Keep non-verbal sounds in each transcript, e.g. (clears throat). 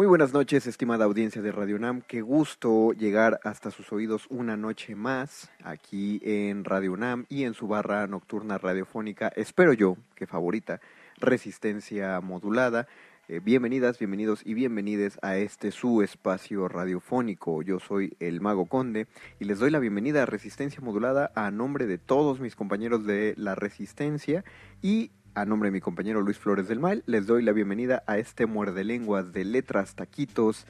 Muy buenas noches, estimada audiencia de Radio UNAM. Qué gusto llegar hasta sus oídos una noche más aquí en Radio UNAM y en su barra nocturna radiofónica, espero yo, que favorita, Resistencia Modulada. Eh, bienvenidas, bienvenidos y bienvenides a este su espacio radiofónico. Yo soy el Mago Conde y les doy la bienvenida a Resistencia Modulada a nombre de todos mis compañeros de la Resistencia y a nombre de mi compañero Luis Flores del Mal, les doy la bienvenida a este muerde lenguas de letras, taquitos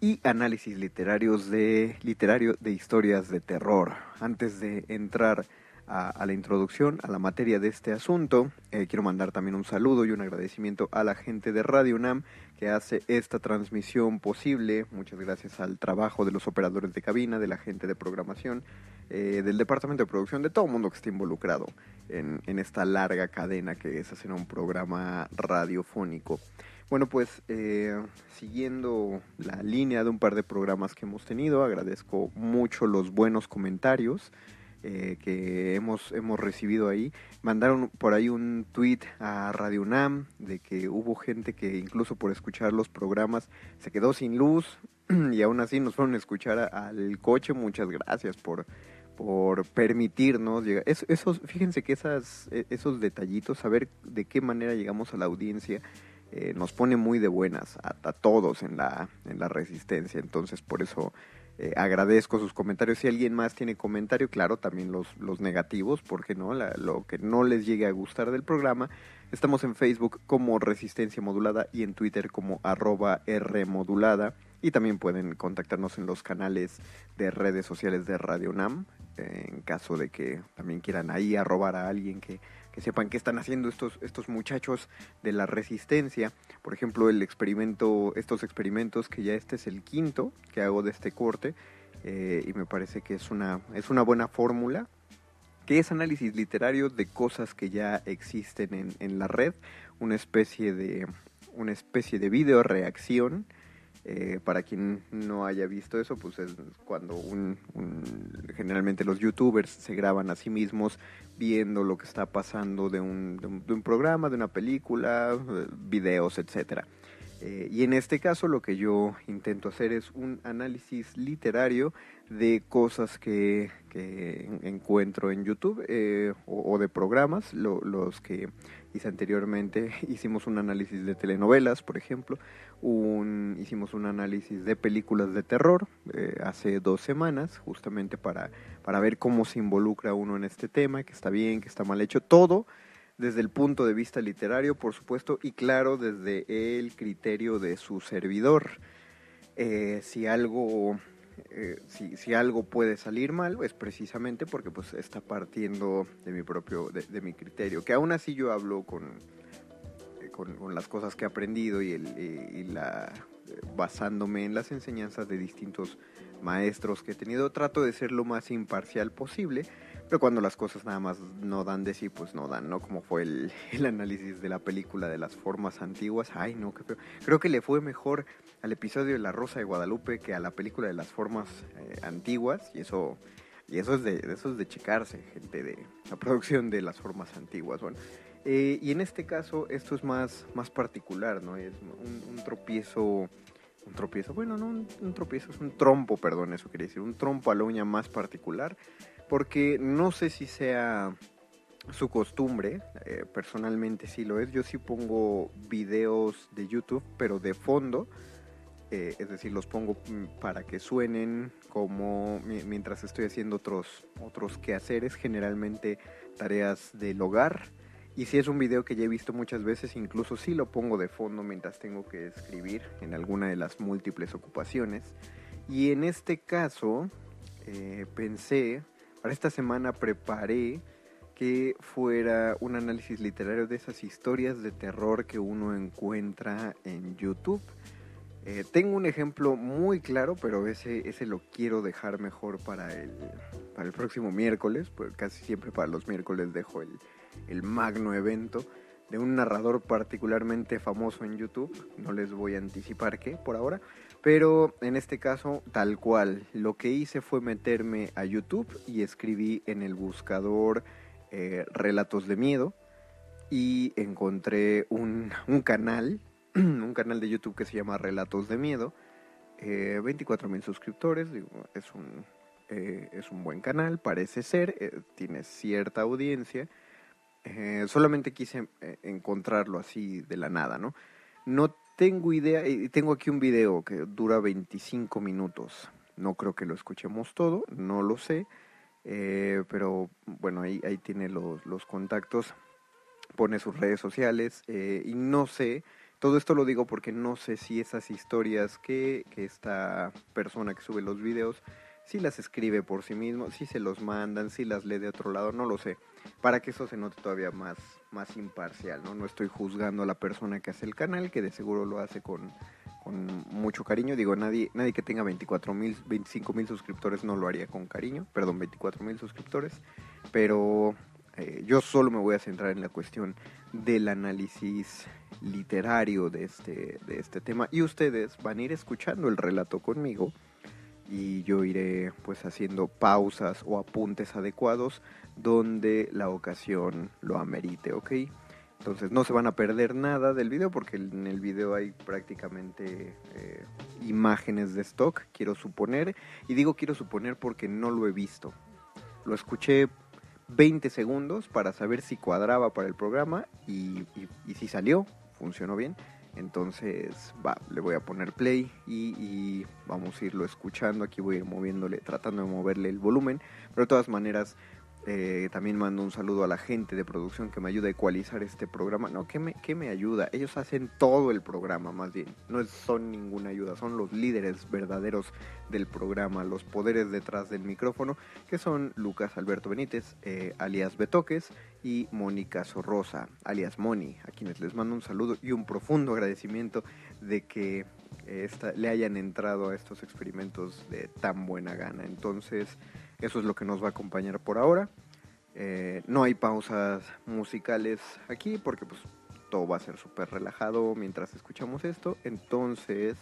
y análisis literarios de literario de historias de terror. Antes de entrar a, la introducción, a la materia de este asunto, eh, quiero mandar también un saludo y un agradecimiento a la gente de Radio UNAM que hace esta transmisión posible. Muchas gracias al trabajo de los operadores de cabina, de la gente de programación, eh, del departamento de producción, de todo el mundo que esté involucrado en, esta larga cadena que es hacer un programa radiofónico. Bueno, pues eh, siguiendo la línea de un par de programas que hemos tenido, agradezco mucho los buenos comentarios eh, que hemos, hemos recibido ahí. Mandaron por ahí un tweet a Radio UNAM de que hubo gente que incluso por escuchar los programas se quedó sin luz (clears throat) y aún así nos fueron a escuchar al coche. Muchas gracias por, por permitirnos llegar. Es- esos, fíjense que esas, e- esos detallitos, saber de qué manera llegamos a la audiencia, eh, nos pone muy de buenas a, todos en la, en la resistencia. Entonces, por eso eh, agradezco sus comentarios. Si alguien más tiene comentario, claro, también los, los negativos, porque no, La- lo que no les llegue a gustar del programa. Estamos en Facebook como Resistencia Modulada y en Twitter como arroba Rmodulada. Y también pueden contactarnos en los canales de redes sociales de Radio UNAM, eh, en caso de que también quieran ahí arrobar a alguien que, que sepan qué están haciendo estos, estos muchachos de la resistencia. Por ejemplo, el experimento, estos experimentos, que ya este es el quinto que hago de este corte, eh, y me parece que es una, es una buena fórmula, que es análisis literario de cosas que ya existen en, en la red, una especie de, una especie de video reacción. Eh, para quien no haya visto eso, pues es cuando un, generalmente los youtubers se graban a sí mismos viendo lo que está pasando de un, de un, programa, de una película, videos, etcétera. Eh, y en este caso lo que yo intento hacer es un análisis literario de cosas que, que en- encuentro en YouTube eh, o, de programas, lo- los que hice anteriormente. (laughs) Hicimos un análisis de telenovelas, por ejemplo, hicimos un análisis de películas de terror eh, hace dos semanas, justamente para, para ver cómo se involucra uno en este tema, que está bien, que está mal hecho, todo desde el punto de vista literario, por supuesto, y claro, desde el criterio de su servidor. Eh, si algo eh, si, si algo puede salir mal es precisamente porque pues está partiendo de mi propio de, mi criterio que aún así yo hablo con eh, con, con las cosas que he aprendido y, el, y, y la eh, basándome en las enseñanzas de distintos maestros que he tenido trato de ser lo más imparcial posible pero cuando las cosas nada más no dan de sí, pues no dan, ¿no? Como fue el, (laughs) el análisis de la película de las formas antiguas. Ay, no, qué feo. Creo que le fue mejor al episodio de La Rosa de Guadalupe que a la película de las formas eh, antiguas, y eso... Y eso es de, eso es de checarse, gente, de la producción de las formas antiguas. Bueno, eh, y en este caso esto es más, más particular, ¿no? Es un, tropiezo, un tropiezo, bueno, no un, un, tropiezo, es un trompo, perdón, eso quería decir, un trompo a la uña más particular, porque no sé si sea su costumbre, eh, personalmente sí lo es, yo sí pongo videos de YouTube, pero de fondo, eh, es decir, los pongo mm, para que suenen como mientras estoy haciendo otros, otros quehaceres, generalmente tareas del hogar. Y si es un video que ya he visto muchas veces, incluso sí lo pongo de fondo mientras tengo que escribir en alguna de las múltiples ocupaciones. Y en este caso, eh, pensé, para esta semana preparé que fuera un análisis literario de esas historias de terror que uno encuentra en YouTube. Eh, tengo un ejemplo muy claro, pero ese, ese lo quiero dejar mejor para el, para el próximo miércoles, pues casi siempre para los miércoles dejo el, el magno evento de un narrador particularmente famoso en YouTube. No les voy a anticipar qué por ahora, pero en este caso tal cual. Lo que hice fue meterme a YouTube y escribí en el buscador eh, relatos de miedo y encontré un, un canal (clears throat) un canal de YouTube que se llama Relatos de Miedo. Eh, 24 mil suscriptores, es, un, eh, es un buen canal, parece ser, eh, tiene cierta audiencia. Solamente quise encontrarlo así de la nada, ¿no? No tengo idea, y tengo aquí un video que dura 25 minutos. No creo que lo escuchemos todo, no lo sé, pero bueno, ahí, tiene los, los contactos, pone sus redes sociales y no sé todo esto lo digo porque no sé si esas historias que, que esta persona que sube los videos, si las escribe por sí mismo, si se los mandan, si las lee de otro lado, no lo sé. Para que eso se note todavía más, más imparcial, ¿no? No estoy juzgando a la persona que hace el canal, que de seguro lo hace con, con mucho cariño. Digo, nadie, nadie que tenga 24 mil, 25 mil suscriptores no lo haría con cariño. Perdón, 24 mil suscriptores. Pero eh, yo solo me voy a centrar en la cuestión del análisis literario de este, de este tema y ustedes van a ir escuchando el relato conmigo y yo iré pues haciendo pausas o apuntes adecuados donde la ocasión lo amerite, ¿ok? Entonces no se van a perder nada del video porque en el video hay prácticamente eh, imágenes de stock, quiero suponer. Y digo quiero suponer porque no lo he visto. Lo escuché 20 segundos para saber si cuadraba para el programa y, y, y si salió, funcionó bien. Entonces, va, le voy a poner play y, vamos a irlo escuchando. Aquí voy a ir moviéndole, tratando de moverle el volumen. Pero de todas maneras, eh, también mando un saludo a la gente de producción que me ayuda a ecualizar este programa. No, que me, que me ayuda? Ellos hacen todo el programa, más bien. No son ninguna ayuda, son los líderes verdaderos del programa, los poderes detrás del micrófono, que son Lucas Alberto Benítez, eh, alias Betoques, y Mónica Sorrosa, alias Moni, a quienes les mando un saludo y un profundo agradecimiento de que esta, le hayan entrado a estos experimentos de tan buena gana. Entonces, eso es lo que nos va a acompañar por ahora. Eh, no hay pausas musicales aquí porque pues todo va a ser súper relajado mientras escuchamos esto. Entonces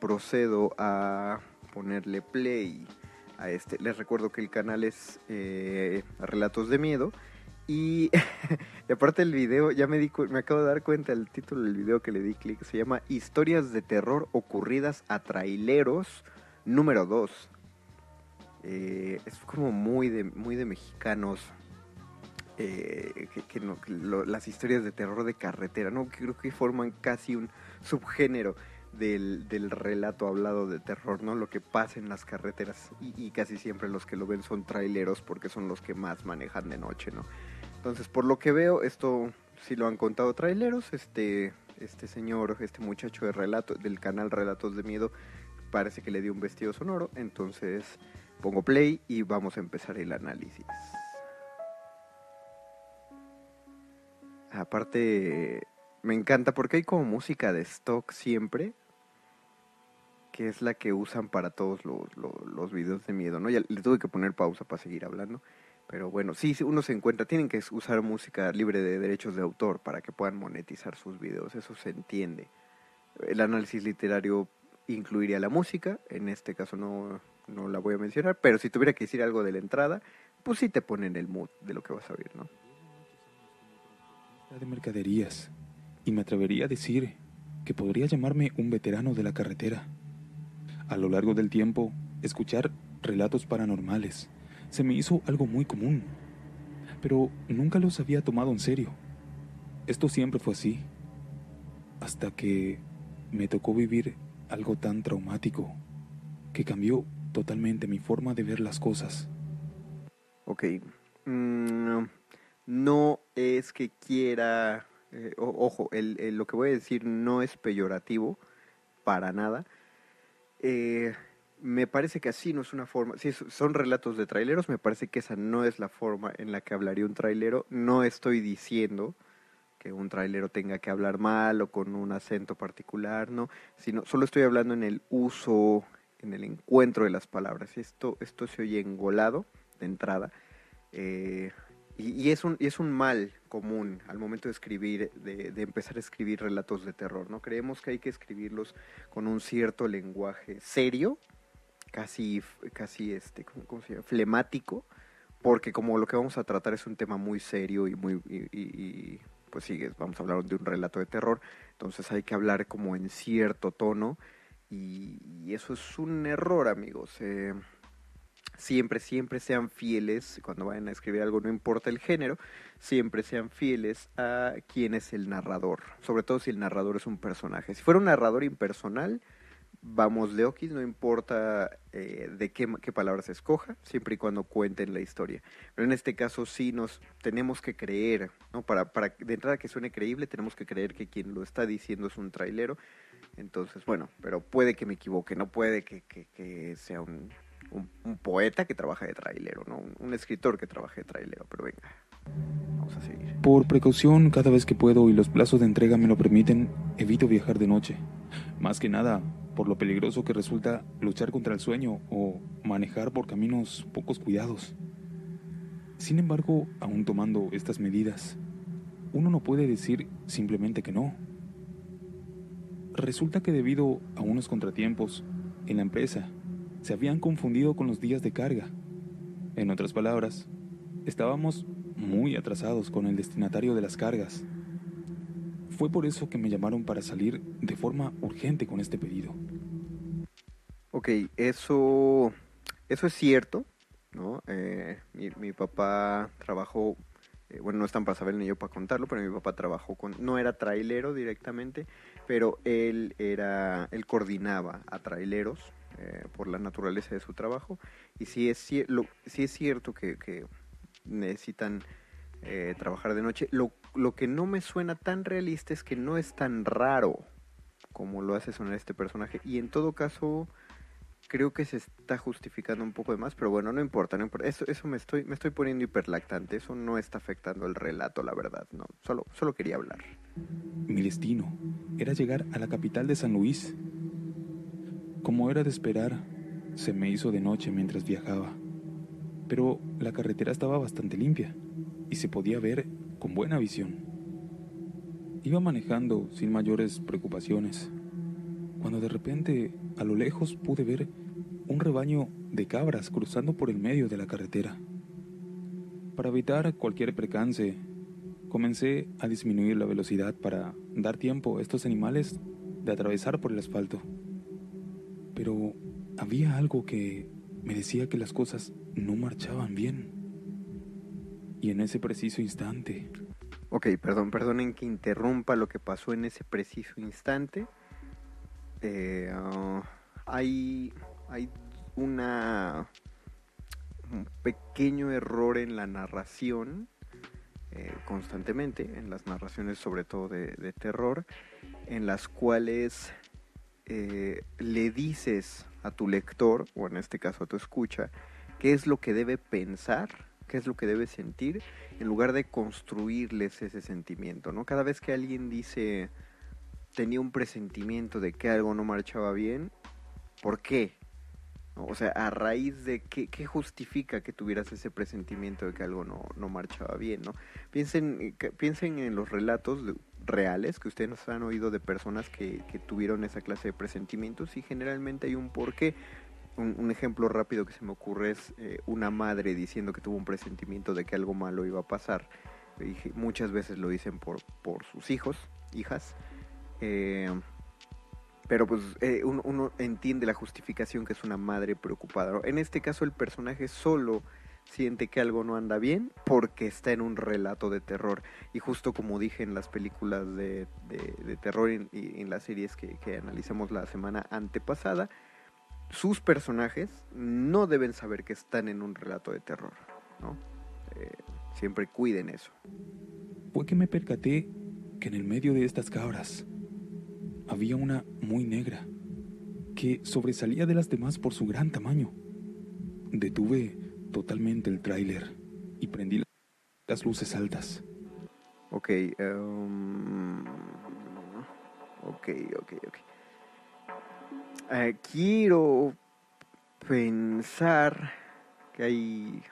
procedo a ponerle play a este. Les recuerdo que el canal es eh, Relatos de Miedo. Y, (laughs) aparte el video, ya me, di, me acabo de dar cuenta del título del video que le di clic. Se llama Historias de terror ocurridas a traileros número 2. Eh, es como muy de, muy de mexicanos. Eh, que, no, las historias de terror de carretera, ¿no? Que creo que forman casi un subgénero del, relato hablado de terror, ¿no? Lo que pasa en las carreteras y, y, casi siempre los que lo ven son traileros porque son los que más manejan de noche, ¿no? Entonces, por lo que veo, esto sí lo han contado traileros, este, este señor, este muchacho de relato, del canal Relatos de Miedo, parece que le dio un vestido sonoro, entonces pongo play y vamos a empezar el análisis. Aparte, me encanta porque hay como música de stock siempre, que es la que usan para todos los, los, videos de miedo, ¿no? Ya le tuve que poner pausa para seguir hablando. Pero bueno, sí, uno se encuentra, tienen que usar música libre de derechos de autor para que puedan monetizar sus videos, eso se entiende. El análisis literario incluiría la música, en este caso no, no la voy a mencionar, pero si tuviera que decir algo de la entrada, pues sí te ponen el mood de lo que vas a oír, ¿no? De mercaderías, y me atrevería a decir que podría llamarme un veterano de la carretera. A lo largo del tiempo, escuchar relatos paranormales se me hizo algo muy común, pero nunca los había tomado en serio. Esto siempre fue así, hasta que me tocó vivir algo tan traumático que cambió totalmente mi forma de ver las cosas. Ok. Mm, no es que quiera... Eh, ojo, lo que voy a decir no es peyorativo para nada. Eh, me parece que así no es una forma, si son relatos de traileros, me parece que esa no es la forma en la que hablaría un trailero. No estoy diciendo que un trailero tenga que hablar mal o con un acento particular, no, sino solo estoy hablando en el uso, en el encuentro de las palabras. Esto, esto se oye engolado de entrada. Eh, y, es un, y es un mal común al momento de escribir, de, de, empezar a escribir relatos de terror, ¿no? Creemos que hay que escribirlos con un cierto lenguaje serio, casi, casi este, ¿cómo, se llama? flemático, porque como lo que vamos a tratar es un tema muy serio y muy, y, pues sí, vamos a hablar de un relato de terror, entonces hay que hablar como en cierto tono, y, eso es un error, amigos. Eh, siempre, siempre sean fieles, cuando vayan a escribir algo, no importa el género, siempre sean fieles a quién es el narrador, sobre todo si el narrador es un personaje. Si fuera un narrador impersonal, vamos de Okis, no importa eh, de qué, qué palabras escoja, siempre y cuando cuenten la historia. Pero en este caso sí nos tenemos que creer, ¿no? Para, para de entrada que suene creíble, tenemos que creer que quien lo está diciendo es un trailero. Entonces, bueno, pero puede que me equivoque, no puede que, que, sea un, un, poeta que trabaja de trailero, ¿no? Un, un escritor que trabaje de trailero, pero venga, vamos a seguir. Por precaución, cada vez que puedo y los plazos de entrega me lo permiten, evito viajar de noche. Más que nada, por lo peligroso que resulta luchar contra el sueño o manejar por caminos pocos cuidados. Sin embargo, aún tomando estas medidas, uno no puede decir simplemente que no. Resulta que debido a unos contratiempos en la empresa, se habían confundido con los días de carga. En otras palabras, estábamos muy atrasados con el destinatario de las cargas fue por eso que me llamaron para salir de forma urgente con este pedido. Ok, eso, eso es cierto, ¿no? Eh, mi, papá trabajó, eh, bueno, no están para saber ni yo para contarlo, pero mi papá trabajó con, no era trailero directamente, pero él era, él coordinaba a traileros eh, por la naturaleza de su trabajo, y sí es, lo, sí es cierto que, que necesitan eh, trabajar de noche. Lo, lo que no me suena tan realista es que no es tan raro como lo hace sonar este personaje. Y en todo caso, creo que se está justificando un poco de más, pero bueno, no importa, no importa. Eso, eso me estoy, me estoy poniendo hiperlactante, eso no está afectando el relato, la verdad, no. Solo, solo quería hablar. Mi destino era llegar a la capital de San Luis. Como era de esperar, se me hizo de noche mientras viajaba. Pero la carretera estaba bastante limpia y se podía ver con buena visión. Iba manejando sin mayores preocupaciones, cuando de repente a lo lejos pude ver un rebaño de cabras cruzando por el medio de la carretera. Para evitar cualquier precance, comencé a disminuir la velocidad para dar tiempo a estos animales de atravesar por el asfalto. Pero había algo que me decía que las cosas no marchaban bien. Y en ese preciso instante. Ok, perdón, perdonen que interrumpa lo que pasó en ese preciso instante. Eh, ah, hay, hay una un pequeño error en la narración eh, constantemente, en las narraciones sobre todo de, terror, en las cuales eh, le dices a tu lector, o en este caso a tu escucha, qué es lo que debe pensar qué es lo que debe sentir, en lugar de construirles ese sentimiento, ¿no? Cada vez que alguien dice tenía un presentimiento de que algo no marchaba bien, ¿por qué? O sea, a raíz de qué, qué, justifica que tuvieras ese presentimiento de que algo no, no marchaba bien, ¿no? Piensen, piensen en los relatos reales que ustedes nos han oído de personas que, tuvieron esa clase de presentimientos y generalmente hay un porqué. Un, un ejemplo rápido que se me ocurre es eh, una madre diciendo que tuvo un presentimiento de que algo malo iba a pasar. Muchas veces lo dicen por, por sus hijos, hijas. Eh, pero pues eh, uno, entiende la justificación que es una madre preocupada. En este caso el personaje solo siente que algo no anda bien porque está en un relato de terror. Y justo como dije en las películas de, terror y en, las series que, analizamos la semana antepasada, sus personajes no deben saber que están en un relato de terror. ¿no? Eh, siempre cuiden eso. Fue que me percaté que en el medio de estas cabras había una muy negra, que sobresalía de las demás por su gran tamaño. Detuve totalmente el tráiler y prendí las luces altas. Ok, um, ok, ok, ok. Eh, quiero pensar que hay,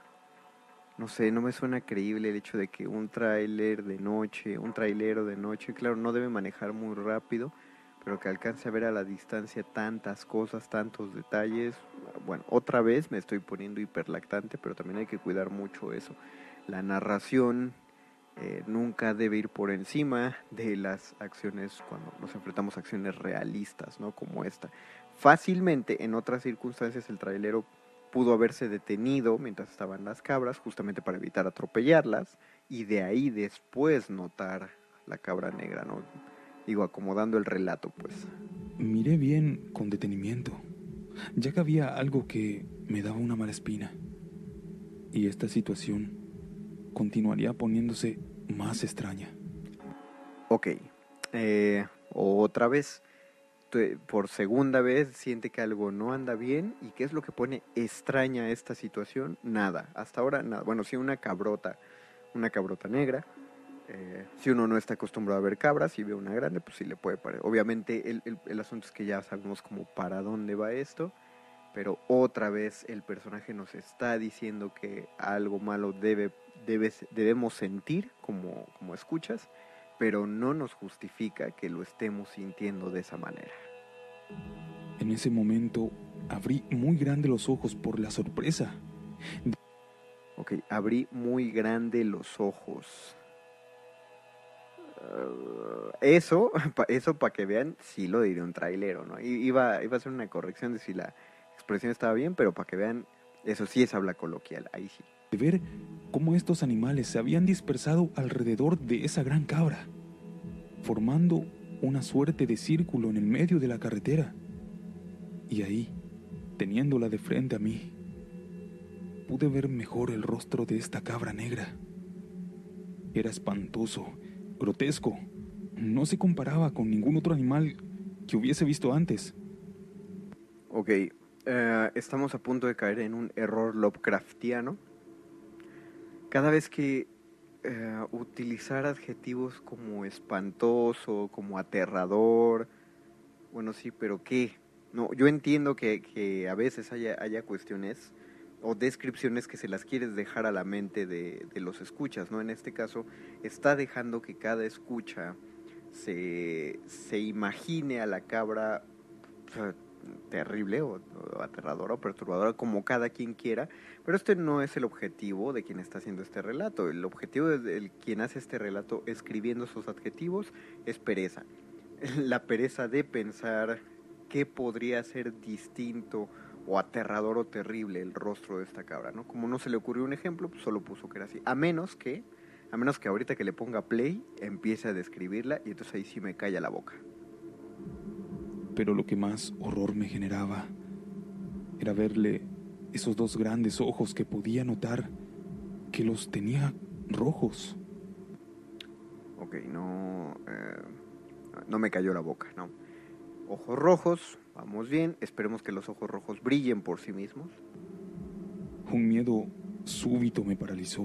no sé, no me suena creíble el hecho de que un tráiler de noche, un trailero de noche, claro, no debe manejar muy rápido, pero que alcance a ver a la distancia tantas cosas, tantos detalles. Bueno, otra vez me estoy poniendo hiperlactante, pero también hay que cuidar mucho eso. La narración eh, nunca debe ir por encima de las acciones cuando nos enfrentamos a acciones realistas, ¿no? Como esta. Fácilmente, en otras circunstancias, el trailero pudo haberse detenido mientras estaban las cabras, justamente para evitar atropellarlas, y de ahí después notar la cabra negra, ¿no? Digo, acomodando el relato, pues. Miré bien con detenimiento, ya que había algo que me daba una mala espina. Y esta situación continuaría poniéndose más extraña. Ok. Eh, otra vez, por segunda vez, siente que algo no anda bien. ¿Y qué es lo que pone extraña esta situación? Nada. Hasta ahora, nada. Bueno, sí, una cabrota. Una cabrota negra eh, si uno no está acostumbrado a ver cabras y ve una grande, pues sí le puede parecer. Obviamente el, el, asunto es que ya sabemos como para dónde va esto, pero otra vez el personaje nos está diciendo que algo malo debe, debe debemos sentir como, como escuchas, pero no nos justifica que lo estemos sintiendo de esa manera. En ese momento abrí muy grande los ojos por la sorpresa. Ok, abrí muy grande los ojos. Eh, eso, (laughs) eso para que vean, sí lo diría un trailero, ¿no? Iba, iba a ser una corrección de si la expresión estaba bien, pero para que vean, eso sí es habla coloquial, ahí sí. De ver cómo estos animales se habían dispersado alrededor de esa gran cabra, formando una suerte de círculo en el medio de la carretera. Y ahí, teniéndola de frente a mí, pude ver mejor el rostro de esta cabra negra. Era espantoso grotesco. No se comparaba con ningún otro animal que hubiese visto antes. Ok, eh, estamos a punto de caer en un error Lovecraftiano. Cada vez que eh, utilizar adjetivos como espantoso, como aterrador, bueno, sí, pero ¿qué? No, yo entiendo que, a veces haya cuestiones o descripciones que se las quieres dejar a la mente de, los escuchas, ¿no? En este caso, está dejando que cada escucha se, imagine a la cabra terrible o, aterradora o perturbadora, como cada quien quiera, pero este no es el objetivo de quien está haciendo este relato. El objetivo de quien hace este relato escribiendo esos adjetivos es pereza. (laughs) La pereza de pensar qué podría ser distinto o aterrador o terrible el rostro de esta cabra, ¿no? Como no se le ocurrió un ejemplo, pues solo puso que era así. A menos que, a menos que ahorita que le ponga play, empiece a describirla y entonces ahí sí me calla la boca. Pero lo que más horror me generaba era verle esos dos grandes ojos que podía notar que los tenía rojos. Ok, no, eh, no me cayó la boca, ¿no? Ojos rojos, Vamos bien, esperemos que los ojos rojos brillen por sí mismos. Un miedo súbito me paralizó.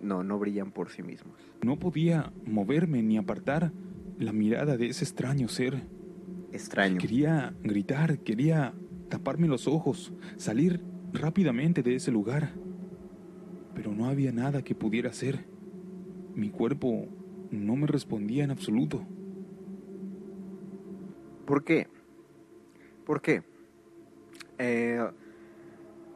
No, no brillan por sí mismos. No podía moverme ni apartar la mirada de ese extraño ser. Extraño. Quería gritar, quería taparme los ojos, salir rápidamente de ese lugar. Pero no había nada que pudiera hacer. Mi cuerpo no me respondía en absoluto. ¿Por qué? ¿Por qué? Eh,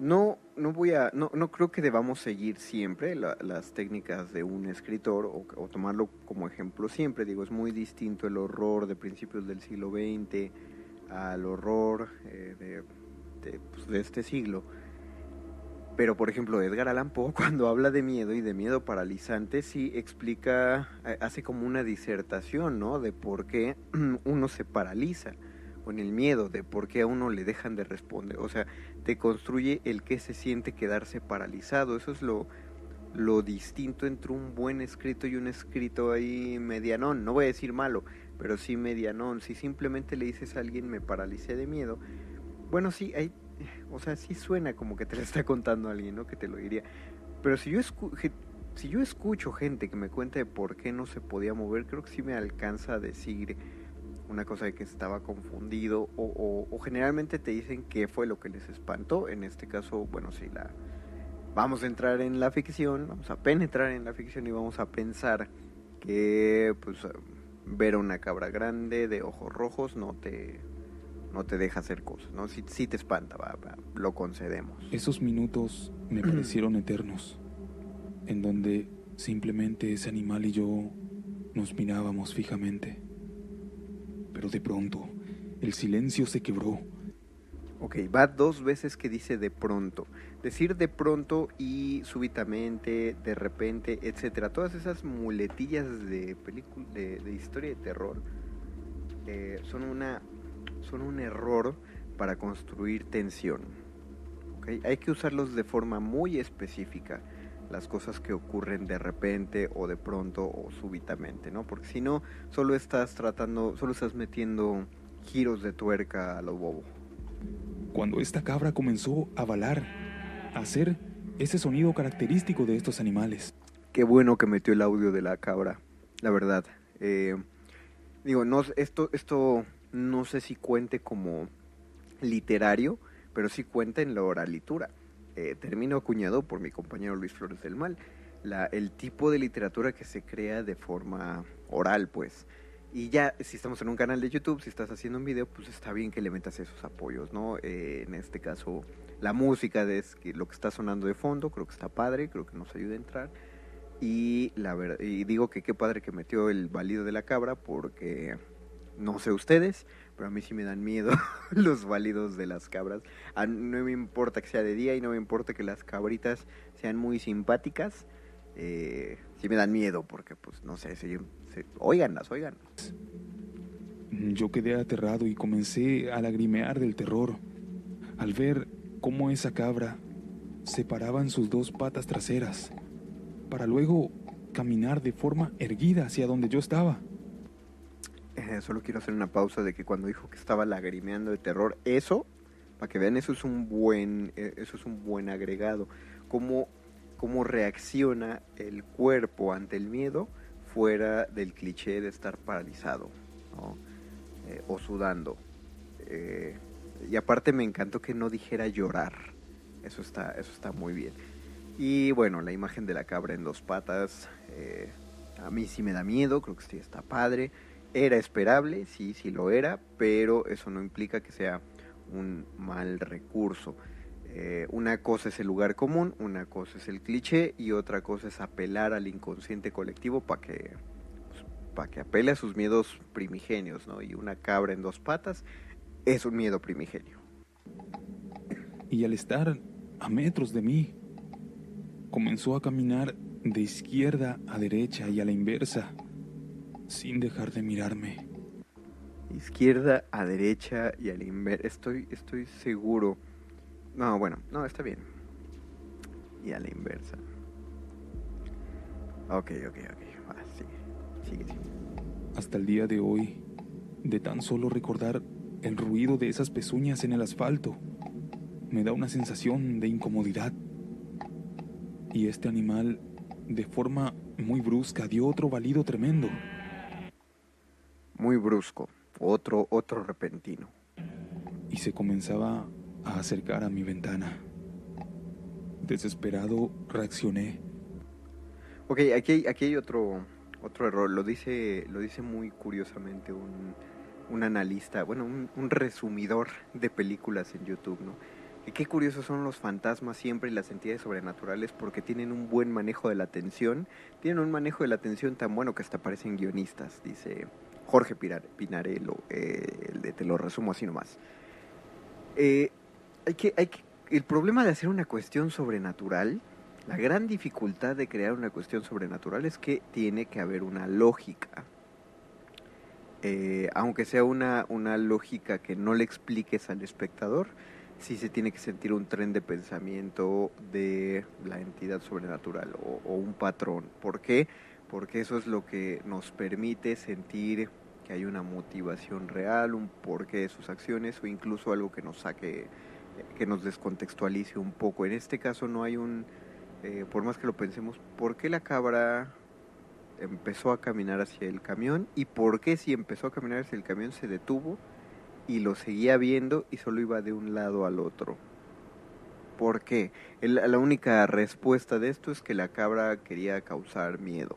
no, no voy a, no, no creo que debamos seguir siempre las técnicas de un escritor o, tomarlo como ejemplo siempre. Digo, es muy distinto el horror de principios del siglo XX al horror eh, pues, de, este siglo. Pero, por ejemplo, Edgar Allan Poe, (laughs) cuando habla de miedo y de miedo paralizante, sí explica, eh, hace como una disertación, ¿no? De por qué (clears throat) uno se paraliza con el miedo, de por qué a uno le dejan de responder. O sea, te construye el que se siente quedarse paralizado. Eso es lo, lo distinto entre un buen escrito y un escrito ahí medianón. No voy a decir malo, pero sí medianón. Si simplemente le dices a alguien me paralicé de miedo, bueno, sí, hay, o sea, sí suena como que te lo está contando alguien, ¿no? Que te lo diría. Pero si yo, si yo escucho gente que me cuenta de por qué no se podía mover, creo que sí me alcanza a decir una cosa de que estaba confundido o, o, generalmente te dicen qué fue lo que les espantó. En este caso, bueno, sí, la, vamos a entrar en la ficción, vamos a penetrar en la ficción y vamos a pensar que pues ver una cabra grande de ojos rojos no te no te deja hacer cosas, ¿no? Si, te espanta, va, lo concedemos. Esos minutos me (clears throat) parecieron eternos, en donde simplemente ese animal y yo nos mirábamos fijamente. Pero de pronto, el silencio se quebró Ok, va dos veces que dice de pronto. Decir de pronto y súbitamente, de repente, etcétera. Todas esas muletillas de película, de, historia de terror eh, son una son un error para construir tensión. ¿okay? Hay que usarlos de forma muy específica las cosas que ocurren de repente o de pronto o súbitamente, ¿no? Porque si no, solo estás tratando, solo estás metiendo giros de tuerca a lo bobo cuando esta cabra comenzó a balar, a hacer ese sonido característico de estos animales. Qué bueno que metió el audio de la cabra, la verdad. Eh, digo, no, esto, esto no sé si cuente como literario, pero sí cuenta en la oralitura. Eh, termino acuñado por mi compañero Luis Flores del Mal. La, el tipo de literatura que se crea de forma oral, pues. Y ya, si estamos en un canal de YouTube, si estás haciendo un video, pues está bien que le metas esos apoyos, ¿no? Eh, en este caso, la música de lo que está sonando de fondo, creo que está padre, creo que nos ayuda a entrar. Y, la verdad, y digo que qué padre que metió el balido de la cabra, porque no sé ustedes, pero a mí sí me dan miedo (laughs) los válidos de las cabras. no me importa que sea de día y no me importa que las cabritas sean muy simpáticas. Eh, sí me dan miedo porque, pues, no sé, si oiganlas, oiganlas. Yo quedé aterrado y comencé a lagrimear del terror al ver cómo esa cabra se paraba en sus dos patas traseras para luego caminar de forma erguida hacia donde yo estaba. Eh, solo quiero hacer una pausa de que cuando dijo que estaba lagrimeando de terror, eso, para que vean, eso es un buen, eh, eso es un buen agregado. Cómo, cómo reacciona el cuerpo ante el miedo fuera del cliché de estar paralizado eh, o sudando. Y aparte me encantó que no dijera llorar. Eso está, eso está muy bien. Y bueno, la imagen de la cabra en dos patas, a mí sí me da miedo, creo que sí está padre. Era esperable, sí, sí lo era, pero eso no implica que sea un mal recurso. Eh, una cosa es el lugar común, una cosa es el cliché y otra cosa es apelar al inconsciente colectivo para que, pues, que apele a sus miedos primigenios, ¿no? Y una cabra en dos patas es un miedo primigenio. Y al estar a metros de mí, comenzó a caminar de izquierda a derecha y a la inversa, sin dejar de mirarme. Izquierda a derecha y a la inversa. Estoy, estoy seguro no, bueno, no, está bien. Y a la inversa. Ok, ok, ok. Va, sigue, sigue, Hasta el día de hoy, de tan solo recordar el ruido de esas pezuñas en el asfalto, me da una sensación de incomodidad. Y este animal, de forma muy brusca, dio otro balido tremendo. Muy brusco, otro, otro repentino. Y se comenzaba a acercar a mi ventana. Desesperado reaccioné. Ok, aquí hay, aquí hay otro, otro error. Lo dice, lo dice muy curiosamente un, un analista, bueno, un, un resumidor de películas en YouTube, ¿no? Y qué curiosos son los fantasmas siempre y las entidades sobrenaturales porque tienen un buen manejo de la atención. Tienen un manejo de la atención tan bueno que hasta parecen guionistas, dice Jorge Pinarello. eh, te lo resumo así nomás. Eh, hay que, el problema de hacer una cuestión sobrenatural, la gran dificultad de crear una cuestión sobrenatural es que tiene que haber una lógica. Eh, aunque sea una, una lógica que no le expliques al espectador, sí se tiene que sentir un tren de pensamiento de la entidad sobrenatural o, un patrón. ¿Por qué? Eso es lo que nos permite sentir que hay una motivación real, un porqué de sus acciones o incluso algo que nos saque, que nos descontextualice un poco. En este caso no hay un, eh, por más que lo pensemos, ¿por qué la cabra empezó a caminar hacia el camión? ¿Y por qué si empezó a caminar hacia el camión se detuvo y lo seguía viendo y solo iba de un lado al otro? ¿Por qué? La única respuesta de esto es que la cabra quería causar miedo.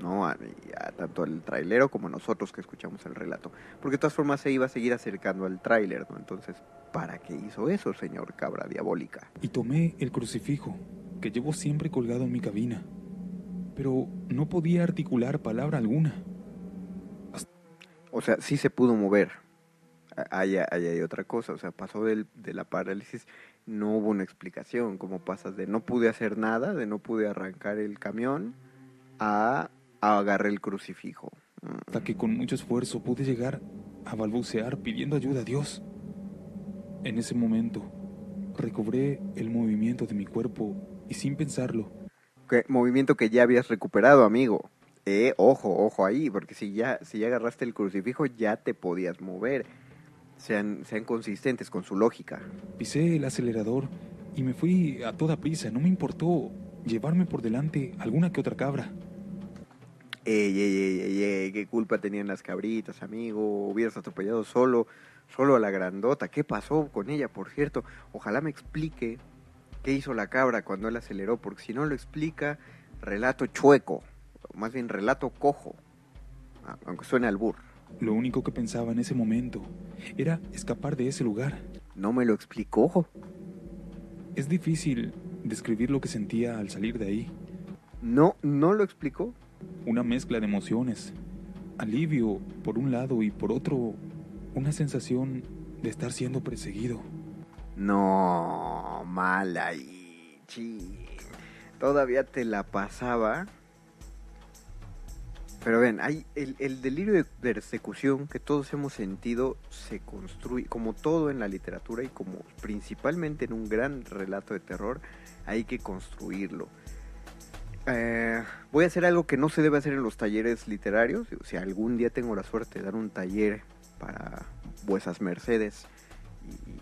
¿No? A, a tanto al trailero como a nosotros que escuchamos el relato. Porque de todas formas se iba a seguir acercando al tráiler, ¿no? Entonces, ¿para qué hizo eso, señor cabra diabólica? y tomé el crucifijo que llevo siempre colgado en mi cabina, pero no podía articular palabra alguna. O sea, sí se pudo mover. Ahí, ahí hay otra cosa, o sea, pasó del, de la parálisis, no hubo una explicación, como pasas de no pude hacer nada, de no pude arrancar el camión, a agarré el crucifijo. Hasta que con mucho esfuerzo pude llegar a balbucear pidiendo ayuda a Dios. En ese momento, recobré el movimiento de mi cuerpo y sin pensarlo, ¿Qué movimiento que ya habías recuperado, amigo. Eh, ojo, ojo ahí, porque si ya, si ya agarraste el crucifijo, ya te podías mover. Sean, sean consistentes con su lógica. pisé el acelerador y me fui a toda prisa. No me importó llevarme por delante alguna que otra cabra. Ey, ey, ey, ey, ey, qué culpa tenían las cabritas, amigo. Hubieras atropellado solo, solo a la grandota. ¿Qué pasó con ella, por cierto? Ojalá me explique qué hizo la cabra cuando él aceleró, porque si no lo explica, relato chueco, o más bien relato cojo, aunque suene al burro. Lo único que pensaba en ese momento era escapar de ese lugar. No me lo explicó. Es difícil describir lo que sentía al salir de ahí. No, no lo explicó. Una mezcla de emociones. Alivio por un lado y por otro una sensación de estar siendo perseguido. No, mal ahí, chin. Todavía te la pasaba. Pero ven, hay el, el delirio de persecución que todos hemos sentido se construye, como todo en la literatura y como principalmente en un gran relato de terror, hay que construirlo. Eh, voy a hacer algo que no se debe hacer en los talleres literarios. Si algún día tengo la suerte de dar un taller para vuesas mercedes y,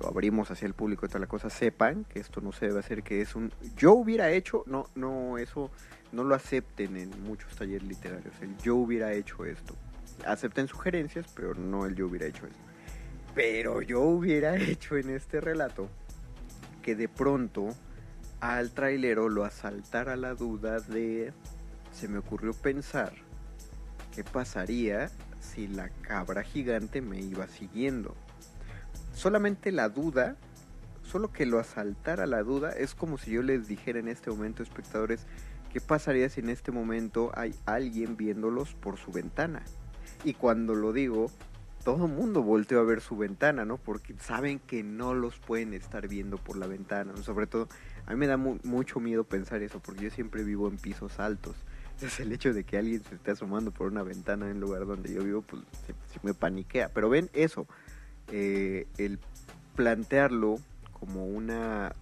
lo abrimos hacia el público y toda la cosa, sepan que esto no se debe hacer, que es un yo hubiera hecho, no, no, eso no lo acepten en muchos talleres literarios, el yo hubiera hecho esto. Acepten sugerencias, pero no el yo hubiera hecho esto. Pero yo hubiera (laughs) hecho en este relato que de pronto al trailero lo asaltara la duda de se me ocurrió pensar qué pasaría si la cabra gigante me iba siguiendo. Solamente la duda, solo que lo asaltara la duda, es como si yo les dijera en este momento, espectadores, qué pasaría si en este momento hay alguien viéndolos por su ventana. Y cuando lo digo, todo el mundo volteó a ver su ventana, ¿no? Porque saben que no los pueden estar viendo por la ventana. Sobre todo, a mí me da mu- mucho miedo pensar eso, porque yo siempre vivo en pisos altos. Entonces el hecho de que alguien se esté asomando por una ventana en el lugar donde yo vivo, pues sí me paniquea. Pero ven eso, eh, el plantearlo como una,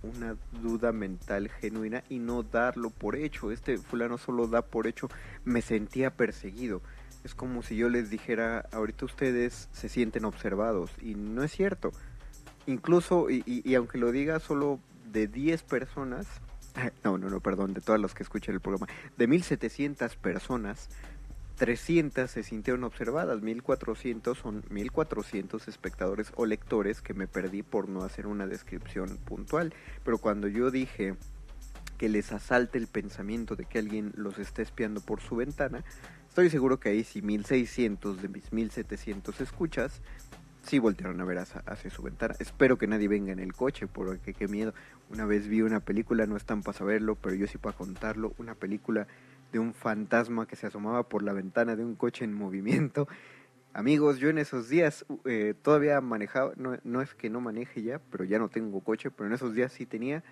duda mental genuina y no darlo por hecho. Este fulano solo da por hecho, me sentía perseguido. Es como si yo les dijera, ahorita ustedes se sienten observados y no es cierto. Incluso, y aunque lo diga solo de 10 personas, no, no, no, perdón, de todas las que escuchan el programa, de 1700 personas, 300 se sintieron observadas, 1400 son 1400 espectadores o lectores que me perdí por no hacer una descripción puntual. Pero cuando yo dije que les asalte el pensamiento de que alguien los está espiando por su ventana, estoy seguro que ahí sí 1600 de mis 1700 escuchas sí voltearon a ver hacia, su ventana. Espero que nadie venga en el coche, porque qué miedo. Una vez vi una película, no están para saberlo, pero yo sí para contarlo, una película de un fantasma que se asomaba por la ventana de un coche en movimiento. Amigos, yo en esos días eh, todavía manejaba, no, no es que no maneje ya, pero ya no tengo coche, pero en esos días sí tenía.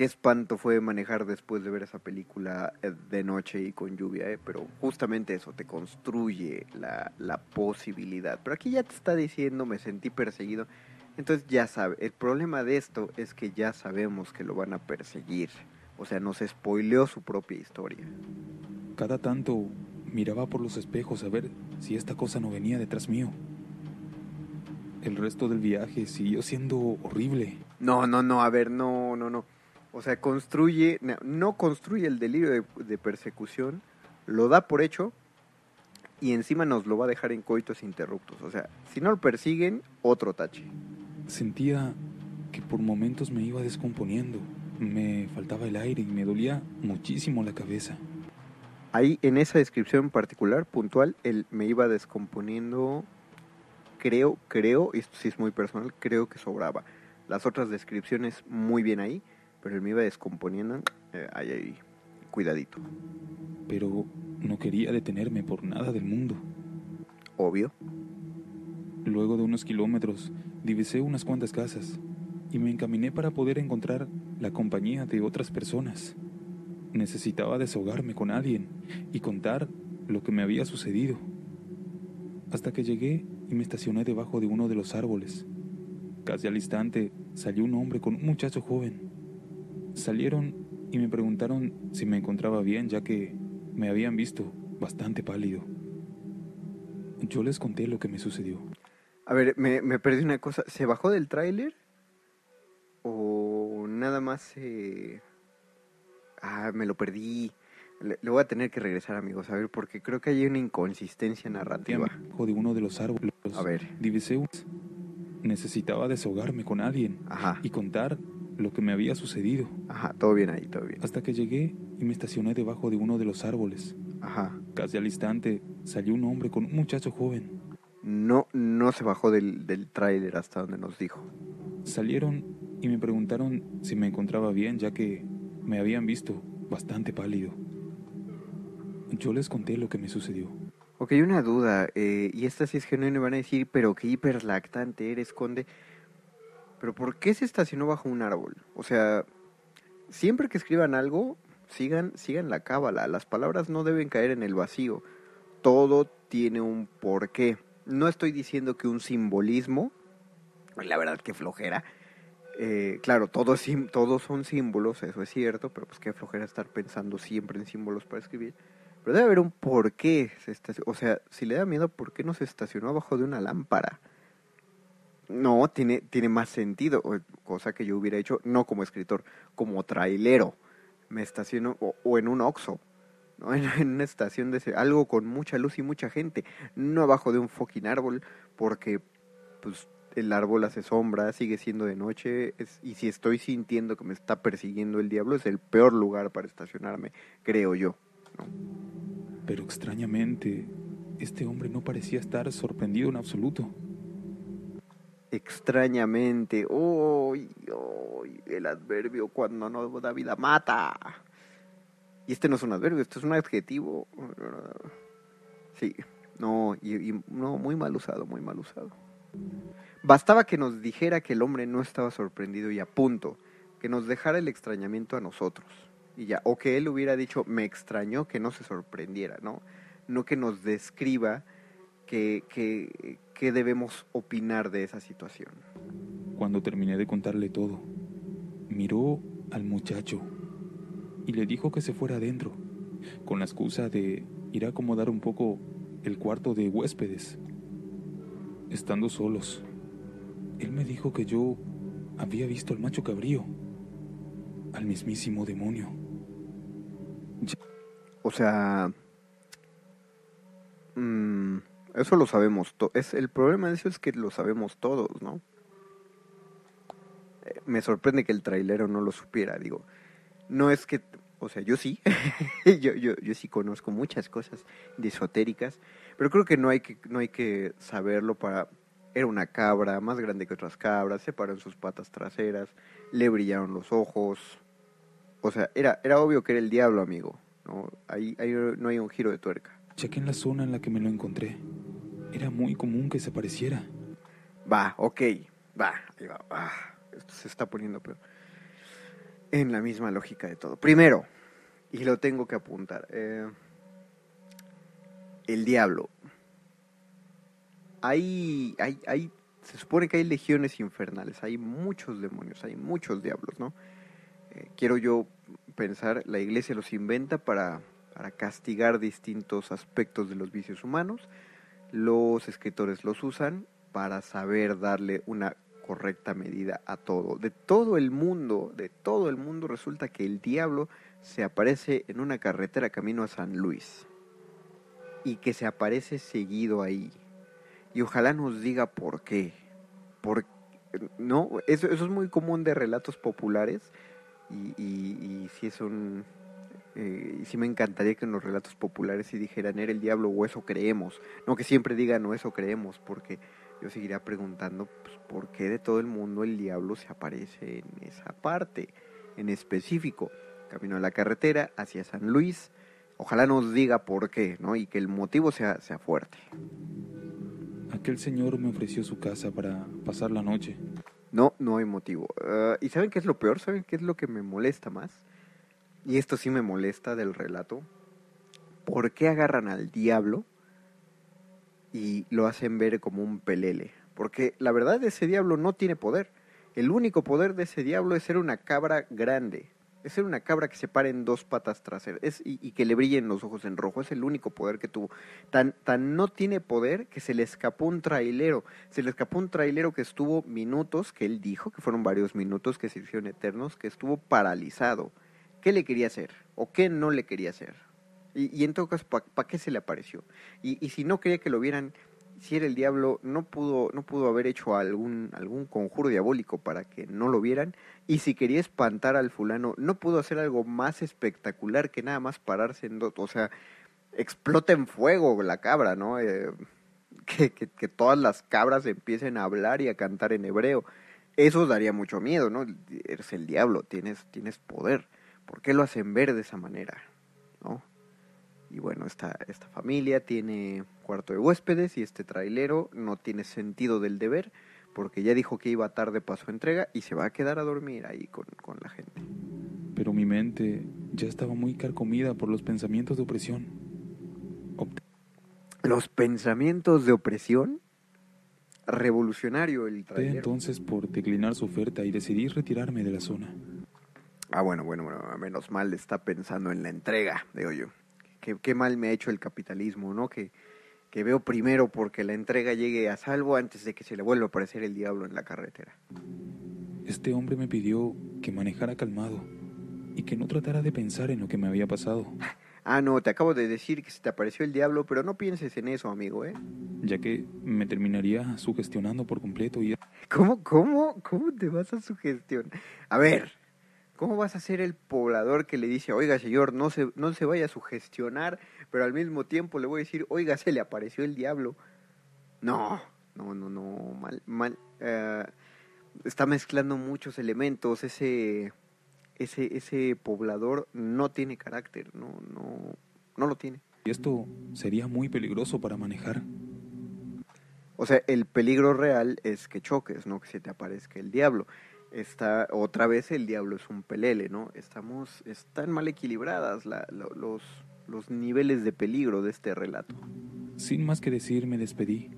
Qué espanto fue manejar después de ver esa película eh, de noche y con lluvia, eh, pero justamente eso te construye la, la posibilidad. Pero aquí ya te está diciendo, me sentí perseguido. Entonces ya sabe, el problema de esto es que ya sabemos que lo van a perseguir. O sea, nos spoileó su propia historia. Cada tanto miraba por los espejos a ver si esta cosa no venía detrás mío. El resto del viaje siguió siendo horrible. No, no, no, a ver, no, no, no. O sea, construye, no construye el delirio de, persecución, lo da por hecho y encima nos lo va a dejar en coitos interruptos. O sea, si no lo persiguen, otro tache. Sentía que por momentos me iba descomponiendo. Me faltaba el aire y me dolía muchísimo la cabeza. Ahí, en esa descripción particular, puntual, él me iba descomponiendo, creo, creo, esto sí es muy personal, creo que sobraba. Las otras descripciones muy bien ahí, pero él me iba descomponiendo, eh, ahí, ahí, cuidadito. Pero no quería detenerme por nada del mundo. Obvio. Luego de unos kilómetros, divisé unas cuantas casas y me encaminé para poder encontrar la compañía de otras personas. Necesitaba desahogarme con alguien y contar lo que me había sucedido. Hasta que llegué y me estacioné debajo de uno de los árboles. Casi al instante salió un hombre con un muchacho joven. Salieron y me preguntaron si me encontraba bien ya que me habían visto bastante pálido. Yo les conté lo que me sucedió. A ver, me, me perdí una cosa. ¿Se bajó del tráiler? ¿O nada más Ah, me lo perdí. Le, voy a tener que regresar, amigos, a ver, porque creo que hay una inconsistencia narrativa. De uno de los árboles. A ver. Necesitaba desahogarme con alguien. Y contar lo que me había sucedido. Ajá, todo bien ahí, todo bien. Hasta que llegué y me estacioné debajo de uno de los árboles. Ajá. Casi al instante salió un hombre con un muchacho joven. No, no se bajó del, del tráiler hasta donde nos dijo. Salieron y me preguntaron si me encontraba bien, ya que me habían visto bastante pálido. Yo les conté lo que me sucedió. Ok, una duda, eh, y esta sí es genuina van a decir, pero qué hiperlactante eres, conde. Pero ¿por qué se estacionó bajo un árbol? O sea, siempre que escriban algo, sigan, sigan la cábala. Las palabras no deben caer en el vacío. Todo tiene un porqué. No estoy diciendo que un simbolismo, la verdad que flojera. Eh, claro, todos, todos son símbolos, eso es cierto, pero pues qué flojera estar pensando siempre en símbolos para escribir. Pero debe haber un porqué. O sea, si le da miedo, ¿por qué no se estacionó abajo de una lámpara? No, tiene, tiene más sentido, cosa que yo hubiera hecho, no como escritor, como trailero. Me estaciono, o, en un oxo, ¿no? (laughs) En, una estación de algo con mucha luz y mucha gente, no abajo de un fucking árbol, porque pues el árbol hace sombra, sigue siendo de noche, y si estoy sintiendo que me está persiguiendo el diablo, es el peor lugar para estacionarme, creo yo. Pero extrañamente, este hombre no parecía estar sorprendido en absoluto extrañamente. ¡Oh! el adverbio cuando no da vida mata. Y este no es un adverbio, esto es un adjetivo. Sí, no, y, no, muy mal usado, muy mal usado. Bastaba que nos dijera que el hombre no estaba sorprendido y a punto, que nos dejara el extrañamiento a nosotros. Y ya, o que él hubiera dicho, me extrañó que no se sorprendiera, ¿no? No que nos describa que, que, ¿Qué debemos opinar de esa situación? Cuando terminé de contarle todo, miró al muchacho y le dijo que se fuera adentro, con la excusa de ir a acomodar un poco el cuarto de huéspedes. Estando solos, él me dijo que yo había visto al macho cabrío, al mismísimo demonio. O sea, mm, eso lo sabemos. To es, el problema de eso es que lo sabemos todos, ¿no? Eh, me sorprende que el trailero no lo supiera, digo. No es que, o sea, yo sí, (laughs) yo, yo, yo sí conozco muchas cosas de esotéricas, pero creo que no hay que, no hay que saberlo para... Era una cabra más grande que otras cabras, se paró en sus patas traseras, le brillaron los ojos. O sea, era, era obvio que era el diablo, amigo. ¿no? Ahí, ahí no hay un giro de tuerca. Chequé en la zona en la que me lo encontré. Era muy común que se pareciera. Va, ok, va, ahí va. Ah, esto se está poniendo peor. En la misma lógica de todo. Primero, y lo tengo que apuntar, eh, el diablo. Hay, hay, hay, se supone que hay legiones infernales, hay muchos demonios, hay muchos diablos, ¿no? Eh, quiero yo pensar, la iglesia los inventa para, para castigar distintos aspectos de los vicios humanos, los escritores los usan para saber darle una correcta medida a todo. De todo el mundo, de todo el mundo resulta que el diablo se aparece en una carretera camino a San Luis y que se aparece seguido ahí. Y ojalá nos diga por qué. Por, no, eso, es muy común de relatos populares y si es un... Eh, y sí me encantaría que en los relatos populares si dijeran era el diablo o eso creemos. No que siempre digan no eso creemos, porque yo seguiría preguntando pues, por qué de todo el mundo el diablo se aparece en esa parte en específico. Camino a la carretera hacia San Luis. Ojalá nos diga por qué, ¿no? Y que el motivo sea, sea fuerte. Aquel señor me ofreció su casa para pasar la noche. No, no hay motivo. Uh, ¿Y saben qué es lo peor? ¿Saben qué es lo que me molesta más? Y esto sí me molesta del relato. ¿Por qué agarran al diablo y lo hacen ver como un pelele? Porque la verdad ese diablo no tiene poder. El único poder de ese diablo es ser una cabra grande. Es ser una cabra que se pare en dos patas traseras y, que le brillen los ojos en rojo. Es el único poder que tuvo. Tan, tan no tiene poder que se le escapó un trailero. Se le escapó un trailero que estuvo minutos, que él dijo, que fueron varios minutos que se hicieron eternos, que estuvo paralizado. ¿Qué le quería hacer? ¿O qué no le quería hacer? Y, en todo caso, ¿para pa qué se le apareció? Y, y si no quería que lo vieran, si era el diablo, no pudo, no pudo haber hecho algún, algún conjuro diabólico para que no lo vieran. Y si quería espantar al fulano, no pudo hacer algo más espectacular que nada más pararse en dos. O sea, explota en fuego la cabra, ¿no? Eh, que, que, que, todas las cabras empiecen a hablar y a cantar en hebreo. Eso daría mucho miedo, ¿no? Eres el diablo, tienes, tienes poder. ¿Por qué lo hacen ver de esa manera? ¿No? Y bueno, esta, esta familia tiene cuarto de huéspedes y este trailero no tiene sentido del deber porque ya dijo que iba tarde para su entrega y se va a quedar a dormir ahí con, con la gente. Pero mi mente ya estaba muy carcomida por los pensamientos de opresión. ¿Los pensamientos de opresión? Revolucionario el trailero. entonces por declinar su oferta y decidí retirarme de la zona. Ah, bueno, bueno, bueno, menos mal está pensando en la entrega, digo yo. Qué, qué mal me ha hecho el capitalismo, ¿no? Que, que veo primero porque la entrega llegue a salvo antes de que se le vuelva a aparecer el diablo en la carretera. Este hombre me pidió que manejara calmado y que no tratara de pensar en lo que me había pasado. Ah, no, te acabo de decir que se te apareció el diablo, pero no pienses en eso, amigo, ¿eh? Ya que me terminaría sugestionando por completo y... ¿Cómo, cómo, cómo te vas a sugestionar? A ver, ¿Cómo vas a ser el poblador que le dice, oiga señor, no se, no se vaya a sugestionar, pero al mismo tiempo le voy a decir, oiga, se le apareció el diablo? No, no, no, no, mal, mal. Uh, está mezclando muchos elementos, ese, ese, ese poblador no tiene carácter, no, no, no lo tiene. Y esto sería muy peligroso para manejar. O sea, el peligro real es que choques, no que se te aparezca el diablo está otra vez el diablo es un pelele, ¿no? Estamos, están mal equilibradas la, los, los niveles de peligro de este relato. Sin más que decir, me despedí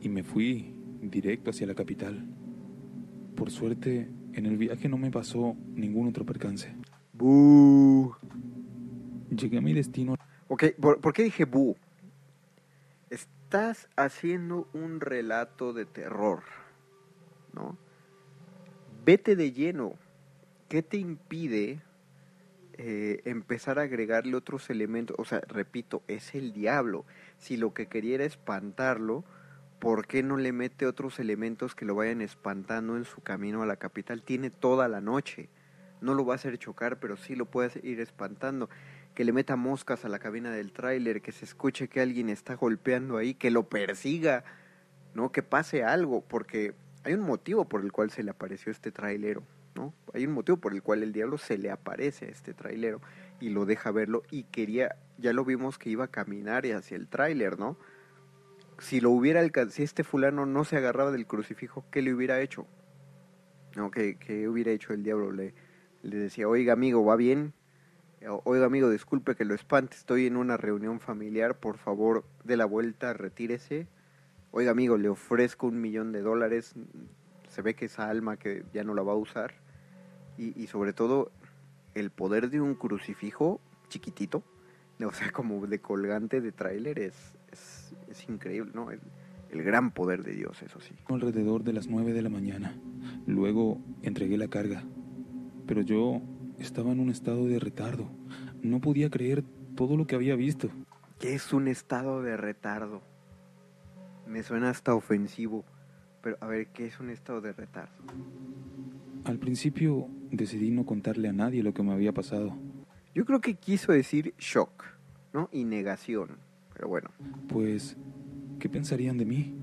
y me fui directo hacia la capital. Por suerte, en el viaje no me pasó ningún otro percance. ¡Bú! Llegué a mi destino. Ok, ¿por, ¿por qué dije bu? Estás haciendo un relato de terror, ¿no? Vete de lleno. ¿Qué te impide eh, empezar a agregarle otros elementos? O sea, repito, es el diablo. si lo que quería era espantarlo, ¿por qué no le mete otros elementos que lo vayan espantando en su camino a la capital? Tiene toda la noche. No lo va a hacer chocar, pero sí lo puede ir espantando. Que le meta moscas a la cabina del tráiler, que se escuche que alguien está golpeando ahí, que lo persiga, ¿no? Que pase algo, porque hay un motivo por el cual se le apareció este trailero, ¿no? Hay un motivo por el cual el diablo se le aparece a este trailero y lo deja verlo y quería, ya lo vimos que iba a caminar hacia el tráiler, ¿no? Si lo hubiera si este fulano no se agarraba del crucifijo, ¿qué le hubiera hecho? ¿No? ¿Qué, qué hubiera hecho el diablo? Le, le decía, oiga amigo, ¿va bien? Oiga amigo, disculpe que lo espante, estoy en una reunión familiar, por favor, de la vuelta, retírese oiga amigo, le ofrezco un millón de dólares, se ve que esa alma que ya no la va a usar, y, sobre todo el poder de un crucifijo chiquitito, (laughs) o sea, como de colgante de tráiler, es, es, increíble, ¿no? El, el gran poder de Dios, eso sí. Alrededor de las nueve de la mañana, luego entregué la carga, pero yo estaba en un estado de retardo, no podía creer todo lo que había visto. ¿Qué es un estado de retardo? Me suena hasta ofensivo. Pero a ver, ¿qué es un estado de retardo? Al principio decidí no contarle a nadie lo que me había pasado. Yo creo que quiso decir shock, ¿no? Y negación. Pero bueno. Pues, ¿qué pensarían de mí?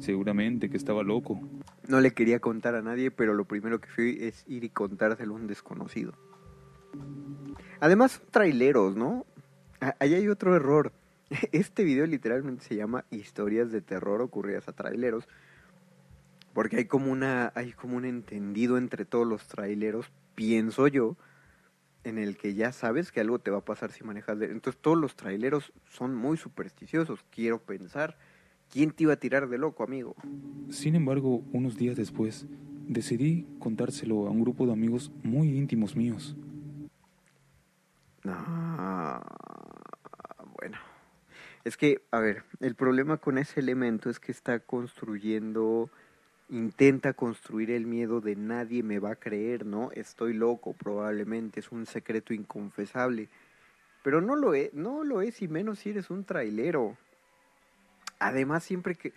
Seguramente que estaba loco. No le quería contar a nadie, pero lo primero que fui es ir y contárselo a un desconocido. Además, traileros, ¿no? Ahí hay otro error. (laughs) Este video literalmente se llama Historias de terror ocurridas a traileros. Porque hay como una. hay como un entendido entre todos los traileros, pienso yo, en el que ya sabes que algo te va a pasar si manejas de. Entonces todos los traileros son muy supersticiosos, quiero pensar. ¿Quién te iba a tirar de loco, amigo? Sin embargo, unos días después, decidí contárselo a un grupo de amigos muy íntimos míos. Ah, bueno. Es que, a ver, el problema con ese elemento es que está construyendo, intenta construir el miedo de nadie me va a creer, ¿no? Estoy loco, probablemente, es un secreto inconfesable. Pero no lo es, no lo es, y menos si eres un trailero. Además, siempre que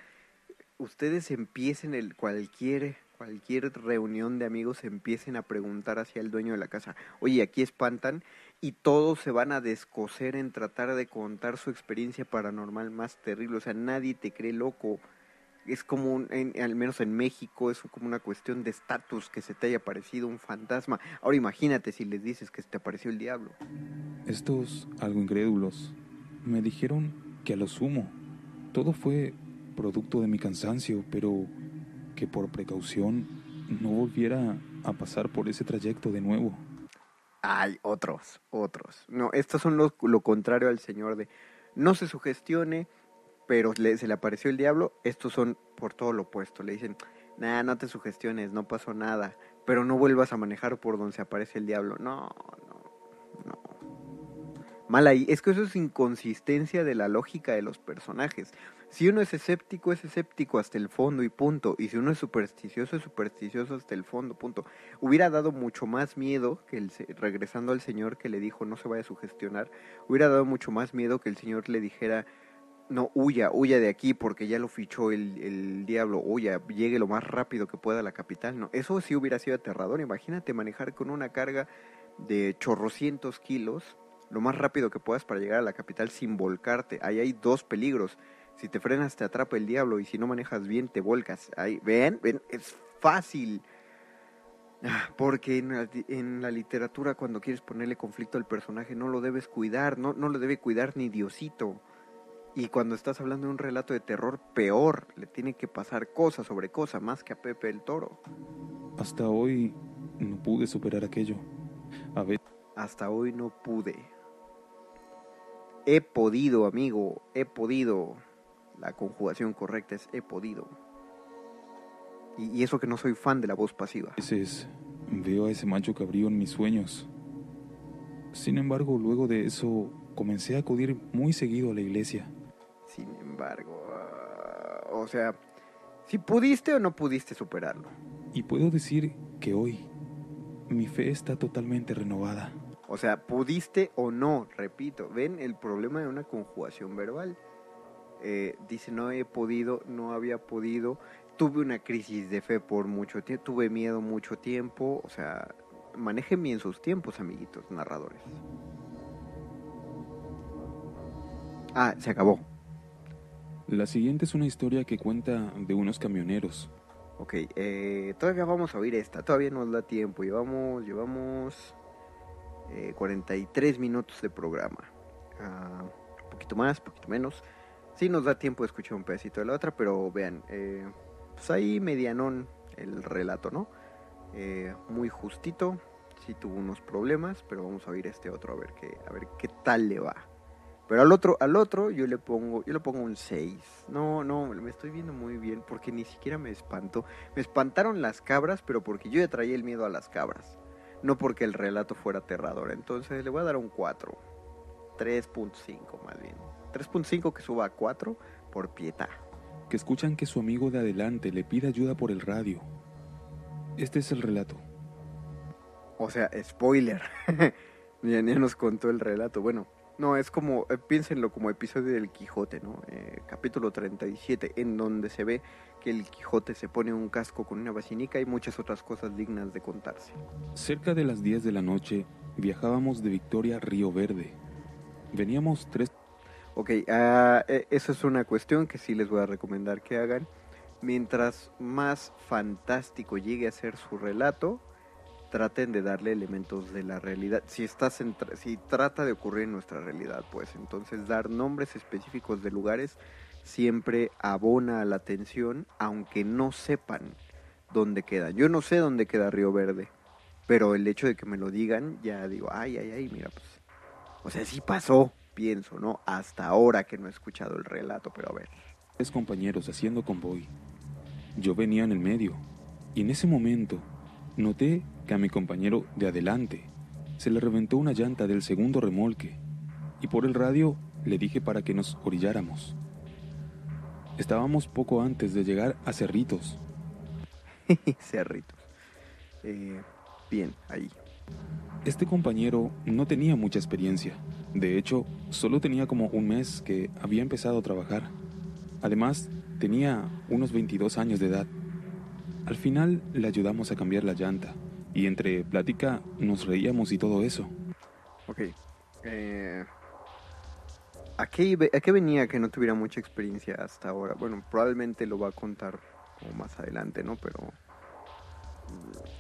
ustedes empiecen el cualquier cualquier reunión de amigos empiecen a preguntar hacia el dueño de la casa, oye, aquí espantan, y todos se van a descoser en tratar de contar su experiencia paranormal más terrible, o sea, nadie te cree loco, es como, al menos en México, es como una cuestión de estatus que se te haya aparecido un fantasma. Ahora imagínate si les dices que te apareció el diablo. Estos, algo incrédulos, me dijeron que a lo sumo, todo fue producto de mi cansancio, pero que por precaución no volviera a pasar por ese trayecto de nuevo. Hay otros, otros. No, estos son los, lo contrario al Señor de no se sugestione, pero se le apareció el diablo. Estos son por todo lo opuesto. Le dicen, nah, no te sugestiones, no pasó nada, pero no vuelvas a manejar por donde se aparece el diablo. No, no, no. Mal ahí. Es que eso es inconsistencia de la lógica de los personajes. Si uno es escéptico, es escéptico hasta el fondo y punto. Y si uno es supersticioso, es supersticioso hasta el fondo, punto. Hubiera dado mucho más miedo que el, regresando al señor que le dijo no se vaya a sugestionar, hubiera dado mucho más miedo que el señor le dijera no, huya, huya de aquí porque ya lo fichó el, el diablo, huya, llegue lo más rápido que pueda a la capital. No, eso sí hubiera sido aterrador. Imagínate manejar con una carga de chorrocientos kilos lo más rápido que puedas para llegar a la capital sin volcarte. Ahí hay dos peligros. Si te frenas te atrapa el diablo y si no manejas bien te volcas. Ahí, ven, ven, es fácil. Ah, porque en la, literatura cuando quieres ponerle conflicto al personaje no lo debes cuidar, no, no lo debe cuidar ni Diosito. Y cuando estás hablando de un relato de terror, peor, le tiene que pasar cosa sobre cosa, más que a Pepe el Toro. Hasta hoy no pude superar aquello. A ver. Hasta hoy no pude. He podido, amigo, he podido. La conjugación correcta es he podido. Y, eso que no soy fan de la voz pasiva. A veces veo a ese macho cabrío en mis sueños. Sin embargo, luego de eso comencé a acudir muy seguido a la iglesia. Sin embargo, ah, o sea, si pudiste o no pudiste superarlo. Y puedo decir que hoy mi fe está totalmente renovada. O sea, pudiste o no, repito, ven el problema de una conjugación verbal. Eh, dice, no he podido, no había podido. Tuve una crisis de fe por mucho tiempo, tuve miedo mucho tiempo. O sea, manejen bien sus tiempos, amiguitos narradores. Ah, se acabó. La siguiente es una historia que cuenta de unos camioneros. Ok, eh, todavía vamos a oír esta, todavía nos da tiempo. Llevamos, llevamos eh, 43 minutos de programa. Un poquito más, poquito menos. Sí nos da tiempo de escuchar un pedacito de la otra, pero vean, eh, pues ahí medianón el relato, ¿no? Eh, muy justito, sí tuvo unos problemas, pero vamos a oír este otro a ver qué, a ver qué tal le va. Pero al otro, al otro yo le pongo, yo le pongo un 6. No, no, me estoy viendo muy bien porque ni siquiera me espantó. Me espantaron las cabras, pero porque yo ya traía el miedo a las cabras. No porque el relato fuera aterrador. Entonces le voy a dar un 4. 3.5 más bien. 3.5 que suba a 4 por pieta. Que escuchan que su amigo de adelante le pide ayuda por el radio. Este es el relato. O sea, spoiler. (laughs) ya, nos contó el relato. Bueno, no, es como, eh, piénsenlo como episodio del Quijote, ¿no? Eh, capítulo 37, en donde se ve que el Quijote se pone un casco con una basinica y muchas otras cosas dignas de contarse. Cerca de las 10 de la noche viajábamos de Victoria a Río Verde. Veníamos tres... Ok, ah, eh, eso es una cuestión que sí les voy a recomendar que hagan. Mientras más fantástico llegue a ser su relato, traten de darle elementos de la realidad. Si estás en tra- si trata de ocurrir en nuestra realidad, pues entonces dar nombres específicos de lugares siempre abona a la atención, aunque no sepan dónde queda. Yo no sé dónde queda Río Verde, pero el hecho de que me lo digan, ya digo, ay, ay, ay, mira, pues, o sea, sí pasó, pienso, ¿no? Hasta ahora que no he escuchado el relato, pero a ver. tres compañeros haciendo convoy. Yo venía en el medio y en ese momento noté que a mi compañero de adelante se le reventó una llanta del segundo remolque y por el radio le dije para que nos orilláramos. Estábamos poco antes de llegar a Cerritos. (laughs) Cerritos. Eh, bien, ahí. Este compañero no tenía mucha experiencia. De hecho, solo tenía como un mes que había empezado a trabajar. Además, tenía unos 22 años de edad. Al final le ayudamos a cambiar la llanta y entre plática nos reíamos y todo eso. Ok. Eh, ¿a, qué, ¿A qué venía que no tuviera mucha experiencia hasta ahora? Bueno, probablemente lo va a contar como más adelante, ¿no? Pero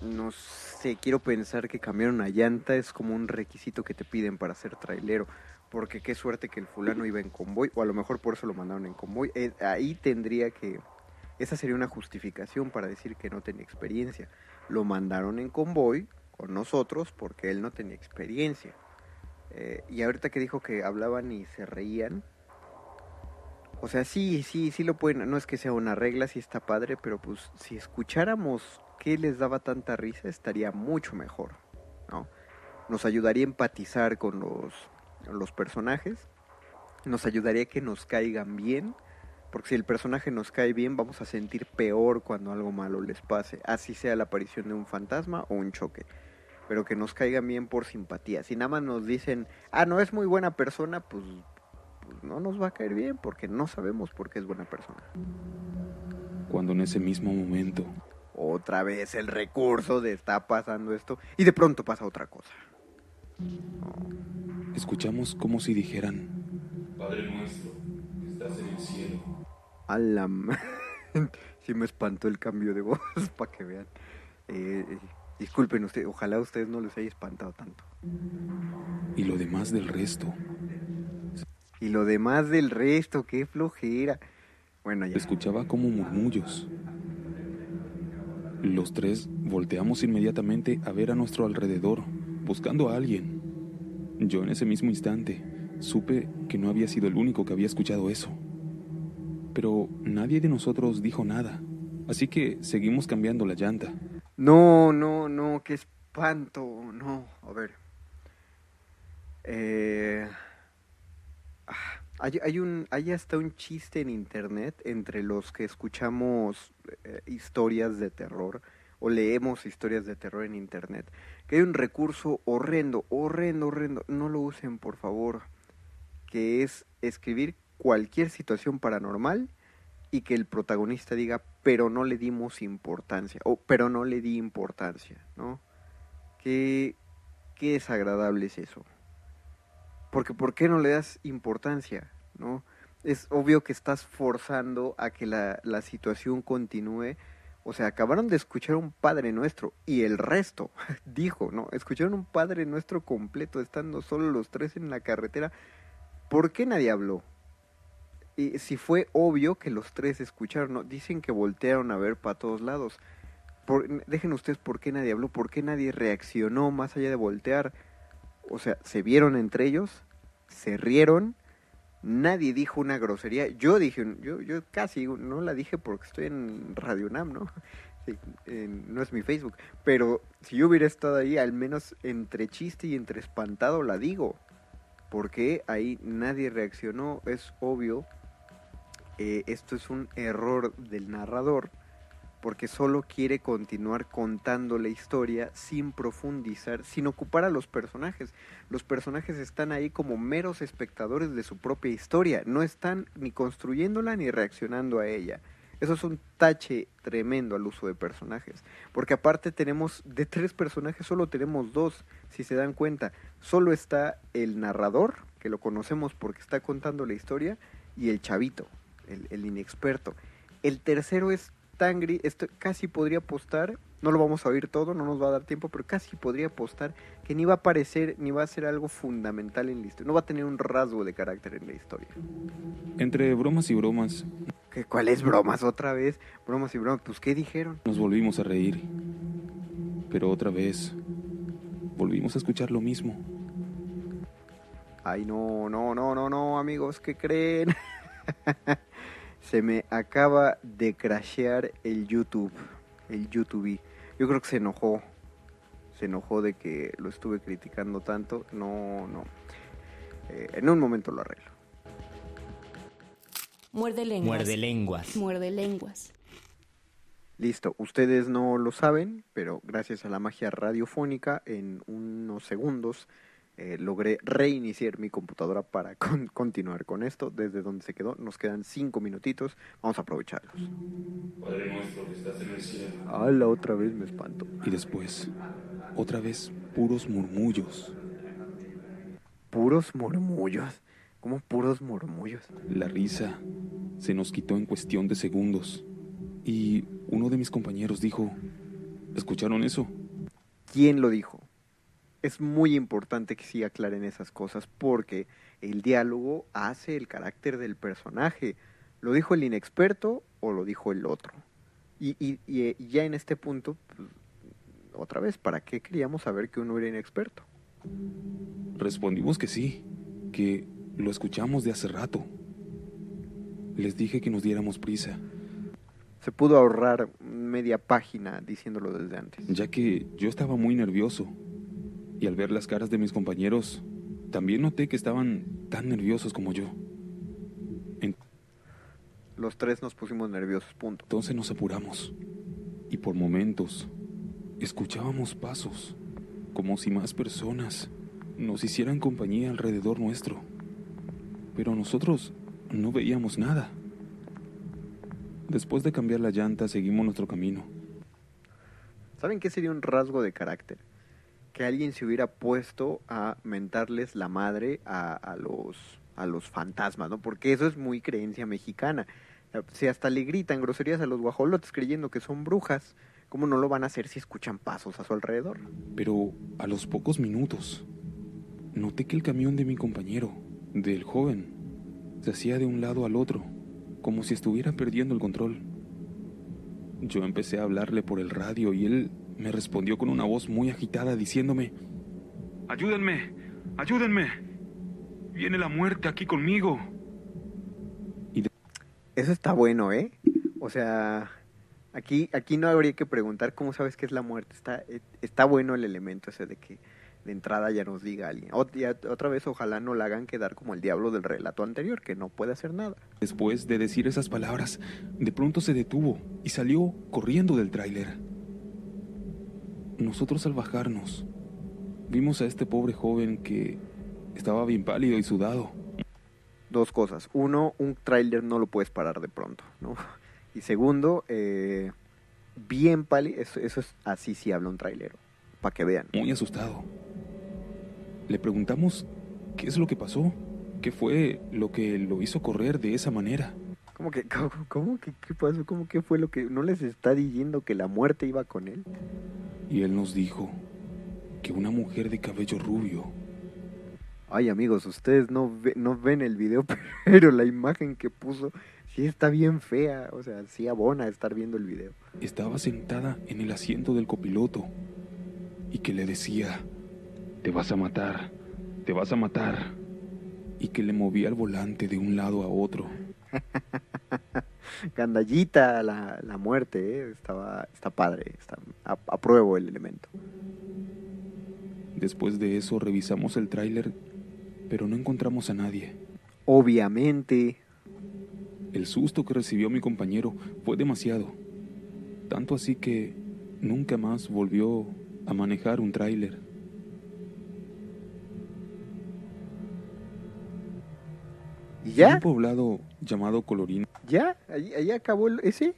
no sé, quiero pensar que cambiar una llanta es como un requisito que te piden para ser trailero. Porque qué suerte que el fulano iba en convoy, o a lo mejor por eso lo mandaron en convoy. Eh, ahí tendría que... Esa sería una justificación para decir que no tenía experiencia. Lo mandaron en convoy con nosotros porque él no tenía experiencia. Eh, y ahorita que dijo que hablaban y se reían. O sea, sí, sí, sí lo pueden. No es que sea una regla, sí está padre, pero pues si escucháramos qué les daba tanta risa, estaría mucho mejor, ¿no? Nos ayudaría a empatizar con los, los personajes. Nos ayudaría a que nos caigan bien. Porque si el personaje nos cae bien, vamos a sentir peor cuando algo malo les pase. Así sea la aparición de un fantasma o un choque pero que nos caigan bien por simpatía. Si nada más nos dicen, ah, no es muy buena persona, pues, pues no nos va a caer bien porque no sabemos por qué es buena persona. Cuando en ese mismo momento Otra vez el recurso de está pasando esto y de pronto pasa otra cosa. escuchamos como si dijeran, Padre nuestro, que estás en el cielo. A la (laughs) sí me espantó el cambio de voz (laughs) para que vean. Eh, eh, disculpen ustedes, ojalá a ustedes no les haya espantado tanto. Y lo demás del resto. Y lo demás del resto, qué flojera. Bueno, ya. Escuchaba como murmullos. Los tres volteamos inmediatamente a ver a nuestro alrededor, buscando a alguien. Yo en ese mismo instante supe que no había sido el único que había escuchado eso. Pero nadie de nosotros dijo nada, así que seguimos cambiando la llanta. No, no, no, qué espanto, no. A ver. Eh, hay, hay un, hay hasta un chiste en internet entre los que escuchamos eh, historias de terror o leemos historias de terror en internet, que hay un recurso horrendo, horrendo, horrendo. No lo usen, por favor. Que es escribir cualquier situación paranormal y que el protagonista diga, pero no le dimos importancia, o pero no le di importancia, ¿no? Qué, qué desagradable es eso. Porque ¿por qué no le das importancia, no? Es obvio que estás forzando a que la, la situación continúe. O sea, acabaron de escuchar un Padre Nuestro y el resto (laughs) dijo, ¿no? Escucharon un Padre Nuestro completo estando solo los tres en la carretera. ¿Por qué nadie habló? Y si fue obvio que los tres escucharon, ¿no? Dicen que voltearon a ver para todos lados. Dejen ustedes por qué nadie habló, por qué nadie reaccionó más allá de voltear. O sea, se vieron entre ellos, se rieron, nadie dijo una grosería. Yo dije, yo, yo casi no la dije porque estoy en Radio Nam, ¿no? (laughs) No es mi Facebook. Pero si yo hubiera estado ahí, al menos entre chiste y entre espantado, la digo. Porque ahí nadie reaccionó, es obvio. Eh, esto es un error del narrador porque solo quiere continuar contando la historia sin profundizar, sin ocupar a los personajes. Los personajes están ahí como meros espectadores de su propia historia, no están ni construyéndola ni reaccionando a ella. Eso es un tache tremendo al uso de personajes, porque aparte tenemos de tres personajes solo tenemos dos, si se dan cuenta. Solo está el narrador, que lo conocemos porque está contando la historia, y el chavito, el, el inexperto. El tercero es tan gris, esto casi podría apostar, no lo vamos a oír todo, no nos va a dar tiempo, pero casi podría apostar que ni va a aparecer, ni va a ser algo fundamental en la historia, no va a tener un rasgo de carácter en la historia. Entre bromas y bromas. ¿Qué, ¿Cuál es bromas otra vez? Bromas y bromas, pues ¿qué dijeron? Nos volvimos a reír, pero otra vez volvimos a escuchar lo mismo. Ay, no, no, no, no, no, amigos, ¿qué creen? (laughs) se me acaba de crashear el YouTube, el YouTube. Yo creo que se enojó, se enojó de que lo estuve criticando tanto. No, no. Eh, en un momento lo arreglo. Muerde lenguas. Muerde lenguas. Muerde lenguas. Listo, ustedes no lo saben, pero gracias a la magia radiofónica, en unos segundos eh, logré reiniciar mi computadora para con continuar con esto desde donde se quedó. Nos quedan cinco minutitos, vamos a aprovecharlos. Padre nuestro que estás en el cielo. ¡Hala! Otra vez me espanto. Y después, otra vez, puros murmullos. Puros murmullos. ¿Cómo puros murmullos? La risa se nos quitó en cuestión de segundos. Y uno de mis compañeros dijo, ¿escucharon eso? ¿Quién lo dijo? Es muy importante que sí aclaren esas cosas porque el diálogo hace el carácter del personaje. ¿Lo dijo el inexperto o lo dijo el otro? Y, y, y ya en este punto, pues, otra vez, ¿para qué queríamos saber que uno era inexperto? Respondimos que sí, que lo escuchamos de hace rato. Les dije que nos diéramos prisa, Se pudo ahorrar media página diciéndolo desde antes. ya que yo estaba muy nervioso. Y al ver las caras de mis compañeros, también noté que estaban tan nerviosos como yo. Los tres nos pusimos nerviosos, punto. Entonces nos apuramos. Y por momentos escuchábamos pasos, como si más personas nos hicieran compañía alrededor nuestro. Pero nosotros no veíamos nada. Después de cambiar la llanta, seguimos nuestro camino. ¿Saben qué sería un rasgo de carácter? Que alguien se hubiera puesto a mentarles la madre a, a los, a los fantasmas, ¿no? Porque eso es muy creencia mexicana. Si hasta le gritan groserías a los guajolotes creyendo que son brujas, ¿cómo no lo van a hacer si escuchan pasos a su alrededor? Pero a los pocos minutos, noté que el camión de mi compañero, del joven, se hacía de un lado al otro, como si estuviera perdiendo el control. Yo empecé a hablarle por el radio y él me respondió con una voz muy agitada diciéndome, Ayúdenme, ayúdenme. Viene la muerte aquí conmigo. Eso está bueno, ¿eh? O sea, aquí, aquí no habría que preguntar cómo sabes qué es la muerte. Está, eh, está bueno el elemento ese de que de entrada ya nos diga alguien. Otra vez, ojalá no la hagan quedar como el diablo del relato anterior, que no puede hacer nada. Después de decir esas palabras, de pronto se detuvo y salió corriendo del tráiler. Nosotros al bajarnos, vimos a este pobre joven que estaba bien pálido y sudado. dos cosas. Uno, un tráiler no lo puedes parar de pronto, ¿no? Y segundo, eh, bien pali, eso, eso es así sí habla un trailero, para que vean. Muy asustado. Le preguntamos qué es lo que pasó, qué fue lo que lo hizo correr de esa manera. ¿Cómo que, cómo, cómo que, qué pasó? ¿Cómo que fue lo que no les está diciendo que la muerte iba con él? Y él nos dijo que una mujer de cabello rubio Ay amigos, ustedes no, ve- no ven el video, (laughs) pero la imagen que puso sí está bien fea, o sea, sí abona estar viendo el video. estaba sentada en el asiento del copiloto y que le decía, te vas a matar, te vas a matar, y que le movía el volante de un lado a otro. (laughs) (laughs) Gandallita la, la muerte, ¿eh? estaba, está padre, está, a- apruebo el elemento. Después de eso revisamos el tráiler, pero no encontramos a nadie. Obviamente, El susto que recibió mi compañero fue demasiado, tanto así que nunca más volvió a manejar un tráiler. ¿Y En ya? un poblado llamado Colorino, ¿Ya? ¿Ahí, ahí acabó el- ese?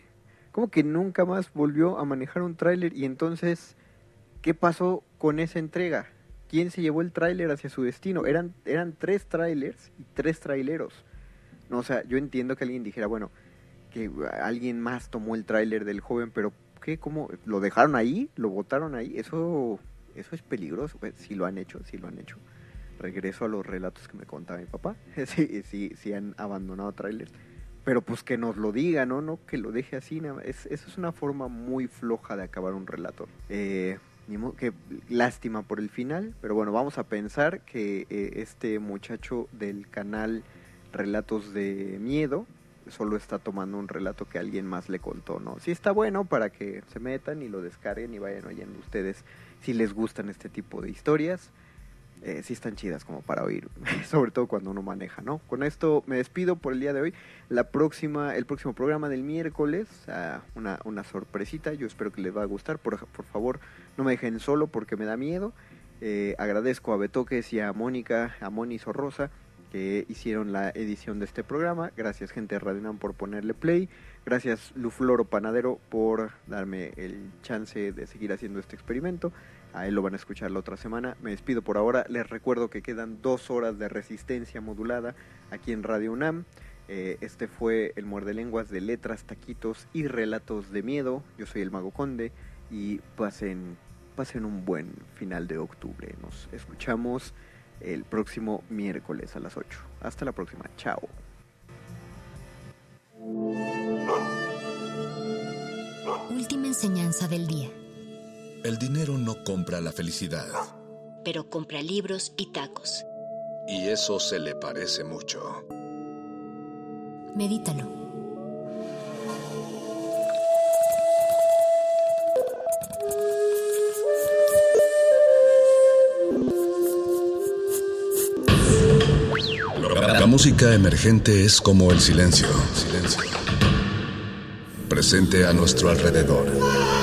¿Cómo que nunca más volvió a manejar un tráiler? Y entonces, ¿qué pasó con esa entrega? ¿Quién se llevó el tráiler hacia su destino? Eran, eran tres tráilers y tres traileros. No, o sea, yo entiendo que alguien dijera, bueno, que alguien más tomó el tráiler del joven, pero ¿qué? ¿Cómo? ¿Lo dejaron ahí? ¿Lo botaron ahí? Eso, eso es peligroso. Pues, sí lo han hecho, sí lo han hecho. Regreso a los relatos que me contaba mi papá. (laughs) Sí, sí, sí han abandonado trailers. Pero pues que nos lo diga, ¿no? No que lo deje así. Es, eso es una forma muy floja de acabar un relato. Eh, que lástima por el final. Pero bueno, vamos a pensar que eh, este muchacho del canal Relatos de Miedo solo está tomando un relato que alguien más le contó, ¿no? Sí está bueno para que se metan y lo descarguen y vayan oyendo ustedes si les gustan este tipo de historias eh, sí están chidas como para oír, (laughs) sobre todo cuando uno maneja, ¿no? Con esto me despido por el día de hoy. La próxima, el próximo programa del miércoles, ah, una, una sorpresita, yo espero que les va a gustar. Por, por favor, no me dejen solo porque me da miedo. Eh, agradezco a Betoques y a Mónica, a Moni Sorrosa, que hicieron la edición de este programa. Gracias, gente de Radio Nam, por ponerle play. Gracias, Lufloro Panadero, por darme el chance de seguir haciendo este experimento. A él lo van a escuchar la otra semana. Me despido por ahora. Les recuerdo que quedan dos horas de resistencia modulada aquí en Radio UNAM. Eh, este fue el Muerde Lenguas de letras, taquitos y relatos de miedo. Yo soy el Mago Conde y pasen, pasen un buen final de octubre. Nos escuchamos el próximo miércoles a las 8. Hasta la próxima. Chao. Última enseñanza del día. El dinero no compra la felicidad. Pero compra libros y tacos. Y eso se le parece mucho. Medítalo. La música emergente es como el silencio. Silencio. Presente a nuestro alrededor.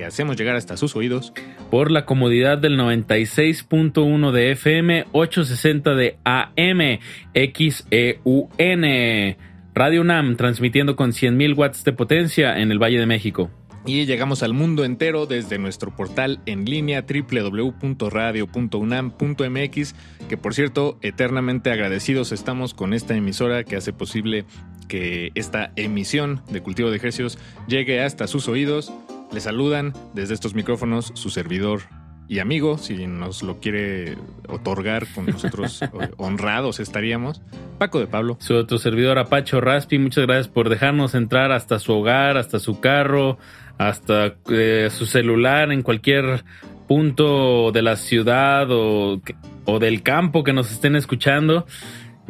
que hacemos llegar hasta sus oídos. Por la comodidad del 96.1 de FM, 860 de AM, XEUN. Radio UNAM transmitiendo con 100.000 watts de potencia en el Valle de México. Y llegamos al mundo entero desde nuestro portal en línea www.radio.unam.mx, que por cierto, eternamente agradecidos estamos con esta emisora que hace posible que esta emisión de Cultivo de Ejercicios llegue hasta sus oídos. Les saludan desde estos micrófonos su servidor y amigo, si nos lo quiere otorgar con nosotros, (laughs) honrados estaríamos. Paco de Pablo. Su otro servidor Apacho Raspi, muchas gracias por dejarnos entrar hasta su hogar, hasta su carro, hasta eh, su celular, en cualquier punto de la ciudad o, o del campo que nos estén escuchando.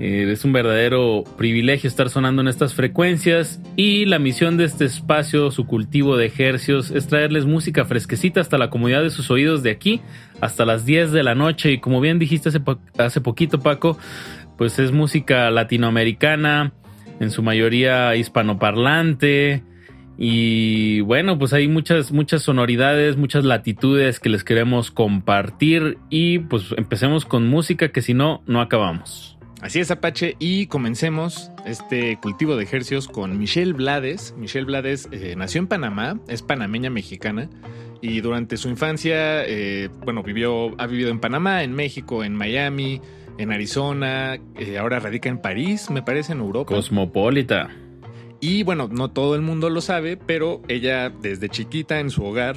Eh, es un verdadero privilegio estar sonando en estas frecuencias y la misión de este espacio, su cultivo de ejercios, es traerles música fresquecita hasta la comodidad de sus oídos de aquí hasta las 10 de la noche. Y como bien dijiste hace, hace poquito Paco, pues es música latinoamericana, en su mayoría hispanoparlante. Y bueno, pues hay muchas, muchas sonoridades, muchas latitudes que les queremos compartir. Y pues empecemos con música que si no, no acabamos. Así es, Apache, y comencemos este cultivo de ejercios con Michelle Blades. Michelle Blades eh, nació en Panamá, es panameña mexicana, y durante su infancia, eh, bueno, vivió, ha vivido en Panamá, en México, en Miami, en Arizona, eh, ahora radica en París, me parece, en Europa. Cosmopolita. Y bueno, no todo el mundo lo sabe, pero ella desde chiquita en su hogar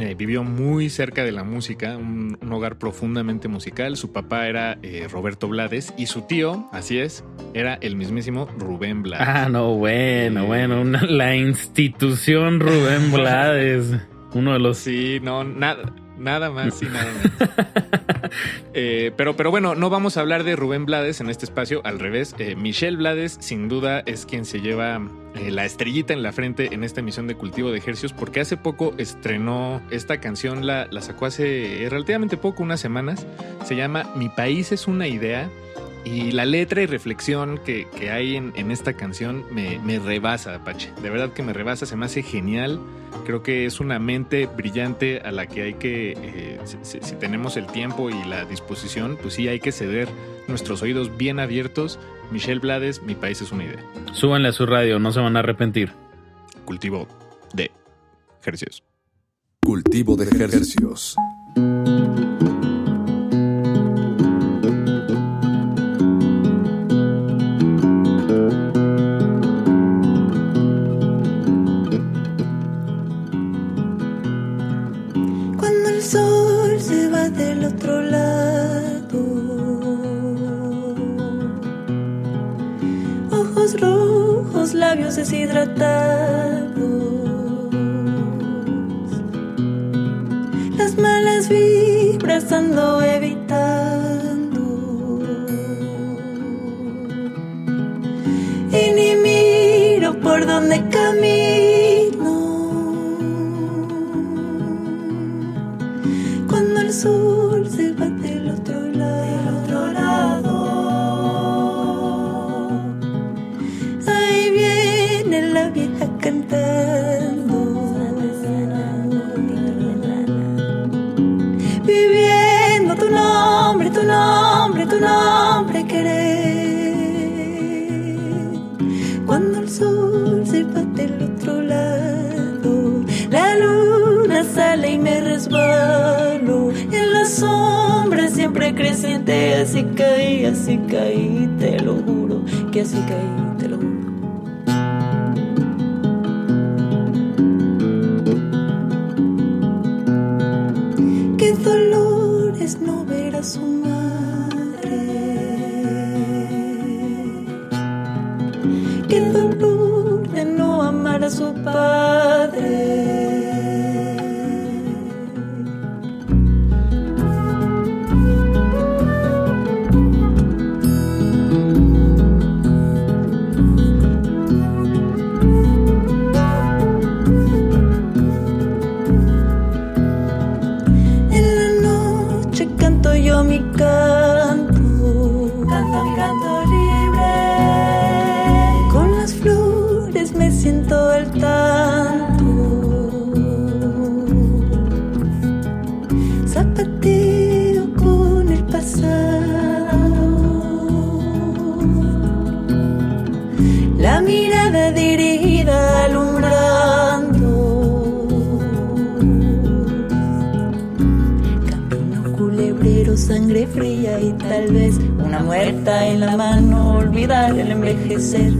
eh, vivió muy cerca de la música, un, hogar profundamente musical. Su papá era eh, Roberto Blades y su tío, así es, era el mismísimo Rubén Blades. Ah, no, bueno, eh, bueno, la institución Rubén (laughs) Blades. Uno de los. Sí, no, nada. Nada más y nada más. (laughs) Eh, pero, pero bueno, no vamos a hablar de Rubén Blades en este espacio, al revés. Eh, Michelle Blades, sin duda, es quien se lleva eh, la estrellita en la frente en esta emisión de Cultivo de Ejercios, porque hace poco estrenó esta canción, la, la sacó hace relativamente poco, unas semanas. Se llama Mi país es una idea. Y la letra y reflexión que, hay en, esta canción me, me, rebasa, Apache. De verdad que me rebasa, se me hace genial. Creo que es una mente brillante a la que hay que, eh, si, tenemos el tiempo y la disposición, pues sí hay que ceder nuestros oídos bien abiertos. Michelle Blades, mi país es una idea. Súbanle a su radio, no se van a arrepentir. Cultivo de ejercicios. Cultivo de ejercicios. Labios deshidratados. Las malas vibras ando evitando. Y ni miro por donde camino. senté, así caí, así caí, te lo juro, que así caí, te lo juro. Qué dolores no ver a su madre. Qué dolor de no amar a su padre. en la mano, olvidar el envejecer.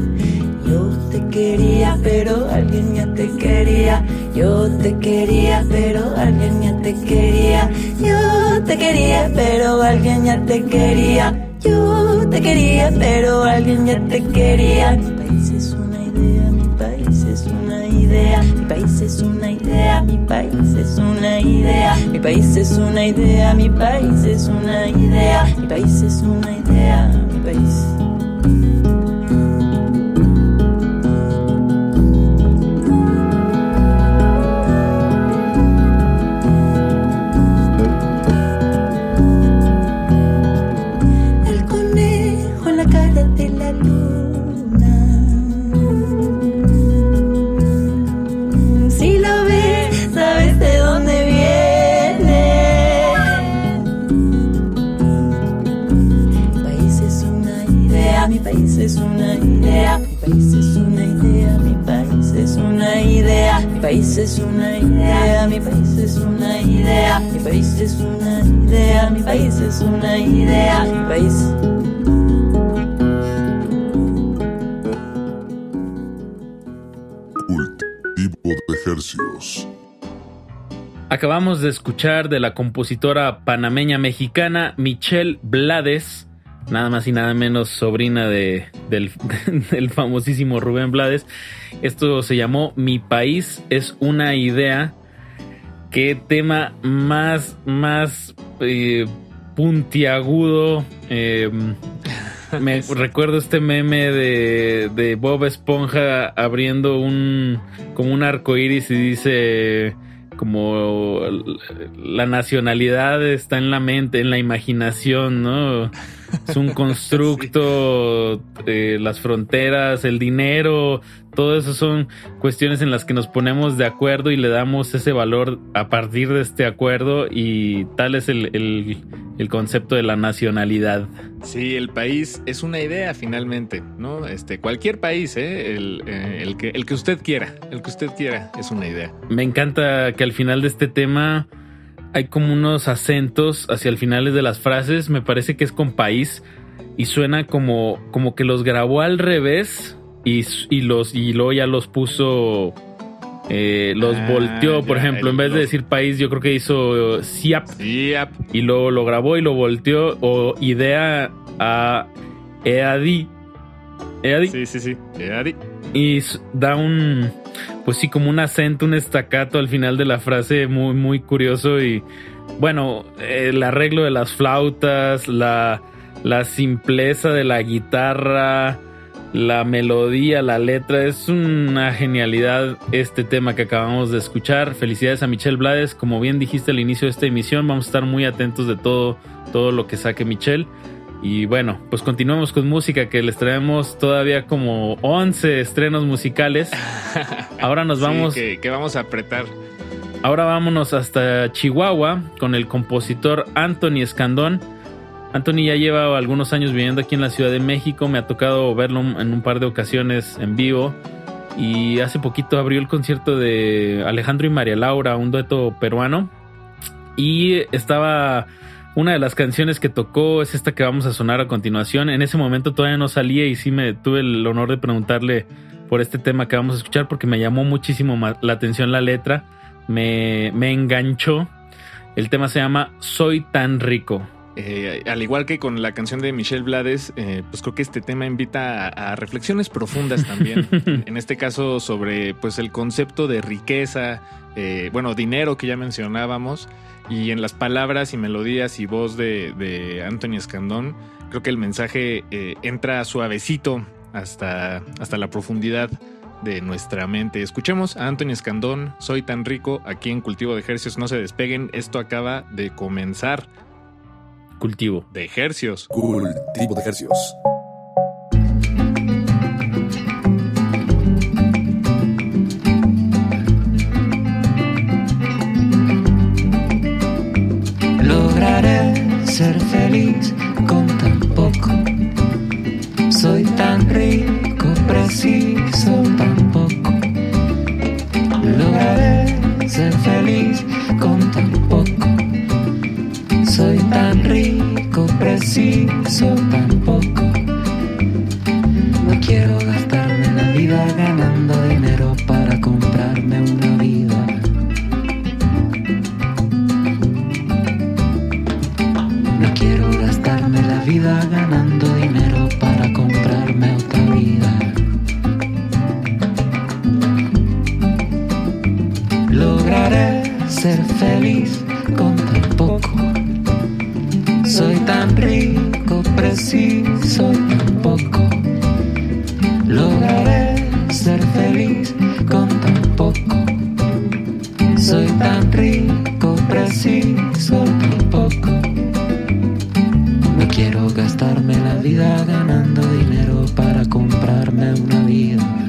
Yo te quería, pero alguien ya te quería. Yo te quería, pero alguien ya te quería. Yo te quería, pero alguien ya te quería. Yo te quería, pero alguien ya te quería. Mi país es una idea, mi país es una idea, mi país es una mi país es una idea. Mi país es una idea, mi país es una idea. Mi país es una idea, mi país. Es una idea, mi país es una idea, mi país es una idea, mi país es una idea, mi país. Cultivo de ejercicios. Acabamos de escuchar de la compositora panameña mexicana Michelle Blades, nada más y nada menos sobrina de, del, (laughs) del famosísimo Rubén Blades. Esto se llamó Mi país es una idea. Qué tema más, más eh, puntiagudo. eh, (laughs) me recuerdo este meme de, de Bob Esponja abriendo un como un arco iris y dice como la nacionalidad está en la mente, en la imaginación, ¿no? Es un constructo, (laughs) eh, las fronteras, el dinero, todo eso son cuestiones en las que nos ponemos de acuerdo y le damos ese valor a partir de este acuerdo y tal es el, el- el concepto de la nacionalidad. Sí, el país es una idea finalmente, ¿no? Este, cualquier país, ¿eh? El, eh, el que, el que usted quiera, el que usted quiera es una idea. Me encanta que al final de este tema hay como unos acentos hacia el final de las frases. Me parece que es con país y suena como, como que los grabó al revés y, y los y luego ya los puso. eh, los Ah, volteó, por ya, ejemplo, en vez de decir país, yo creo que hizo SIAP Sí, ap- y luego lo grabó y lo volteó. O idea a EADI. EADI sí, sí, sí. Eh, Ari. y da un pues sí como un acento un estacato al final de la frase muy muy curioso y bueno el arreglo de las flautas la la simpleza de la guitarra la melodía la letra es una genialidad este tema que acabamos de escuchar. Felicidades a Michelle Blades como bien dijiste al inicio de esta emisión vamos a estar muy atentos de todo todo lo que saque Michelle y bueno, pues continuamos con música que les traemos todavía como 11 estrenos musicales. (laughs) Ahora nos Sí, vamos, que, que vamos a apretar. ahora vámonos hasta Chihuahua con el compositor Anthony Escandón. Anthony ya lleva algunos años viviendo aquí en la Ciudad de México, me ha tocado verlo en un par de ocasiones en vivo y hace poquito abrió el concierto de Alejandro y María Laura, un dueto peruano y estaba una de las canciones que tocó es esta que vamos a sonar a continuación. En ese momento todavía no salía y sí me tuve el honor de preguntarle por este tema que vamos a escuchar porque me llamó muchísimo la atención la letra, me, me enganchó. El tema se llama Soy tan rico. Eh, al igual que con la canción de Michelle Blades, eh, pues creo que este tema invita a, a reflexiones profundas también. (laughs) en este caso sobre pues el concepto de riqueza, eh, bueno, dinero que ya mencionábamos, y en las palabras y melodías y voz de, de Anthony Escandón, creo que el mensaje eh, entra suavecito hasta, hasta la profundidad de nuestra mente. Escuchemos a Anthony Escandón, Soy tan rico, aquí en Cultivo de Ejercios, no se despeguen, esto acaba de comenzar Cultivo. de ejercios. Cultivo de ejercicios. ser feliz con tan poco. Soy tan rico, preciso tan poco. Lograré ser feliz con tan poco. Soy tan rico, preciso tan poco. No quiero gastarme la vida ganando de ser feliz con tan poco. Soy tan rico, preciso tan poco. Lograré ser feliz con tan poco. Soy tan rico, preciso tan poco. No quiero gastarme la vida ganando dinero para comprarme una vida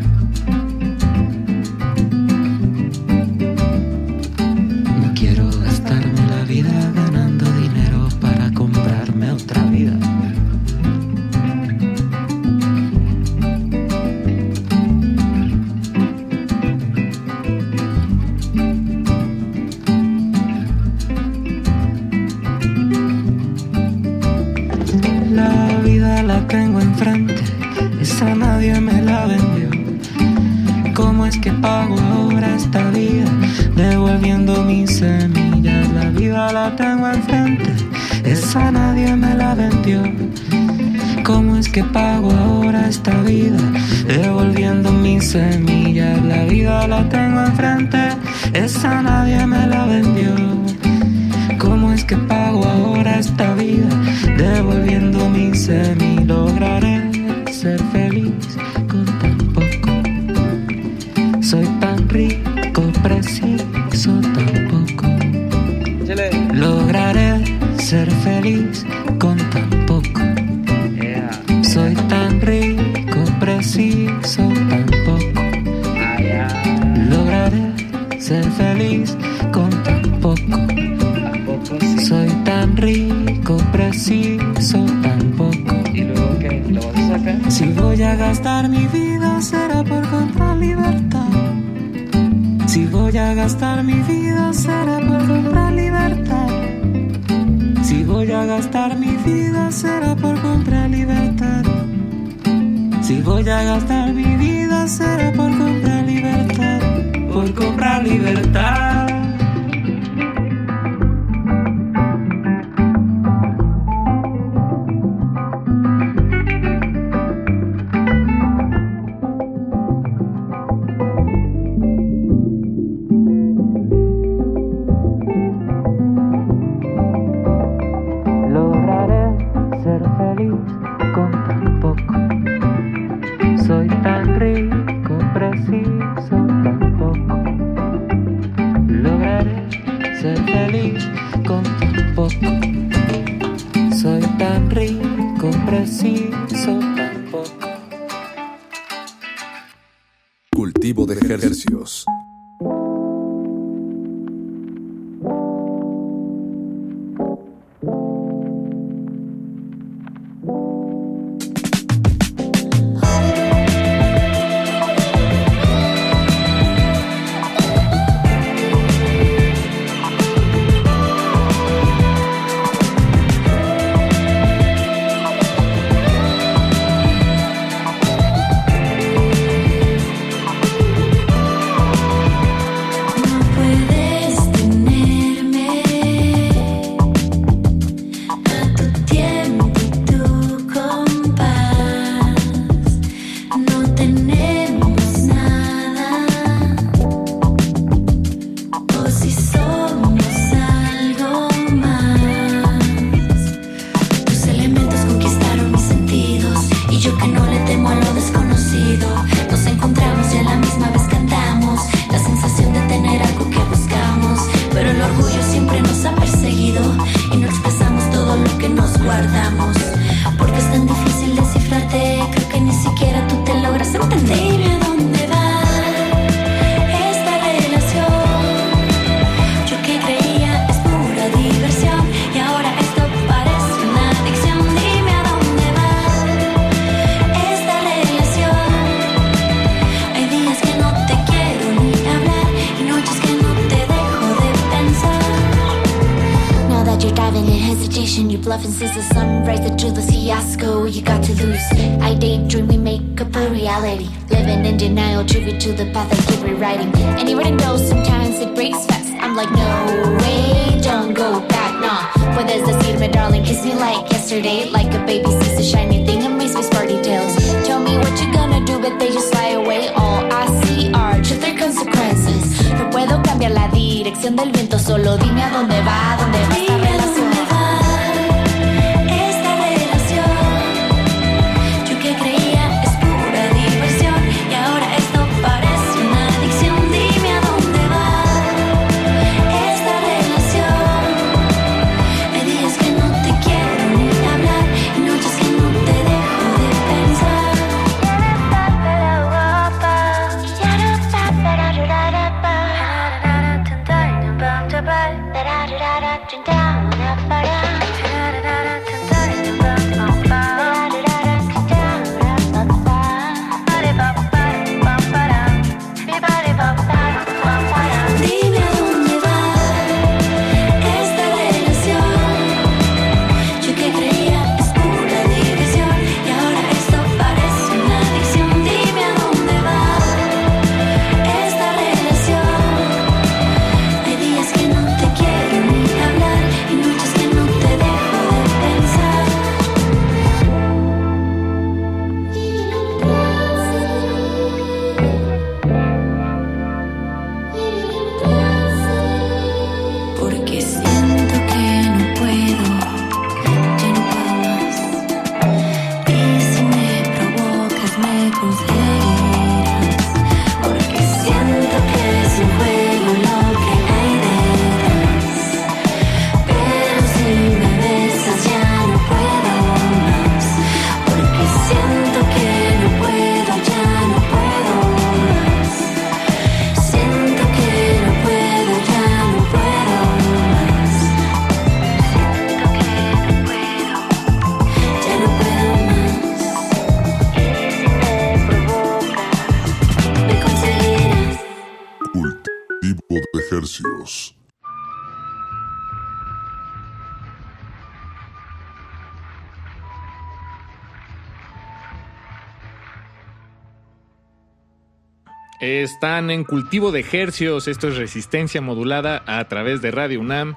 Están en cultivo de ejercios, esto es resistencia modulada a través de Radio UNAM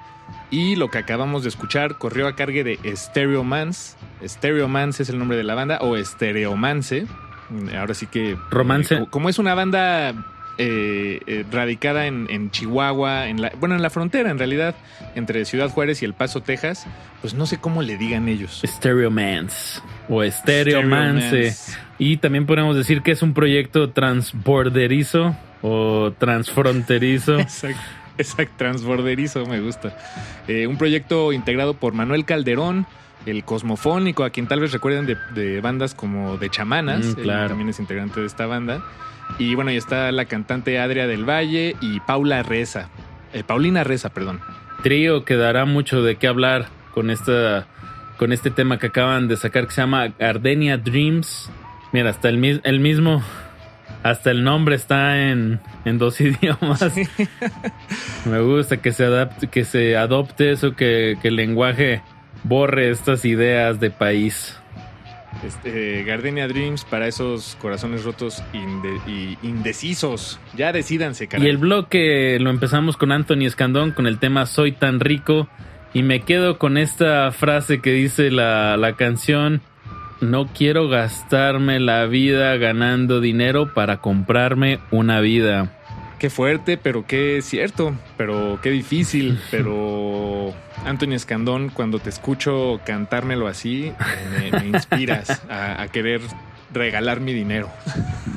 y lo que acabamos de escuchar corrió a cargue de Stereomance. Stereomance es el nombre de la banda o Stereomance. Ahora sí que... Romance. eh, co- como es una banda eh, eh, radicada en, en Chihuahua, en la, bueno, en la frontera en realidad, entre Ciudad Juárez y El Paso, Texas, pues no sé cómo le digan ellos. Stereomance o Stereomance. Stereomance. Y también podemos decir que es un proyecto transborderizo o transfronterizo. (laughs) Exacto, exacto, transborderizo, me gusta. Eh, un proyecto integrado por Manuel Calderón, el Cosmofónico, a quien tal vez recuerden de, de bandas como de Chamanas, Mm, él también es integrante de esta banda. Y bueno, y está la cantante Adria del Valle y Paula Reza, eh, Paulina Reza, perdón. Trío que dará mucho de qué hablar con esta con este tema que acaban de sacar que se llama Gardenia Dreams. Mira, hasta el, mis- el mismo hasta el nombre está en, en dos (laughs) idiomas. Me gusta que se adapte, que se adopte eso, que, que el lenguaje borre estas ideas de país. Este, Gardenia Dreams para esos corazones rotos y indecisos. Ya decídanse, caray. Y el bloque lo empezamos con Anthony Escandón con el tema Soy tan rico. Y me quedo con esta frase que dice la, la canción. No quiero gastarme la vida ganando dinero para comprarme una vida. Qué fuerte, pero qué cierto, pero qué difícil, (laughs) pero Antonio Escandón, cuando te escucho cantármelo así, me, me (laughs) inspiras a, a querer regalar mi dinero.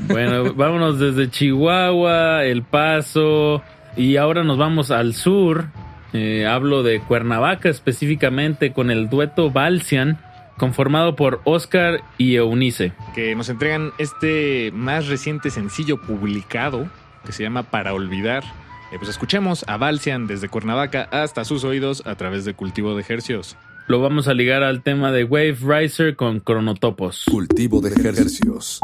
Bueno, vámonos desde Chihuahua, El Paso y ahora nos vamos al sur. Eh, hablo de Cuernavaca específicamente con el dueto Balsian, conformado por Oscar y Eunice. Que nos entregan este más reciente sencillo publicado, que se llama Para Olvidar. Eh, pues escuchemos a Balsian desde Cuernavaca hasta sus oídos a través de Cultivo de Hercios. Lo vamos a ligar al tema de Wave Riser con Cronotopos. Cultivo de ejercicios.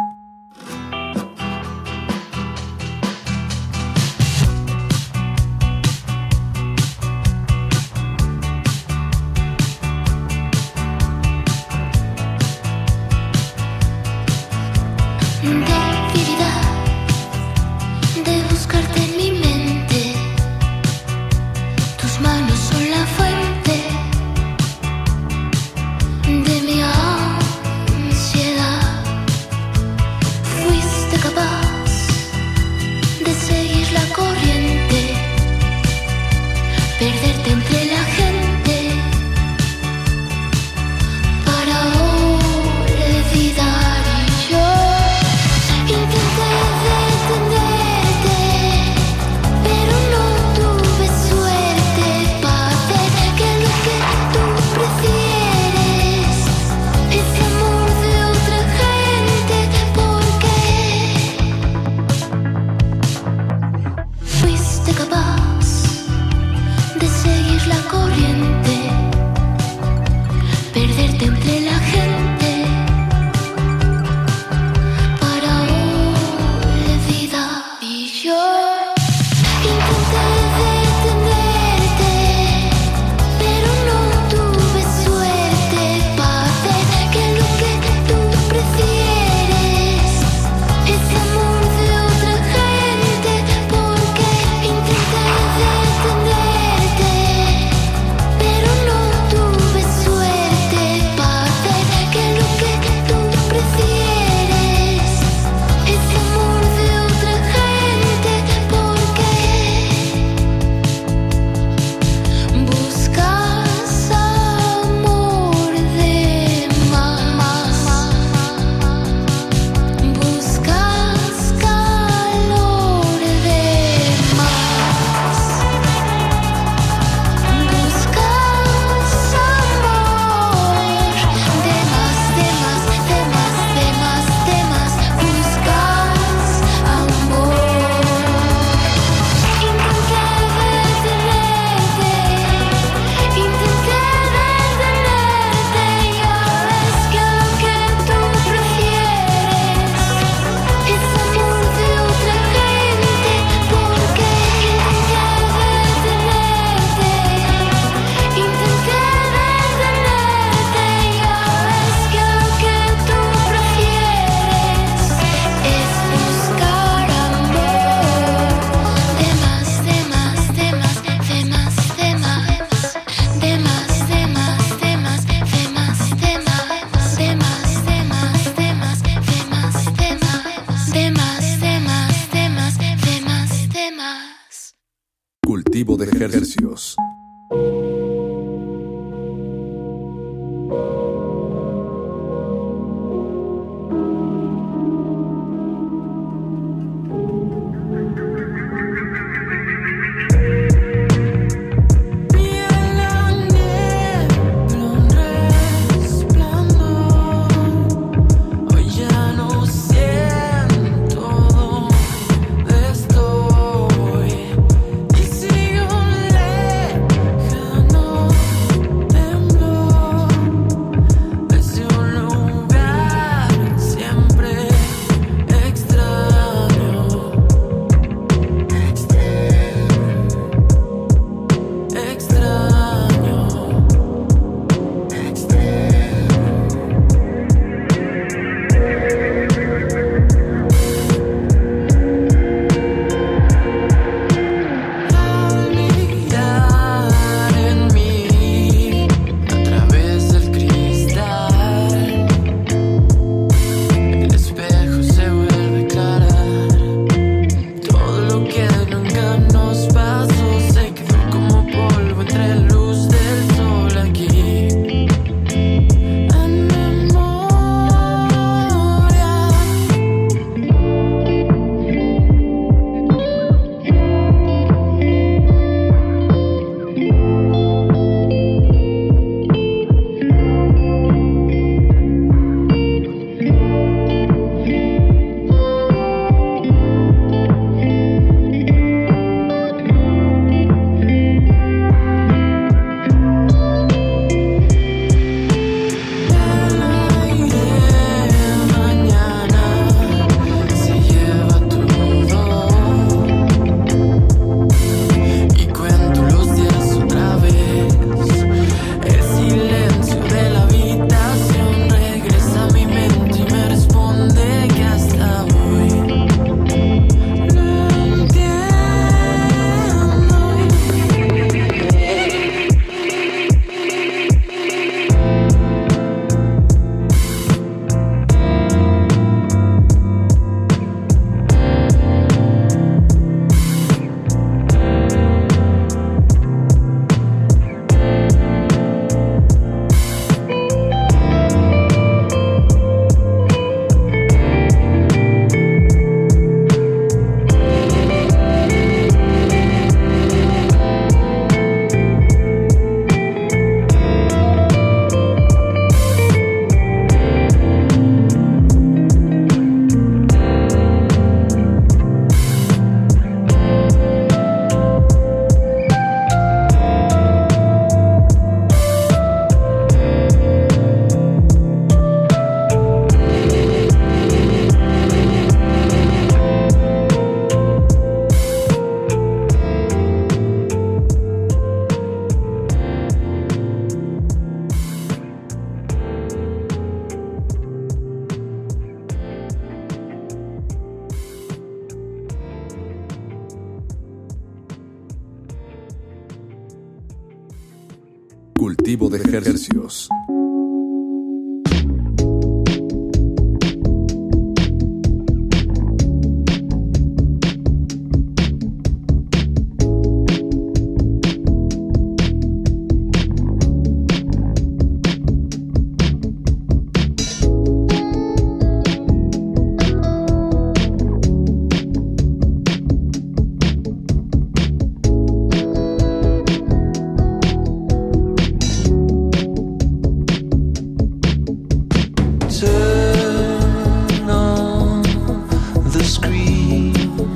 Screen and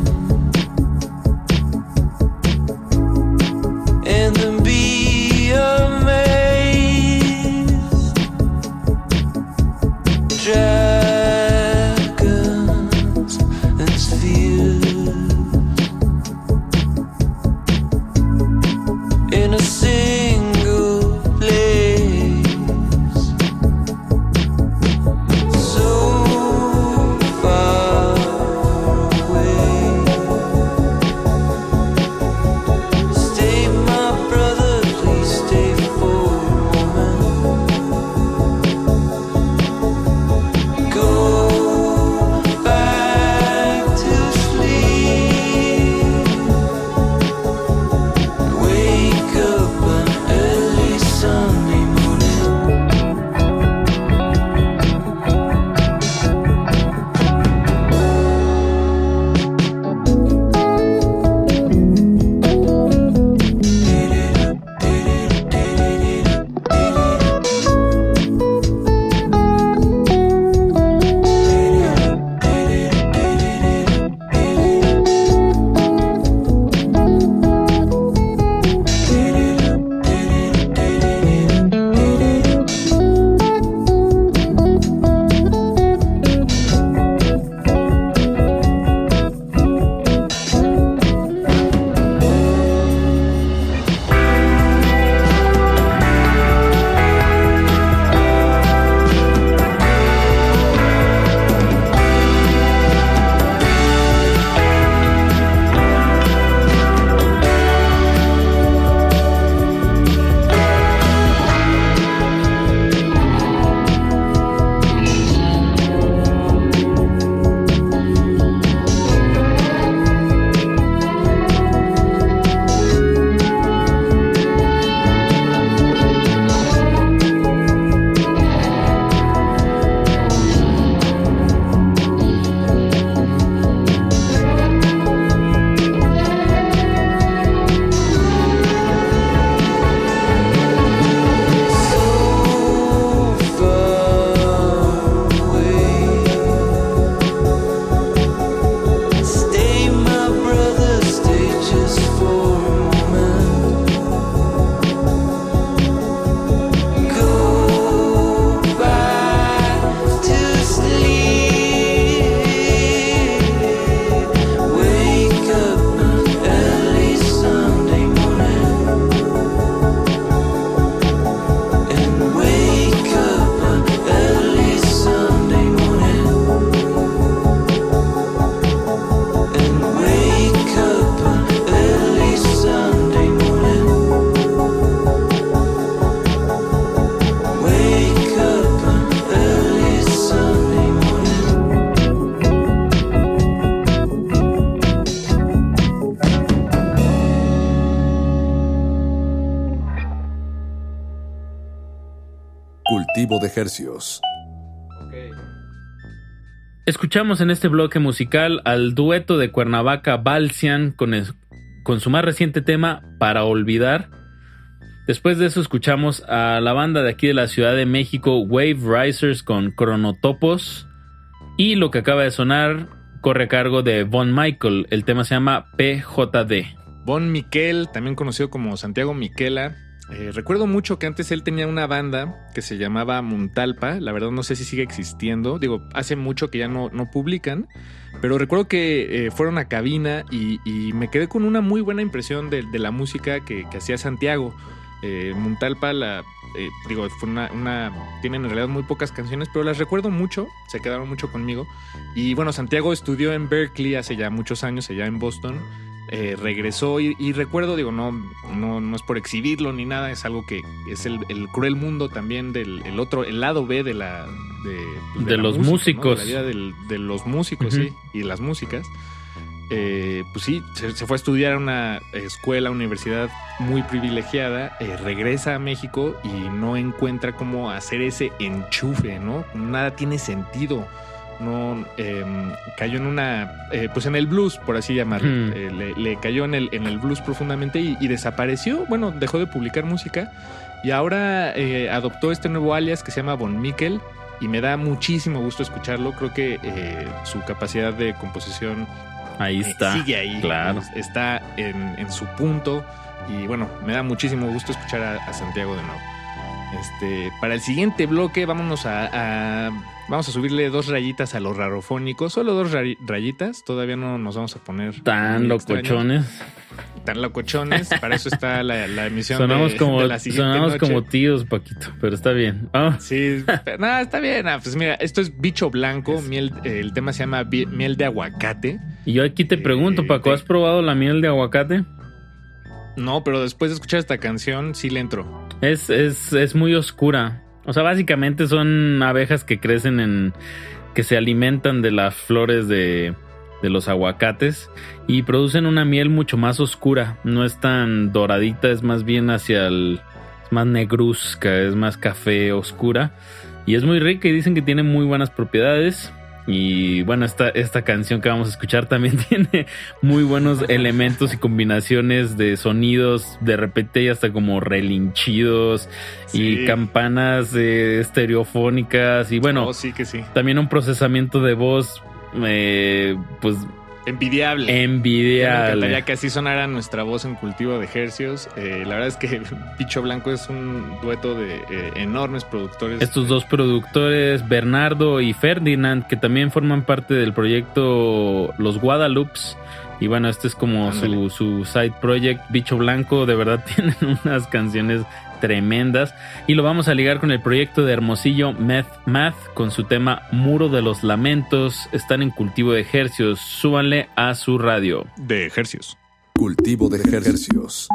Escuchamos en este bloque musical al dueto de Cuernavaca Balsian con, con su más reciente tema Para Olvidar. Después de eso escuchamos a la banda de aquí de la Ciudad de México Wave Risers con Cronotopos. Y lo que acaba de sonar corre a cargo de Von Michael. El tema se llama PJD. Bon Miquel, también conocido como Santiago Miquela. Eh, recuerdo mucho que antes él tenía una banda que se llamaba Muntalpa. La verdad no sé si sigue existiendo. Digo, hace mucho que ya no, no publican. Pero recuerdo que eh, fueron a cabina y, me quedé con una muy buena impresión de, la música que, hacía Santiago. Eh, Muntalpa, la, eh, digo, fue Tienen en realidad muy pocas canciones, pero las recuerdo mucho. Se quedaron mucho conmigo. Y bueno, Santiago estudió en Berkeley hace ya muchos años, allá en Boston. Eh, regresó y, y recuerdo, digo, no, no, no es por exhibirlo ni nada, es algo que es el, el cruel mundo también del el otro, el lado B de la de, De la los música, ¿no? músicos. De la vida del- de los músicos, sí, y de las músicas. Eh, pues sí, se, se fue a estudiar a una escuela, universidad muy privilegiada, eh, regresa a México y no encuentra cómo hacer ese enchufe, ¿no? Nada tiene sentido. No eh, cayó en una, eh, pues en el blues, por así llamarlo. Hmm. Eh, le, le cayó en el, en el blues profundamente y, y desapareció. Bueno, dejó de publicar música y ahora adoptó este nuevo alias que se llama Von Mikkel y me da muchísimo gusto escucharlo. Creo que su capacidad de composición Ahí está. sigue ahí. Claro. Es- Está en, en su punto. Y bueno, me da muchísimo gusto escuchar a, a Santiago de nuevo. Este, para el siguiente bloque, vámonos a, a- Vamos a subirle dos rayitas a los rarofónicos. Solo dos ray- rayitas. Todavía no nos vamos a poner. Tan locochones. Tan locochones. Para eso está la, la emisión Sonamos, de, como, de la siguiente sonamos noche. como tíos, Paquito, pero está bien. Sí, pero nada, está bien. Ah, pues mira, esto es bicho blanco. Miel, eh, el tema se llama miel de aguacate. Y yo aquí te pregunto, Eh, Paco, te- ¿has probado la miel de aguacate? No, pero después de escuchar esta canción, sí le entro. Es, es, es muy oscura. O sea, básicamente son abejas que crecen en. que se alimentan de las flores de, de los aguacates y producen una miel mucho más oscura. No es tan doradita, es más bien hacia el. es más negruzca, es más café oscura. Y es muy rica y dicen que tiene muy buenas propiedades. Y bueno, esta, esta canción que vamos a escuchar (laughs) también tiene muy buenos elementos y combinaciones de sonidos. De repente hay hasta como relinchidos y campanas eh, estereofónicas. Y bueno, Oh, sí que sí. también un procesamiento de voz, eh, pues Envidiable. Me envidiable. encantaría que así sonara nuestra voz en cultivo de hercios. Eh, la verdad es que (laughs) Picho Blanco es un dueto de eh, enormes productores. Estos dos productores, Bernardo y Ferdinand, que también forman parte del proyecto Los Guadalupes. Y bueno, este es como su, su side project, Bicho Blanco. De verdad (laughs) tienen unas canciones tremendas. Y lo vamos a ligar con el proyecto de Hermosillo Meth Math con su tema Muro de los Lamentos. Están en cultivo de ejercios. Súbanle a su radio. De ejercios. Cultivo de hercios.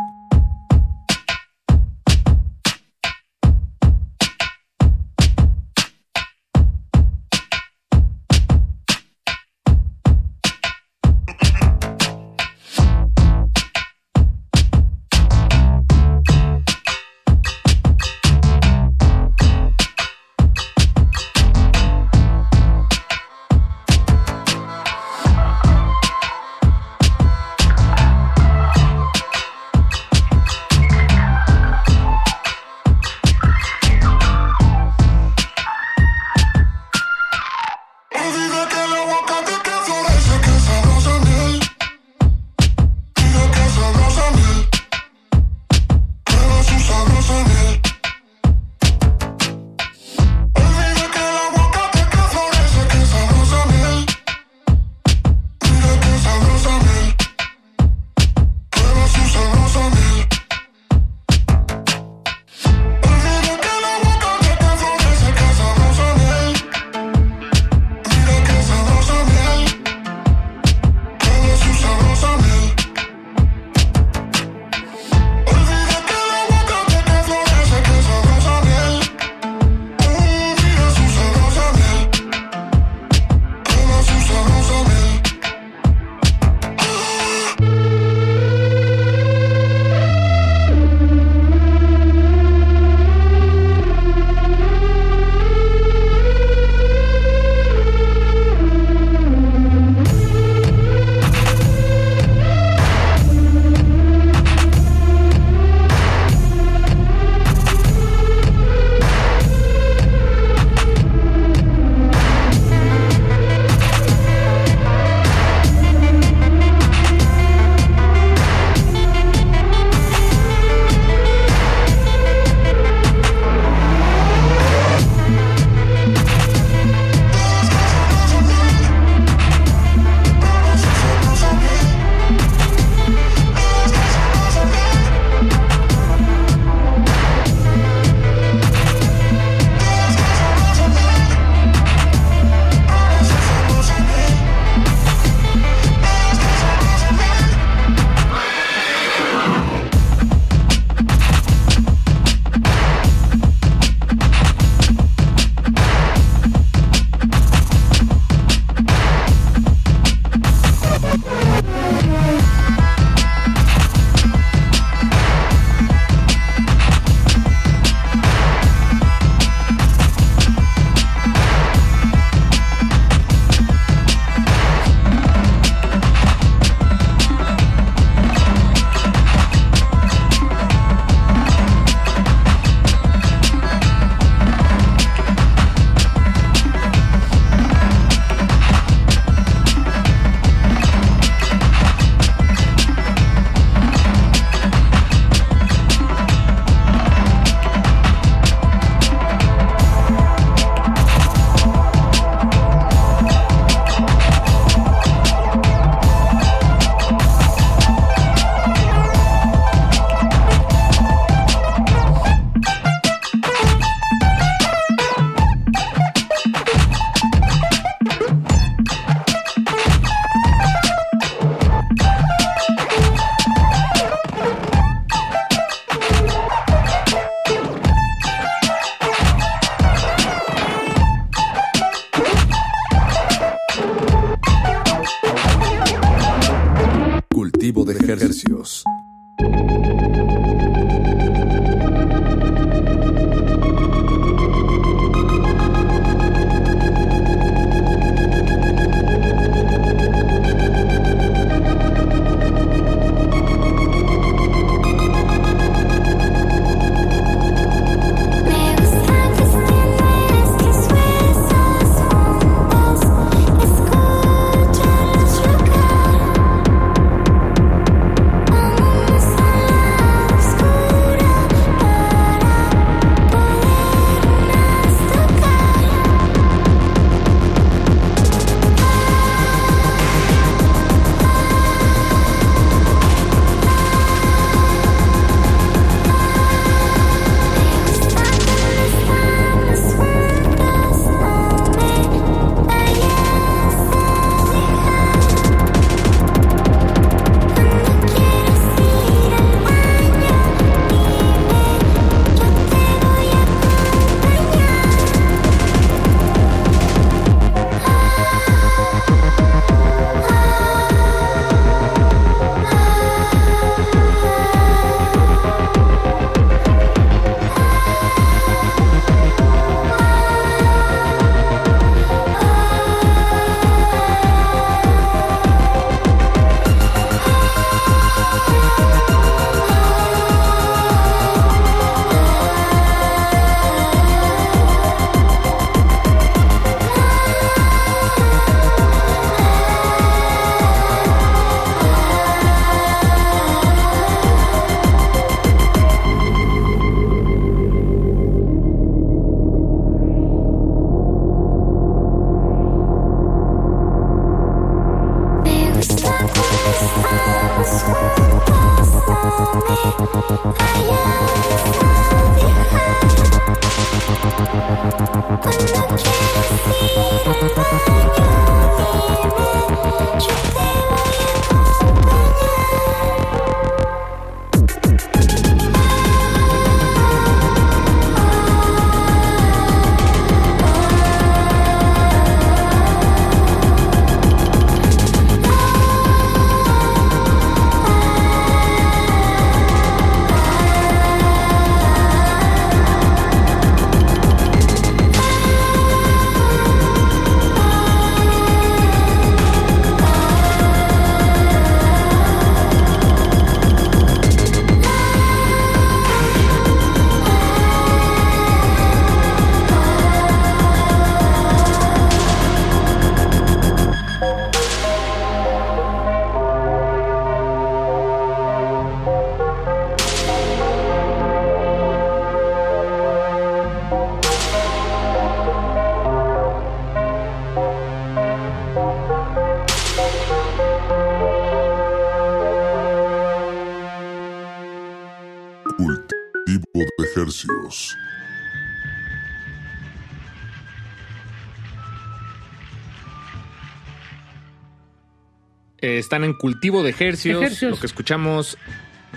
Están en cultivo de ejercios, lo que escuchamos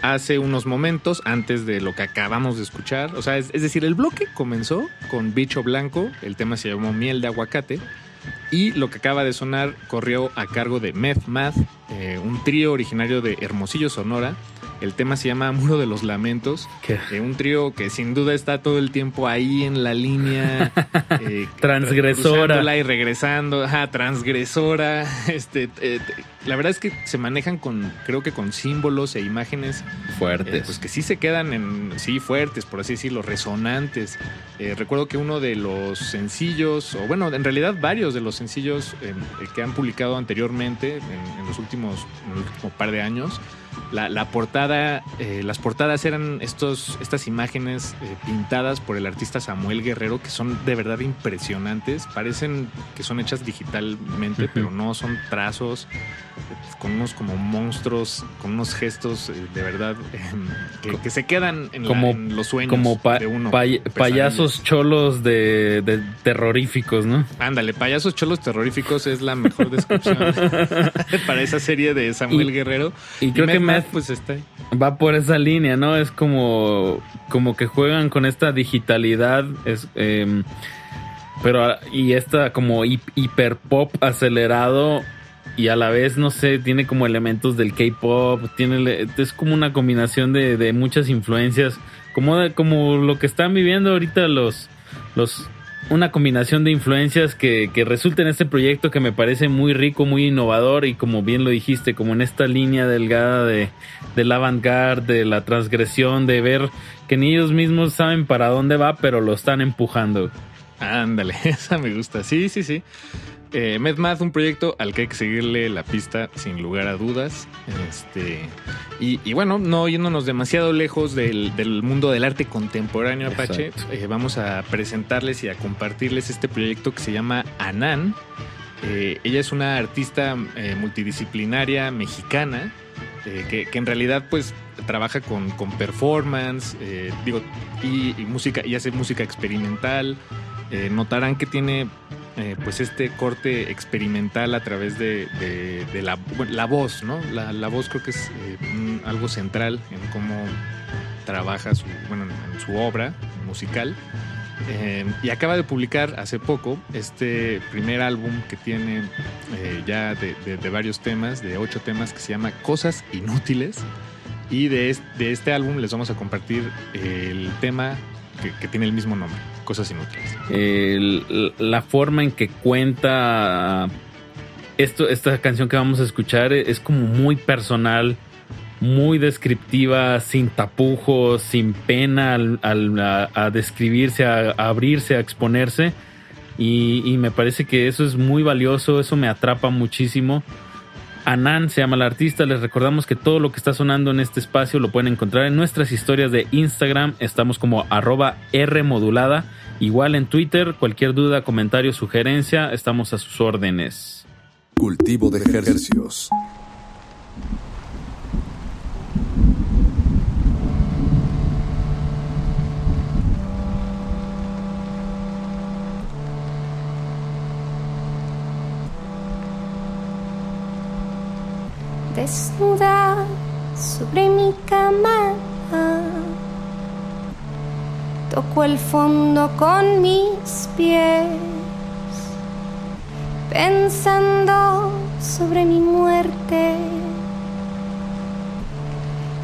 hace unos momentos antes de lo que acabamos de escuchar. O sea, es, decir, el bloque comenzó con Bicho Blanco, el tema se llamó Miel de Aguacate, y lo que acaba de sonar corrió a cargo de Meth Math, eh, un trío originario de Hermosillo, Sonora. El tema se llama Muro de los Lamentos. Eh, un trío que sin duda está todo el tiempo ahí en la línea. (laughs) Eh, transgresora. Y regresando. Ajá, transgresora. (laughs) Este, eh, la verdad es que se manejan con, creo que con símbolos e imágenes fuertes. pues que sí se quedan en, sí, fuertes, por así decirlo, resonantes. recuerdo que uno de los sencillos, o bueno, en realidad varios de los sencillos que han publicado anteriormente, en, los últimos, en el último par de años, la, portada, eh, las portadas eran estos, estas imágenes eh, pintadas por el artista Samuel Guerrero que son de verdad impresionantes. Parecen que son hechas digitalmente, pero no son trazos con unos como monstruos, con unos gestos eh, de verdad em, que, se quedan en, como, los sueños como de uno. payasos cholos de, terroríficos, ¿no? Ándale, payasos cholos terroríficos es la mejor descripción (laughs) (laughs) para esa serie de Samuel Guerrero. Y, creo que pues está va por esa línea, ¿no? Es como, como que juegan con esta digitalidad, es, em, pero y esta como hiper pop acelerado y a la vez, no sé, tiene como elementos del K-pop, tiene, es como una combinación de, de muchas influencias, como, como lo que están viviendo ahorita los, los una combinación de influencias que, que, resulta en este proyecto que me parece muy rico, muy innovador y como bien lo dijiste, como en esta línea delgada de, del avant-garde, de la transgresión, de ver que ni ellos mismos saben para dónde va, pero lo están empujando. Ándale, (laughs) esa me gusta. Sí, sí, sí. Eh, MedMath, un proyecto al que hay que seguirle la pista sin lugar a dudas. Este, y, bueno, no yéndonos demasiado lejos del, mundo del arte contemporáneo Apache, eh, vamos a presentarles y a compartirles este proyecto que se llama Anan. Eh, ella es una artista multidisciplinaria mexicana que, en realidad pues trabaja con, con performance, digo, y, y, música, y hace música experimental. notarán que tiene eh, pues este corte experimental a través de, la, voz, ¿no? La, voz creo que es eh, algo central en cómo trabaja su, bueno, en su obra musical. Eh, y acaba de publicar hace poco este primer álbum que tiene ya de, varios temas, de ocho temas, que se llama Cosas Inútiles. Y de este, álbum les vamos a compartir el tema que tiene el mismo nombre cosas inútiles. la forma en que cuenta esto, esta canción que vamos a escuchar es como muy personal, muy descriptiva, sin tapujos, sin pena al, a, describirse, a, abrirse, a exponerse. Y, y, me parece que eso es muy valioso, eso me atrapa muchísimo. Anan se llama la artista. Les recordamos que todo lo que está sonando en este espacio lo pueden encontrar en nuestras historias de Instagram. Estamos como arroba R modulada. Igual en Twitter, cualquier duda, comentario, sugerencia, estamos a sus órdenes. Cultivo de ejercicios. Desnuda sobre mi cama. Toco el fondo con mis pies, pensando sobre mi muerte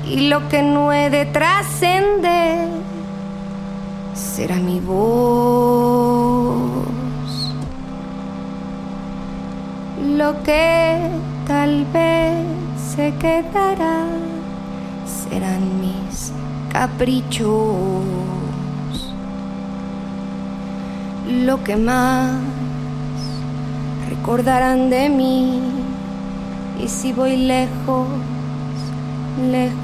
y lo que no he de trascender será mi voz. Lo que tal vez se quedará serán mis caprichos. Lo que más recordarán de mí y si voy lejos, lejos,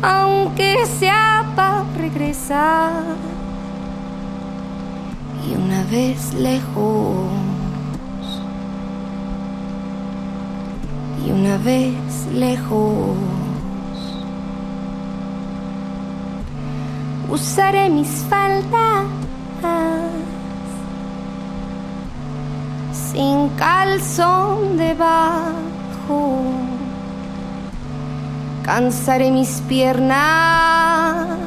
aunque sea para regresar y una vez lejos y una vez lejos usaré mis faldas sin calzón debajo cansaré mis piernas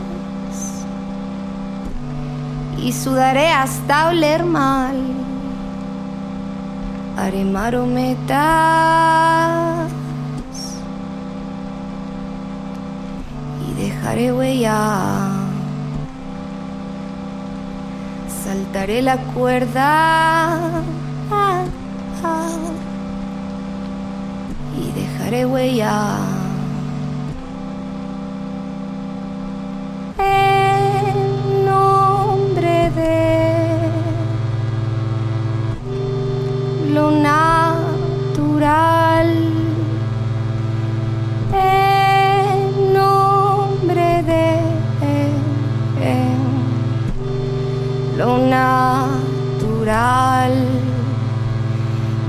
y sudaré hasta oler mal. Haré marometas y dejaré huella. Saltaré la cuerda y dejaré huella. Lo natural. En nombre de lo natural.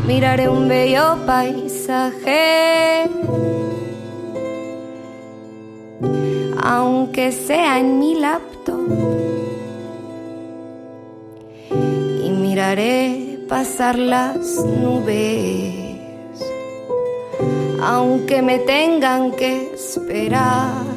Miraré un bello paisaje. Aunque sea en mi laptop. Y miraré pasar las nubes, aunque me tengan que esperar.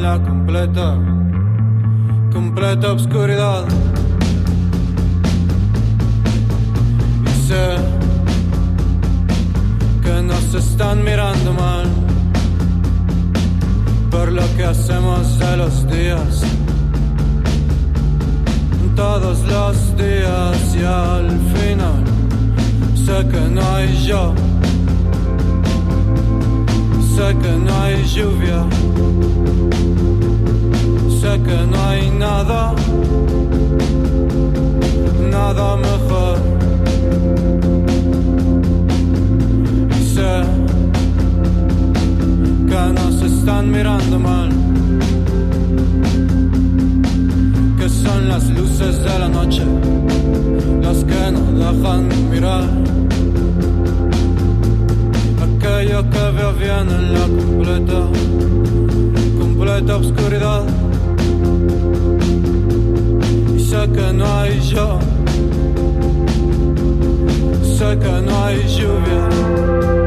La completa, completa oscuridad. Y sé que nos están mirando mal por lo que hacemos de los días. Todos los días y al final sé que no hay yo, sé que no hay lluvia, sé que no hay nada, nada mejor. Y sé que nos están mirando mal. que son las luces de la noche las que nos dejan mirar aquello que veo bien en la completa, completa oscuridad. Šaka nuo žio, šaka nuo žuvio.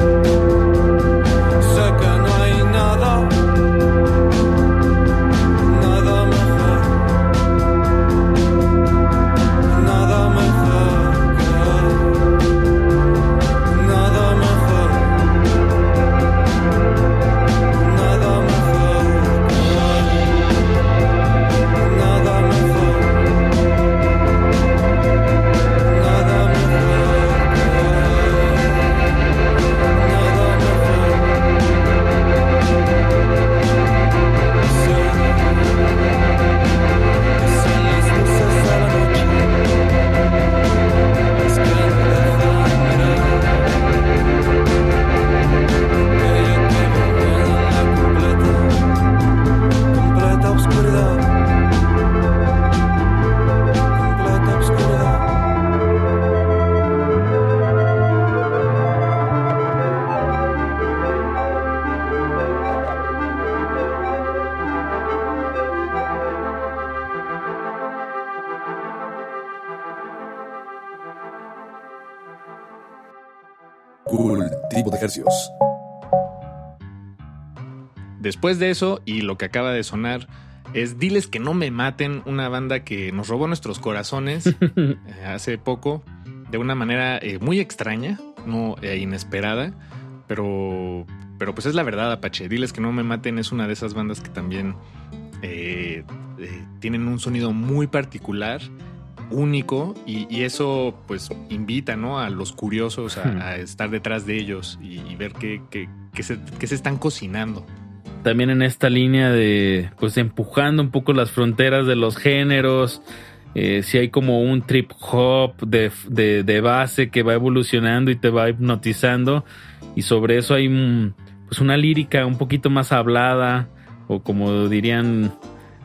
Después de eso, y lo que acaba de sonar, es Diles que no me maten, una banda que nos robó nuestros corazones (laughs) eh, hace poco, de una manera eh, muy extraña, no eh, inesperada, pero, pero pues es la verdad, Apache. Diles que no me maten es una de esas bandas que también eh, eh, tienen un sonido muy particular, único, y, y eso pues invita ¿no? a los curiosos a, a estar detrás de ellos y, y ver qué, qué- qué se, qué se están cocinando. También en esta línea de, pues empujando un poco las fronteras de los géneros. Eh, si hay como un trip hop de, de- de base que va evolucionando y te va hipnotizando. Y sobre eso hay pues una lírica un poquito más hablada. O como dirían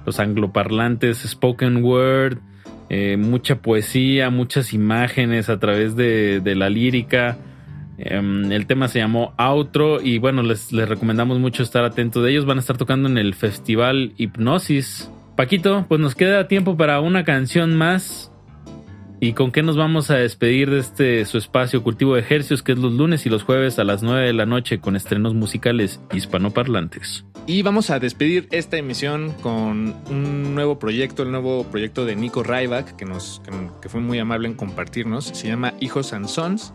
los angloparlantes, spoken word. Eh, mucha poesía, muchas imágenes a través de, la lírica. Em, el tema se llamó Outro y bueno, les, recomendamos mucho estar atento de ellos. Van a estar tocando en el festival Hipnosis. Paquito, pues nos queda tiempo para una canción más. ¿Y con qué nos vamos a despedir de este su espacio Cultivo de Ejercios, que es los lunes y los jueves a las 9 de la noche con estrenos musicales hispanoparlantes? Y vamos a despedir esta emisión con un nuevo proyecto, el nuevo proyecto de Nico Ryback, que, nos, que, que fue muy amable en compartirnos. Se llama Hijos and Sons.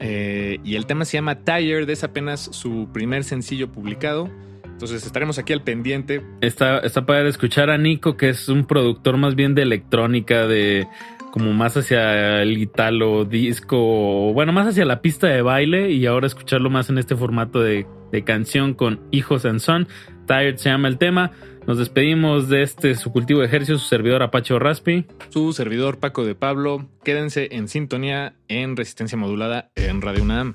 eh, y el tema se llama Tired, es apenas su primer sencillo publicado. Entonces estaremos aquí al pendiente. Está, está padre escuchar a Nico, que es un productor más bien de electrónica, de como más hacia el italo disco, bueno, más hacia la pista de baile y ahora escucharlo más en este formato de, de canción con Hijos and Son. Tired se llama el tema. Nos despedimos de este su cultivo de ejercicio, su servidor Apache Raspi. Su servidor Paco de Pablo. Quédense en sintonía en resistencia modulada en Radio UNAM.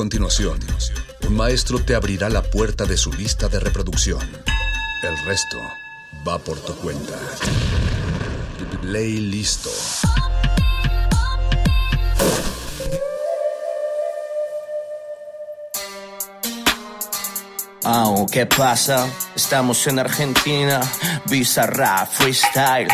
Continuación, un maestro te abrirá la puerta de su lista de reproducción. El resto va por tu cuenta. Play listo. ¿qué pasa? Estamos en Argentina, Bizarra Freestyle.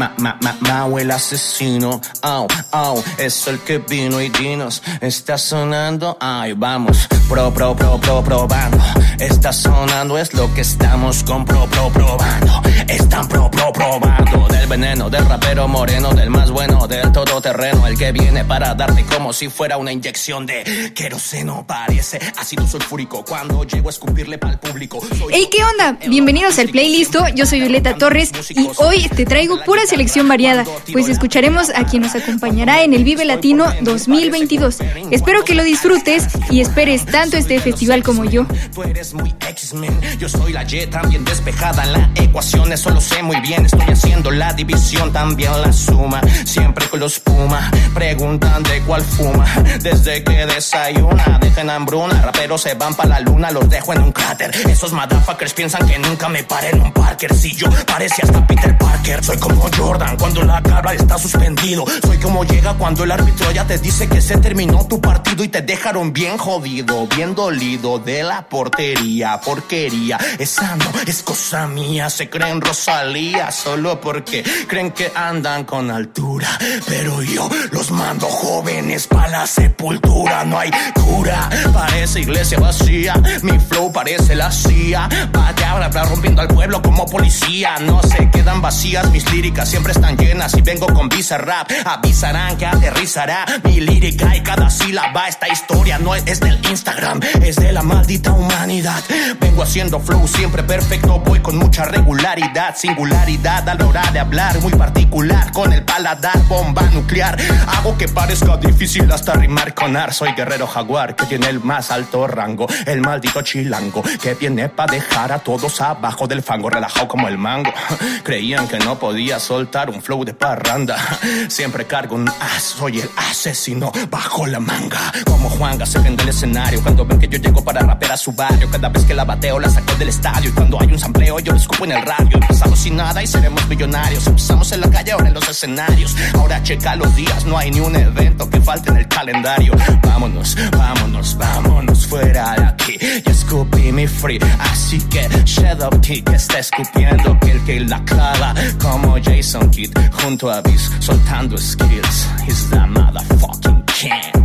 Ma, ma, ma, Mau el asesino. Oh, oh, es el que vino y dinos. Está sonando, ay, vamos. Pro, pro, pro, pro, probando. Está sonando, es lo que estamos con pro, pro, probando. Están pro, pro, probando. Del veneno, del rapero moreno, del más bueno, del todoterreno. El que viene para darte como si fuera una inyección de queroseno. Parece ácido sulfúrico cuando llego a escupirle para el público. Hey, ¿qué onda? Bienvenidos al playlist. Yo soy Violeta Torres y hoy te traigo pura selección variada, pues escucharemos a quien nos acompañará en el Vive Latino 2022. Espero que lo disfrutes y esperes tanto este festival como yo. Tú eres muy X-Men, yo soy la Y también despejada en la ecuación, eso lo sé muy bien. Estoy haciendo la división, también la suma. Siempre con los Puma, preguntan de cuál fuma. Desde que desayuna, dejen hambruna. Raperos se van para la luna, los dejo en un cráter. Esos motherfuckers piensan que nunca me paré en un Parker. Si yo parece hasta Peter Parker, soy como Jordan cuando la cabra está suspendido. Soy como llega cuando el árbitro ya te dice que se terminó tu partido y te dejaron bien jodido, bien dolido de la portería, porquería. Esa no es cosa mía, se creen Rosalía solo porque creen que andan con altura. pero yo los mando jóvenes para la sepultura. No hay cura, parece iglesia vacía. Mi flow parece la CIA. Va rompiendo al pueblo como policía. No se quedan vacías, mis líricas siempre están llenas. Y vengo con visa rap, avisarán que aterrizará mi lírica y cada sílaba. Esta historia no es del Instagram, es de la maldita humanidad. Vengo haciendo flow siempre perfecto, voy con mucha regularidad, singularidad a la hora de hablar, muy particular con el paladar, bomba nuclear. Hago que parezca difícil hasta rimar con ar. Soy guerrero jaguar que tiene el más alto rango, el maldito chilango que viene para dejar a todos abajo del fango, relajado como el mango. (laughs) Creían que no podía soltar un flow de parranda. (laughs) Siempre cargo un as, soy el asesino bajo la manga. Como Juanga se vende el escenario cuando ven que yo llego para rapear a su barrio. Cada vez que la bateo la saco del estadio y cuando hay un sampleo yo lo escupo en el radio. Empezamos sin nada y seremos millonarios. Empezamos en la calle, ahora en los escenarios. Ahora checa los días, no hay ni un evento que falte en el calendario. Vámonos, vámonos, vámonos fuera de aquí. Y escupí mi free, así que Shadow Kick está escupiendo que el que la clava como Jason Kidd junto a Biz soltando skills. He's the motherfucking king.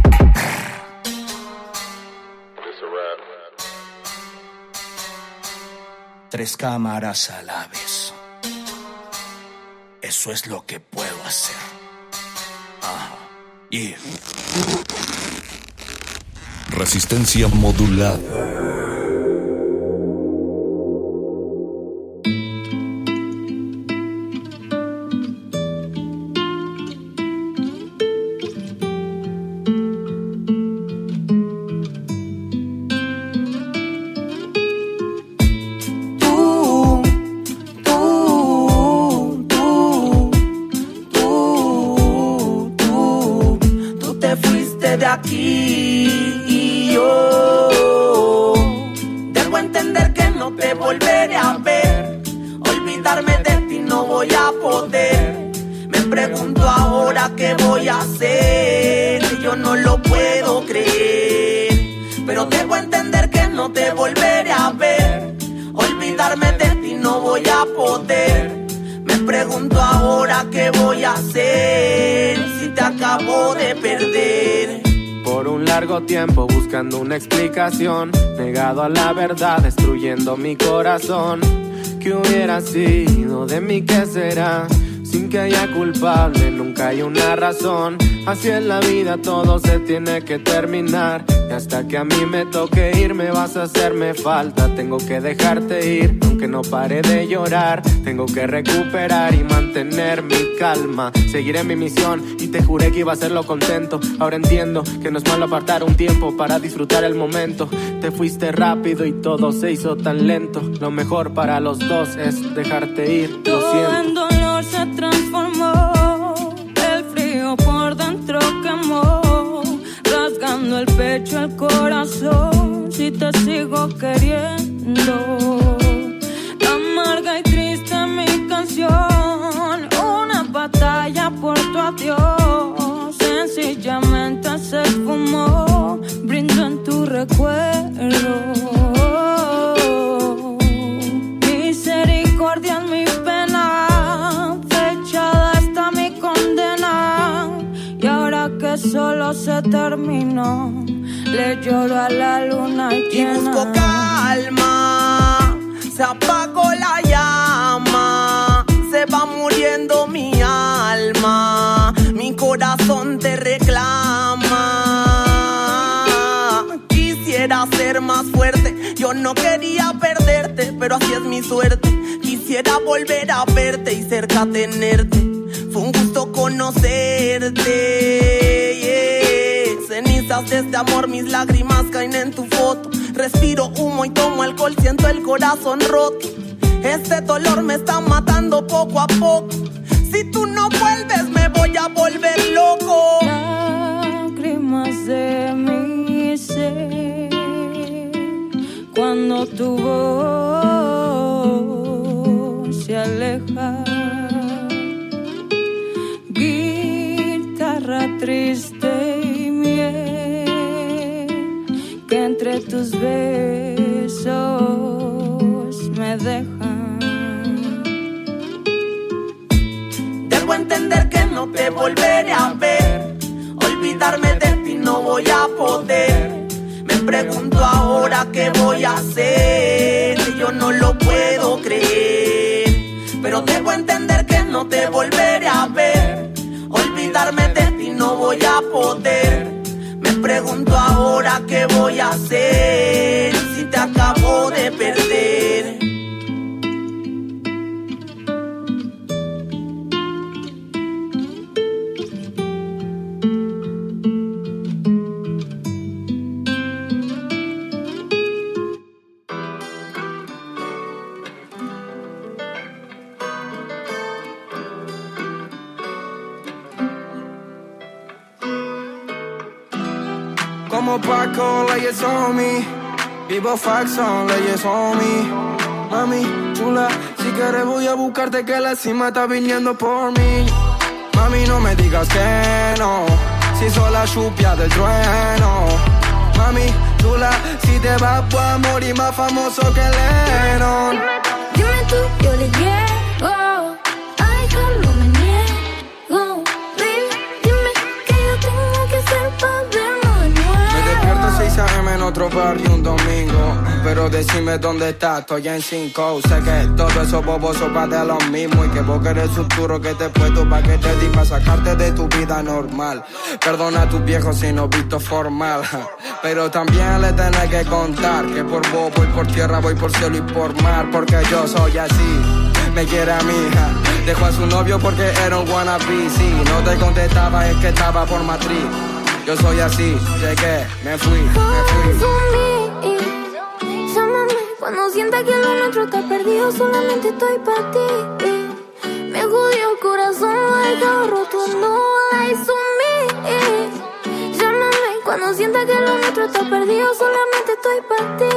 Tres cámaras a la vez. Eso es lo que puedo hacer. Ajá. Yeah. Resistencia modulada. Explicación, negado a la verdad, destruyendo mi corazón. ¿Qué hubiera sido de mí? ¿Qué será? Sin que haya culpable, nunca hay una razón. Así es la vida, todo se tiene que terminar. Y hasta que a mí me toque ir, me vas a hacerme falta. Tengo que dejarte ir, no pare de llorar. Tengo que recuperar y mantener mi calma. Seguiré mi misión y te juré que iba a hacerlo contento. Ahora entiendo que no es malo apartar un tiempo para disfrutar el momento. Te fuiste rápido y todo se hizo tan lento. Lo mejor para los dos es dejarte ir. Lo siento. en dolor se transformó. El frío por dentro quemó. Rasgando el pecho, el corazón. Si te sigo queriendo. Misericordia en mi pena, fechada está mi condena. Y ahora que solo se terminó, le lloro a la luna y Y busco calma, se apagó la llama, se va muriendo mi alma, mi corazón te reclama. Quisiera ser más fuerte, yo no quería perderte, pero así es mi suerte. Quisiera volver a verte y cerca tenerte. Fue un gusto conocerte. Cenizas de este amor, mis lágrimas caen en tu foto. Respiro humo y tomo alcohol, siento el corazón roto. Este dolor me está matando poco a poco. Si tú no vuelves, me voy a volver loco. lágrimas de mi ser cuando tu voz se aleja. Guitarra triste y miel que entre tus besos me dejan. Debo entender que no no te volveré a ver. Olvidarme de ti no voy a poder. Me pregunto ahora qué voy a hacer. Yo no lo puedo creer. Pero debo entender que no te volveré a ver. Olvidarme de ti no voy a poder. Me pregunto ahora qué voy a hacer Leyes on me. Vivo Faxon, leyes on me. Mami, chula, si quieres voy a buscarte que la cima está viniendo por mí. Mami, no me digas que no, si soy la chupia del trueno. Mami, chula, si te vas a morir más famoso que Lennon. Dime tú, yo le llego. Otro barrio un domingo. Pero decime dónde estás, estoy en 5. Sé que todo eso bobos son de lo mismo. Y que vos querés futuro que te puesto pa' que te di sacarte de tu vida normal. Perdona a tus viejos si no visto formal. (laughs) Pero también le tenés que contar que por vos voy por tierra, voy por cielo y por mar. Porque yo soy así. Me quiere a mi hija. Dejó a su novio porque era un wannabe. Si no te contestaba es que estaba por matriz. Yo soy así, llegué, me fui, me fui. Llámame cuando sienta que lo nuestro está perdido, solamente estoy para ti. Me jodió el corazón, dejado roto, no lies on me. Llámame cuando sienta que lo nuestro está perdido, solamente estoy para ti.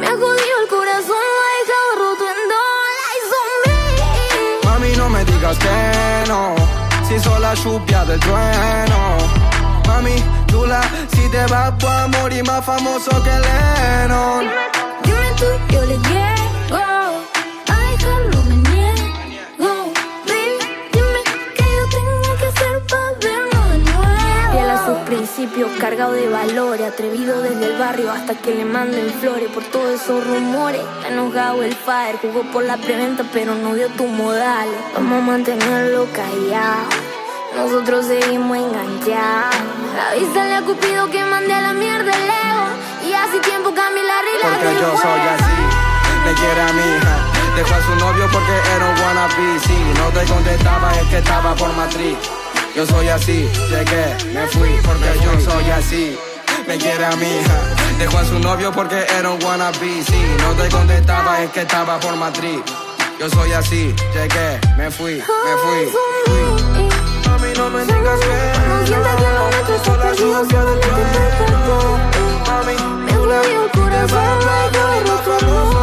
Me jodió el corazón, dejado roto, no lies on me. Mami, no me digas que no, si soy la chupia del trueno. Mami, chula, si te vas a morir más famoso que Lennon. Dime tú, yo le llego. Ay, no me niego. Baby, dime qué yo tengo que hacer para vernos de nuevo. Fiel a sus principios, cargado de valores, atrevido desde el barrio hasta que le manden flores por todos esos rumores. Enojado el fire, jugó por la preventa, pero no dio tu modales. Vamos a mantenerlo callado. Nosotros seguimos enganchados. Avísale a Cupido que mande a la mierda ego. Y hace tiempo cambié la regla Porque yo soy así, me quiere a mi hija. Dejó a su novio porque era un wannabe. Si no te contestaba es que estaba por matriz. Yo soy así, llegué, me fui porque yo soy así. Me quiere a mi hija. Dejó a su novio porque era un wannabe. Si no te contestaba es que estaba por matriz. Yo soy así, llegué, me fui, me fui. Mami, no me digas que no. Soy la lluvia del trueno. Mami, Me jodió el corazón, lo he dejado roto, no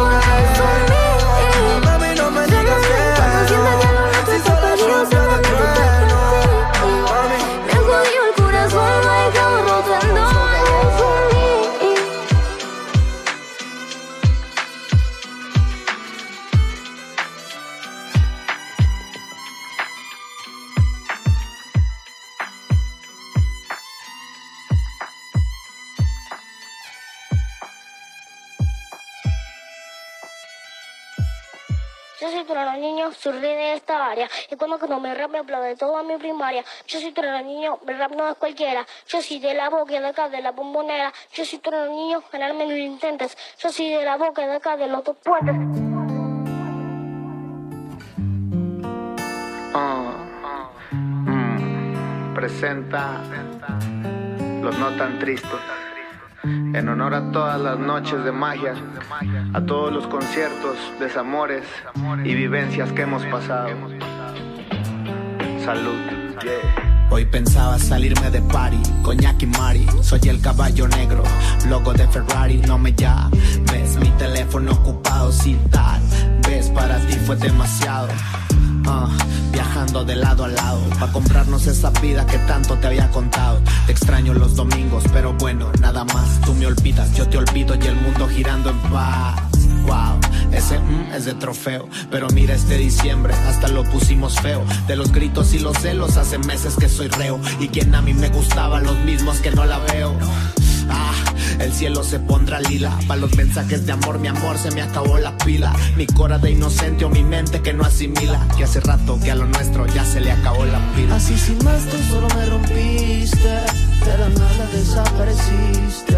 Yo soy Niño, surrí de esta área. Y cuando no me rap me hablo de toda mi primaria. Yo soy Niño, mi rap no es cualquiera. Yo soy de la boca de acá, de la bombonera. Yo soy Niño, ganarme lo intentes. Yo soy de la boca de acá, de los dos puentes. Ah, mm, presenta los no tan tristes. En honor a todas las noches de magia, a todos los conciertos, desamores y vivencias que hemos pasado. Salud. Hoy pensaba salirme de party con Jackie Mari. Soy el caballo negro, logo de Ferrari. No me llames, mi teléfono ocupado. Si tal vez para ti fue demasiado. Ah, viajando de lado a lado para comprarnos esa vida que tanto te había contado. Te extraño los domingos, pero bueno, nada más. Tú me olvidas, yo te olvido y el mundo girando en paz. wow. Ese mm, es de trofeo, pero mira este diciembre, hasta lo pusimos feo. De los gritos y los celos, hace meses que soy reo. Y quien a mí me gustaba, los mismos que no la veo. El cielo se pondrá lila. Para los mensajes de amor, mi amor, se me acabó la pila. Mi cora de inocente o mi mente que no asimila. Que hace rato que a lo nuestro ya se le acabó la pila. Así sin más, tú solo me rompiste. De la nada desapareciste.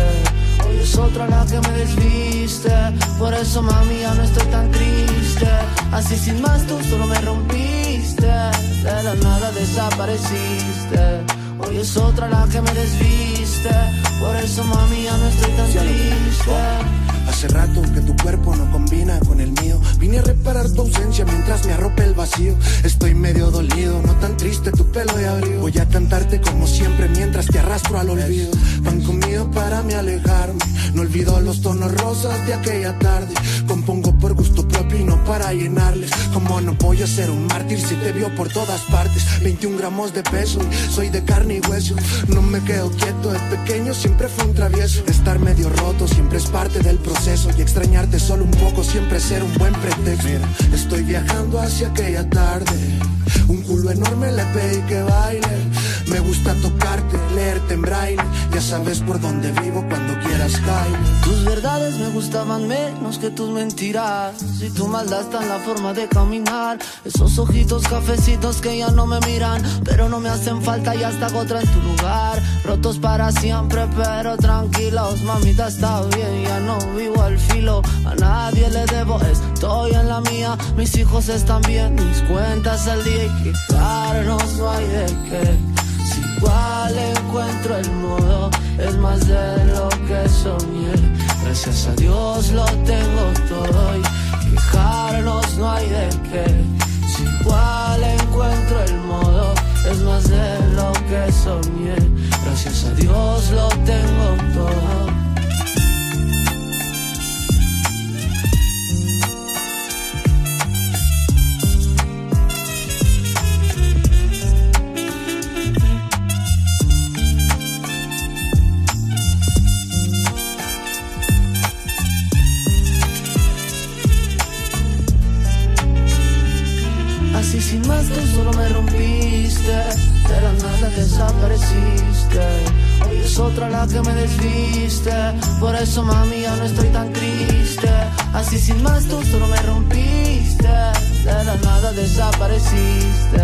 Hoy es otra la que me desviste. Por eso, mami, ya no estoy tan triste. Así sin más, tú solo me rompiste. De la nada desapareciste. Hoy es otra la que me desviste. Por eso, mami, ya no estoy tan triste. Hace rato que tu cuerpo no combina con el mío. Vine a reparar tu ausencia mientras me arrope el vacío. Estoy medio dolido, no tan triste tu pelo de abrigo. Voy a cantarte como siempre mientras te arrastro al olvido. Pan comido para me alejarme. No olvido los tonos rosas de aquella tarde. Compongo por gusto propio y no para llenarles. Como no voy a ser un mártir si te vio por todas partes. 21 gramos de peso y soy de carne y hueso. No me quedo quieto, de pequeño siempre fue un travieso. Estar medio roto siempre es parte del proceso y extrañarte solo un poco siempre ser un buen pretexto. Mira, estoy viajando hacia aquella tarde. Un culo enorme le pedí que baile. Me gusta tocarte, leerte en braille. Ya sabes por dónde vivo cuando quieras caer. Tus verdades me gustaban menos que tus mentiras. Y tu maldad está en la forma de caminar. Esos ojitos cafecitos que ya no me miran, pero no me hacen falta y hasta otra en tu lugar. Rotos para siempre, pero tranquilos, mamita está bien, ya no vivo al filo. A nadie le debo, estoy en la mía. Mis hijos están bien, mis cuentas al día y quejarnos no hay de qué. Si igual encuentro el modo, es más de lo que soñé. Gracias a Dios lo tengo todo y quejarnos no hay de qué. Si igual encuentro el modo, es más de lo que soñé. Gracias a Dios lo tengo todo. Por eso mami ya no estoy tan triste. Así sin más tú solo me rompiste. De la nada desapareciste.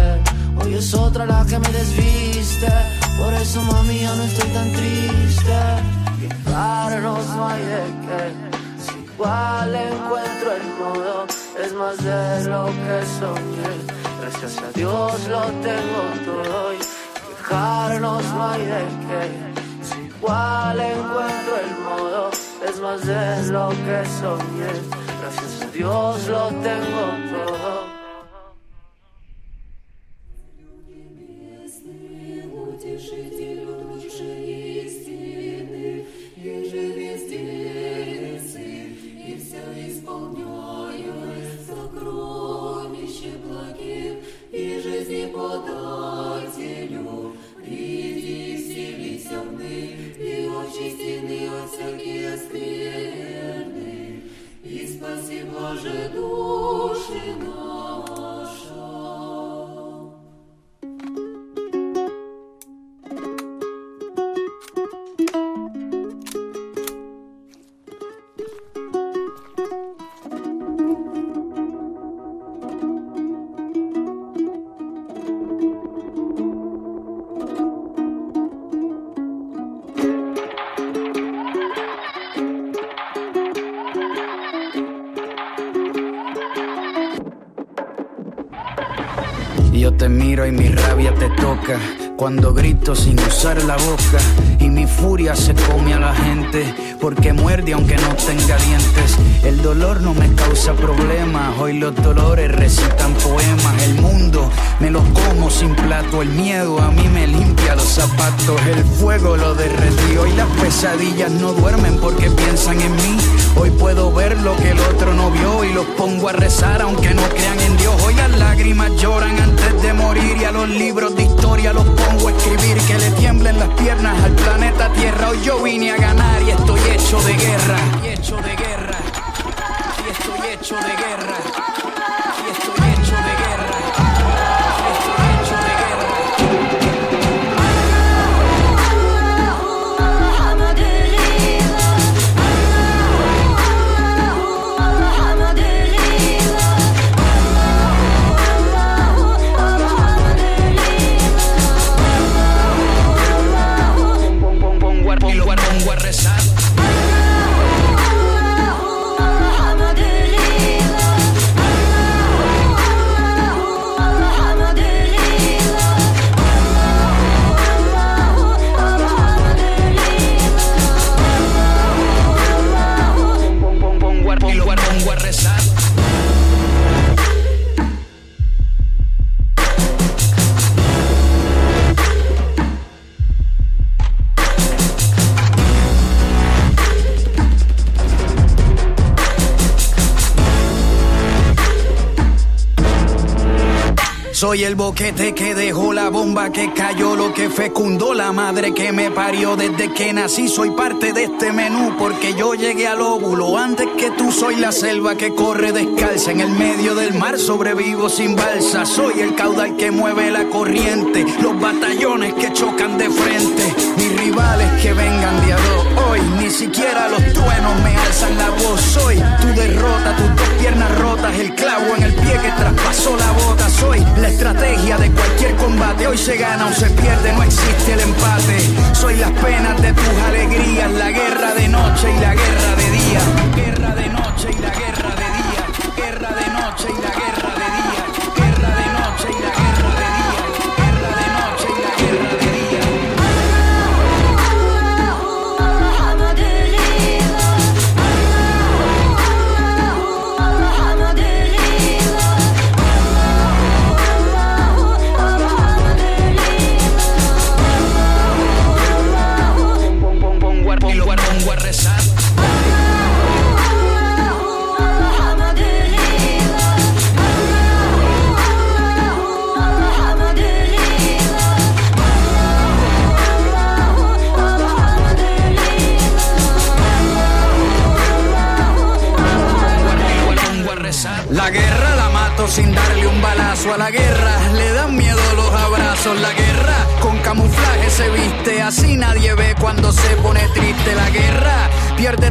Hoy es otra la que me desviste. Por eso mami ya no estoy tan triste. Y claro no hay de qué si igual encuentro el modo, es más de lo que soñé. Gracias a Dios lo tengo todo y quejarnos no hay de qué. Igual encuentro el modo, es más de lo que soñé. Gracias a Dios lo tengo todo. Sin usar la boca y mi furia se come a la gente porque muerde aunque no tenga dientes. El dolor no me causa problemas, hoy los dolores recitan poemas. El mundo me los como sin plato, el miedo a mí me limpia los zapatos, el fuego lo derretió y las pesadillas no duermen porque piensan en mí. Hoy puedo ver lo que el otro no vio y los pongo a rezar aunque no crean en Dios. Hoy las lágrimas lloran antes de morir y a los libros de los pongo a escribir que le tiemblen las piernas al planeta Tierra. Hoy yo vine a ganar y estoy hecho de guerra. Y hecho de guerra. Y hecho de guerra. Soy el boquete que dejó la bomba que cayó, lo que fecundó la madre que me parió desde que nací. Soy parte de este menú porque yo llegué al óvulo antes que tú. Soy la selva que corre descalza en el medio del mar, sobrevivo sin balsa. Soy el caudal que mueve la corriente, los batallones que chocan de frente. Que vengan de a dos hoy, ni siquiera los truenos me alzan la voz. Soy tu derrota, tus dos piernas rotas, el clavo en el pie que traspasó la bota. Soy la estrategia de cualquier combate. Hoy se gana o se pierde, no existe el empate. Soy las penas de tus alegrías, la guerra de noche y la guerra de día. Guerra de noche y la guerra de día. Guerra de noche y la guerra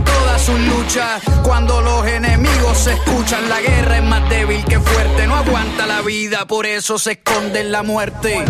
todas sus luchas. Cuando los enemigos se escuchan. La guerra es más débil que fuerte. No aguanta la vida, por eso se esconde en la muerte.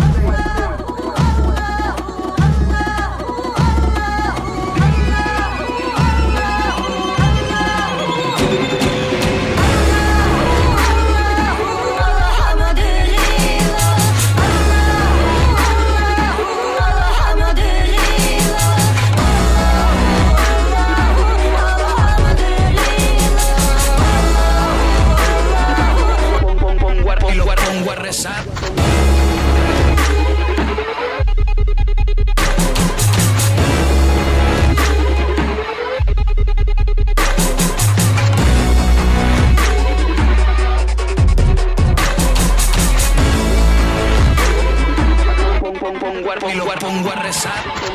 A- pongo a rezar.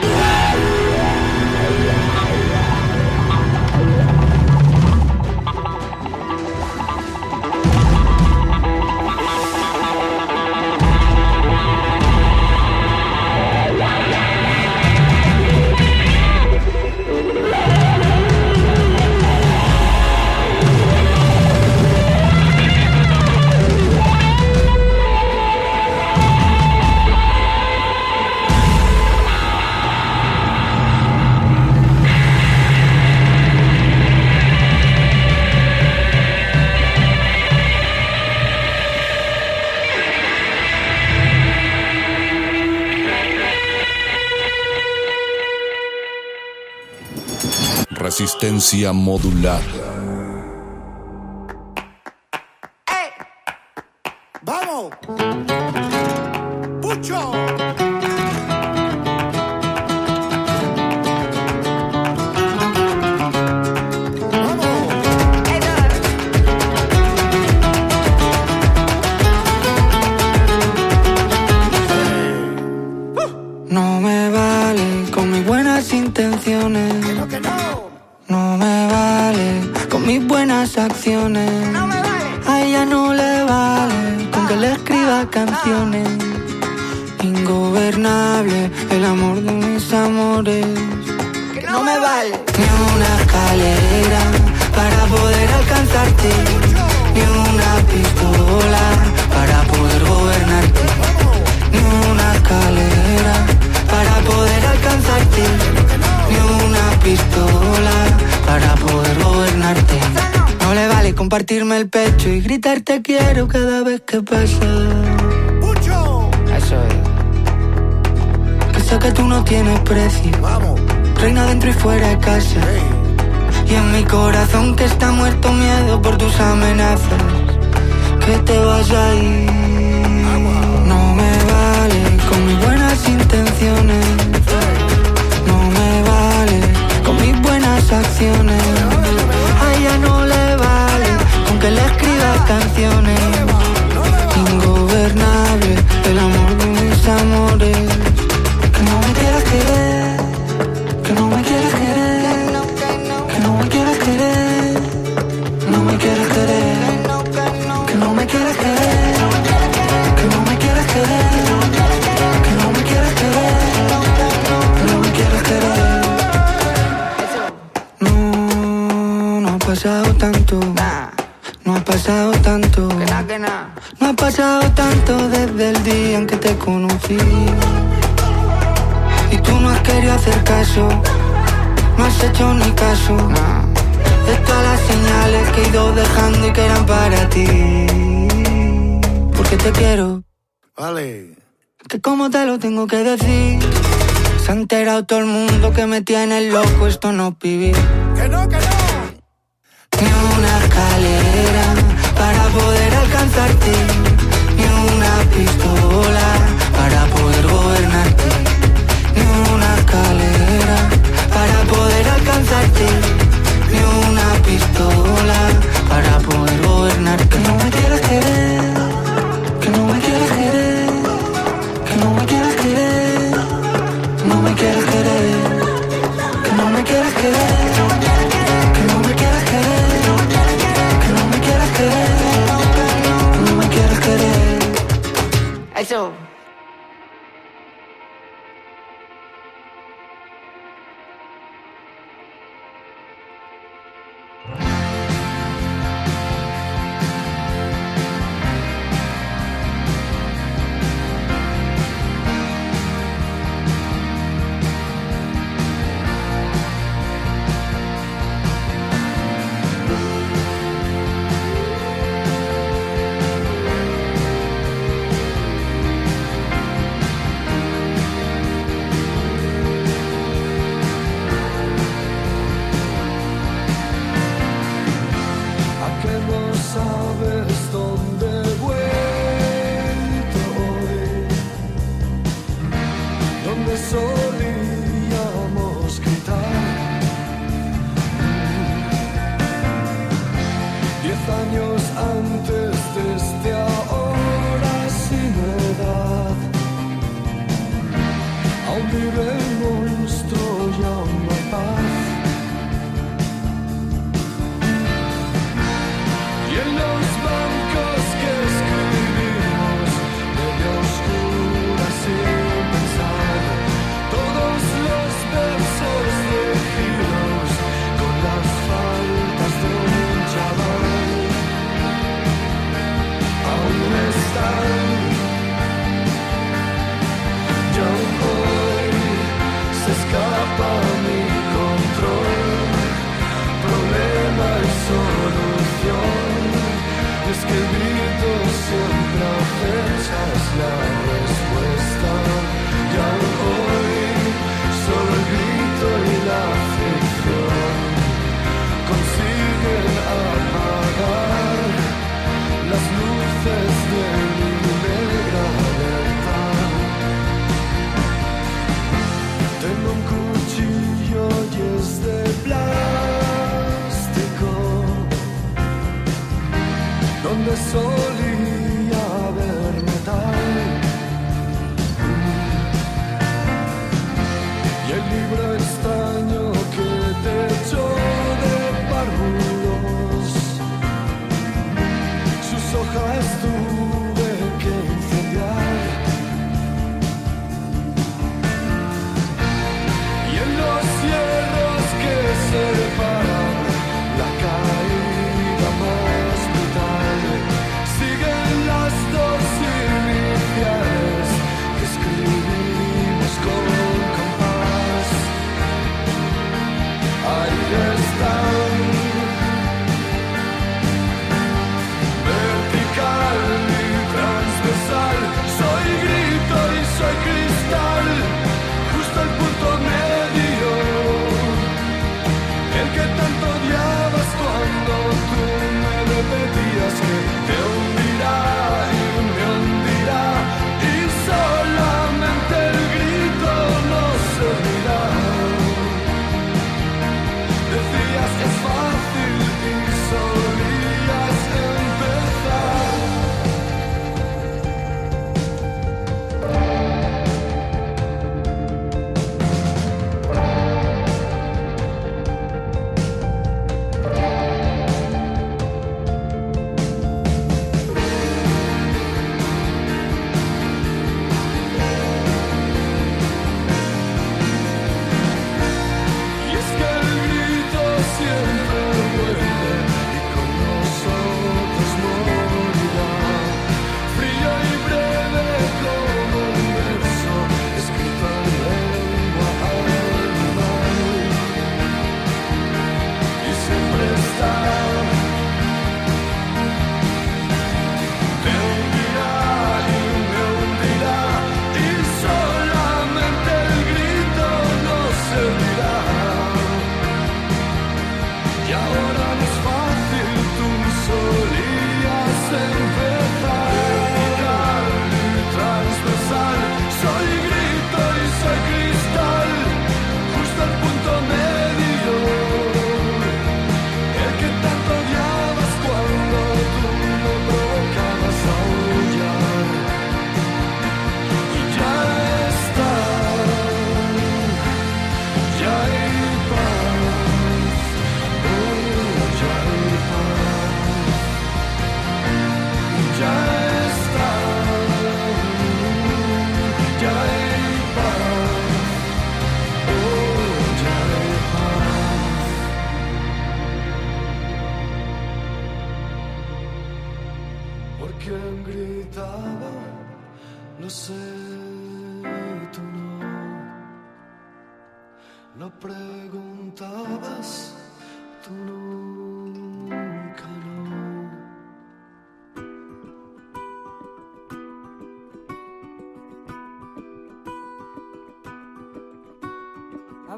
Resistencia modulada. Itajaí tengo que decir. Se ha enterado todo el mundo que me tiene loco, esto no es vivir. Que no, que no.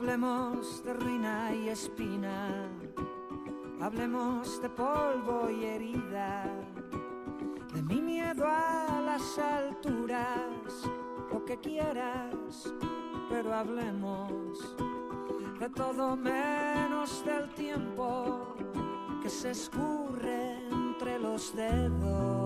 Hablemos de ruina y espina, hablemos de polvo y herida, de mi miedo a las alturas, lo que quieras, pero hablemos de todo menos del tiempo que se escurre entre los dedos.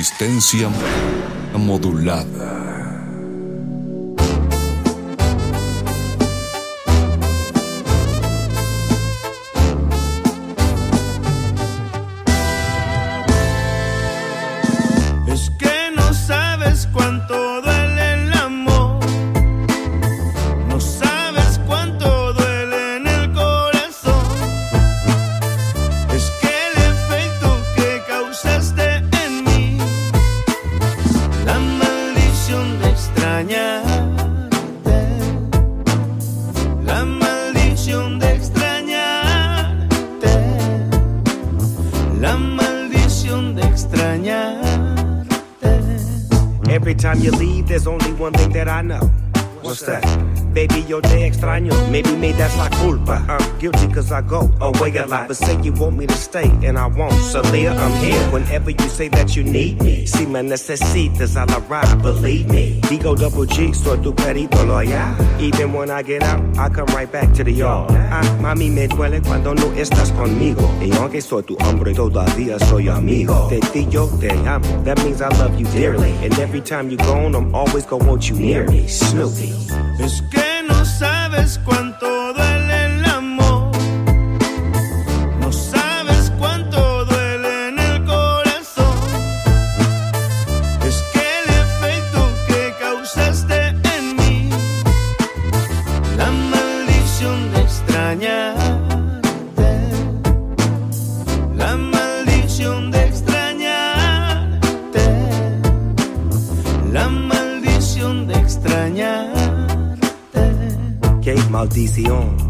resistencia modulada. there's only one thing that I know. What's that? Baby, yo te extraño. Maybe me, that's la culpa. I'm guilty cause I go away a lot. But say you want me to stay, and I won't. So, Leah, I'm here whenever you say that you need me. Si me necesitas, I'll arrive, believe me. Digo double G, so tu perito loyal. Even when I get out, I come right back to the yard. Mami, me duele cuando no estás conmigo. Y aunque soy tu hombre, todavía soy amigo. Yo te amo. That means I love you dearly. And every time you're gone, I'm always gonna want you near me. Snoopy. Es que no sabes cuánto maldición.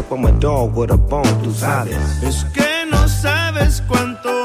up, I'm a dog with a bone, tú sabes. Es que no sabes cuánto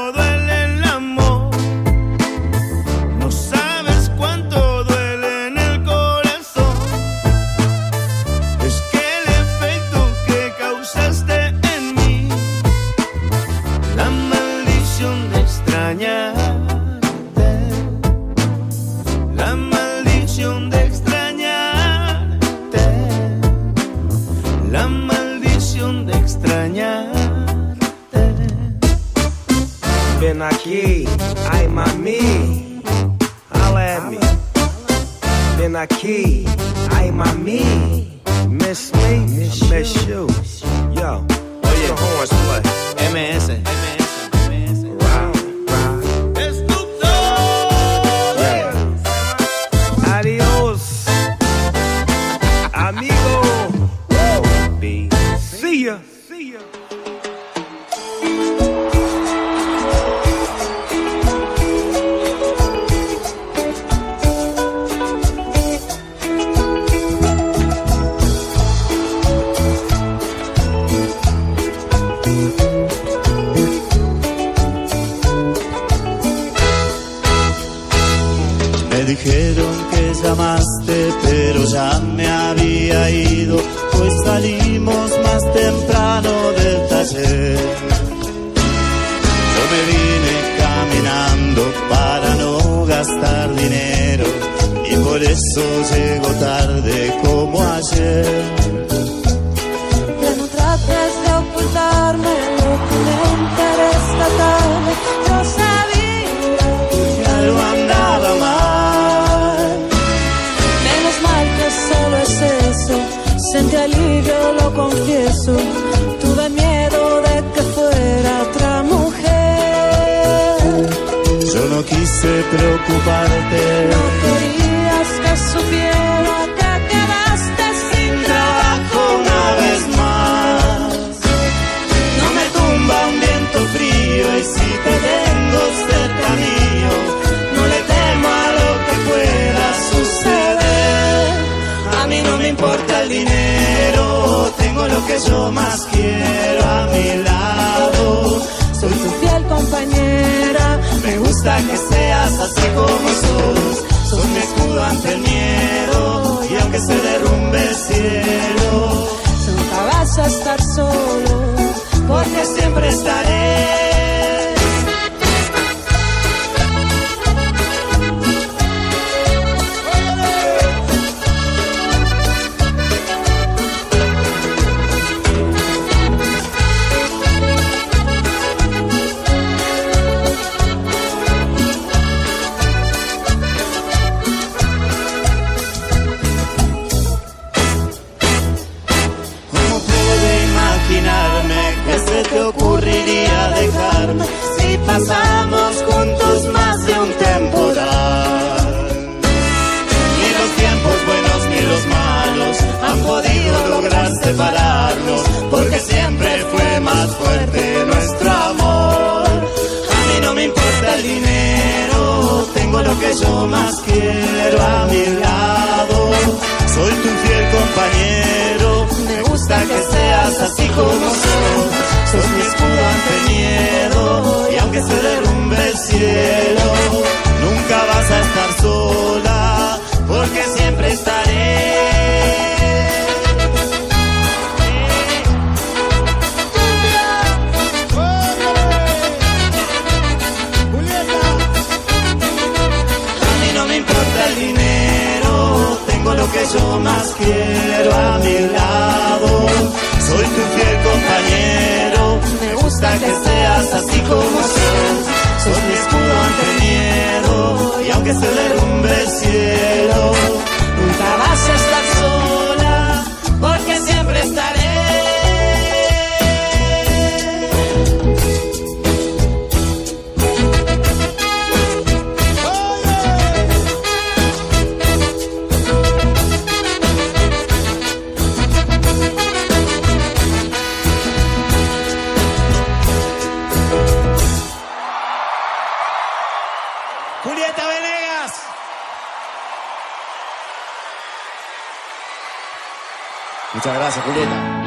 Muchas gracias, Julieta.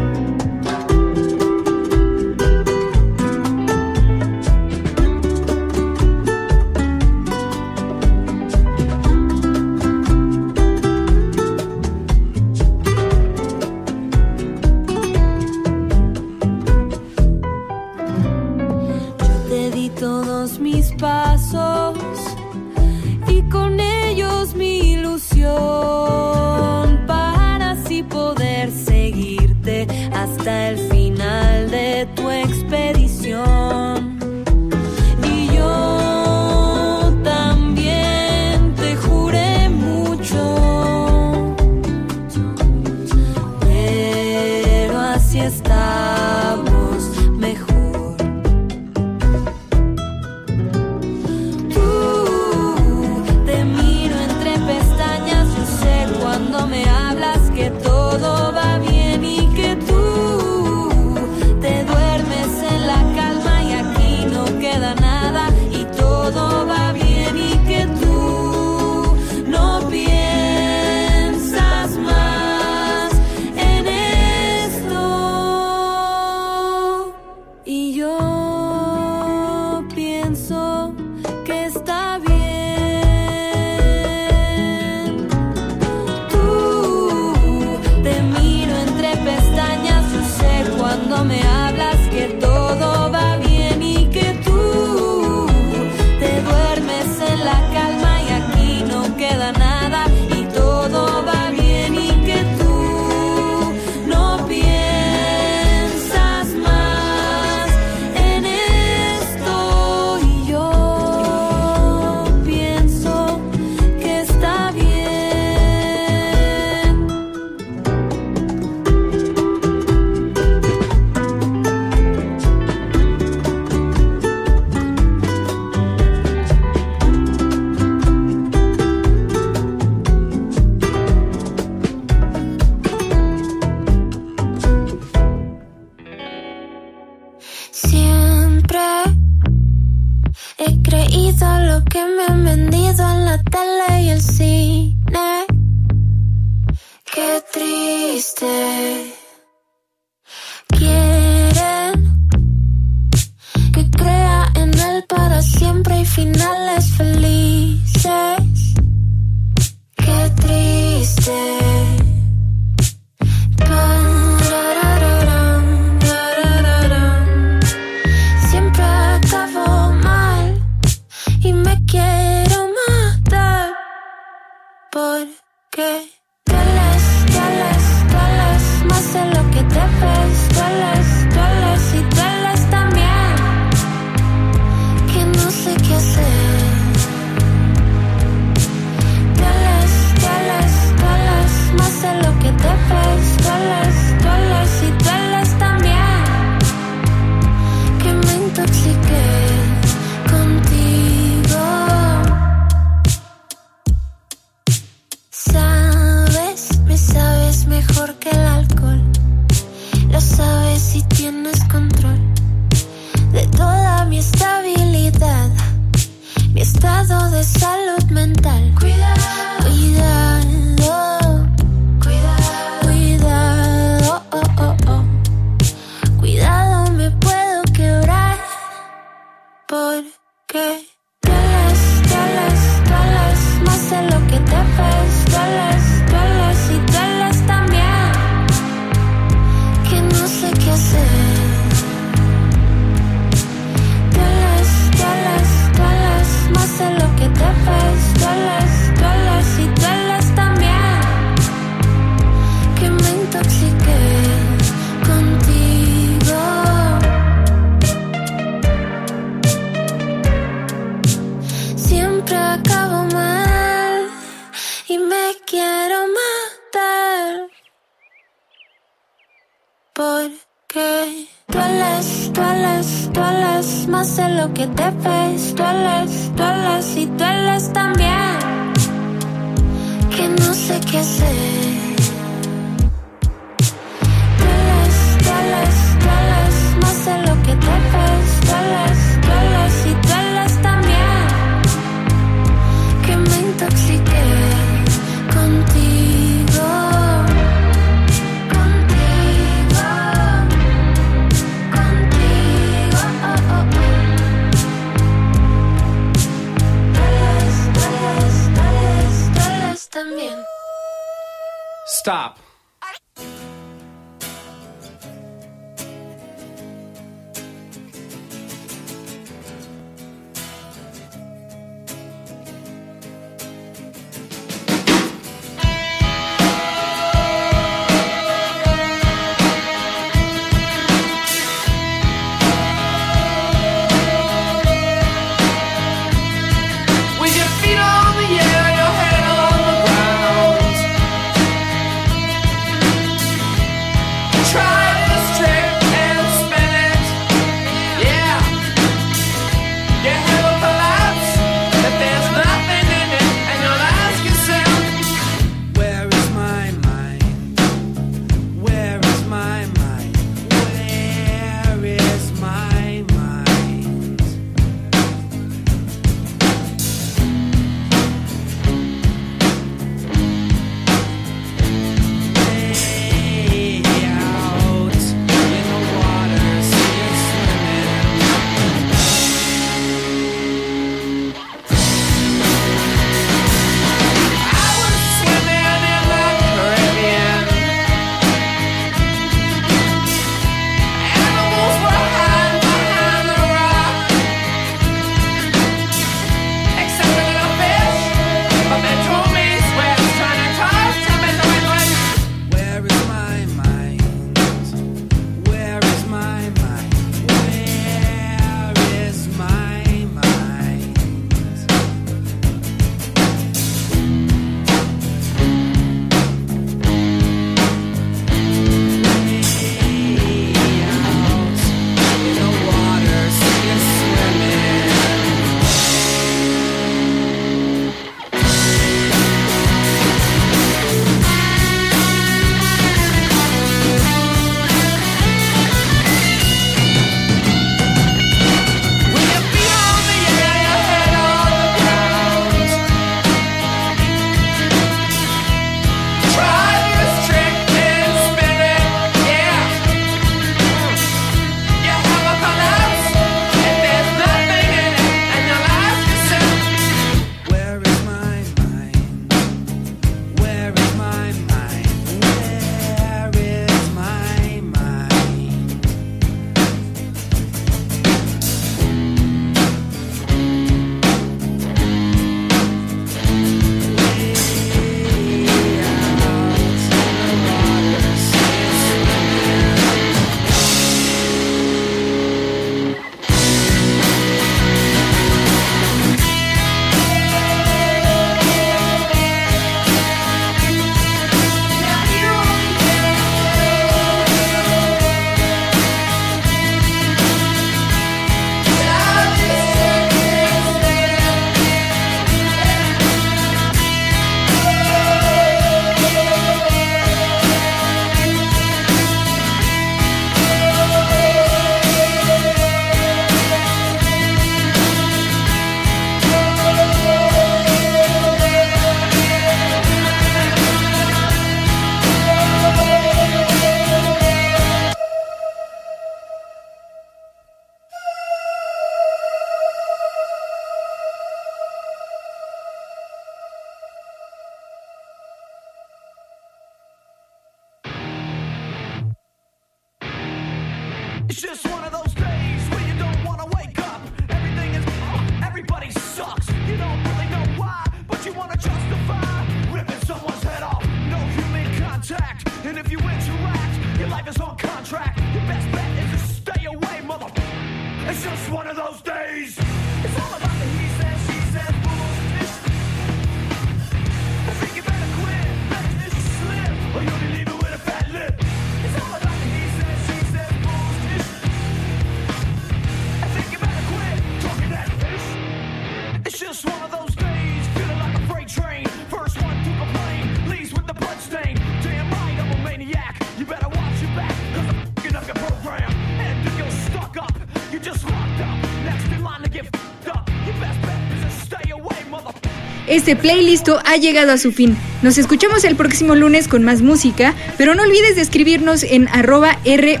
Este playlist ha llegado a su fin. Nos escuchamos el próximo lunes con más música, pero no olvides de escribirnos en arroba R.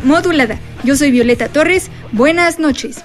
Yo soy Violeta Torres, buenas noches.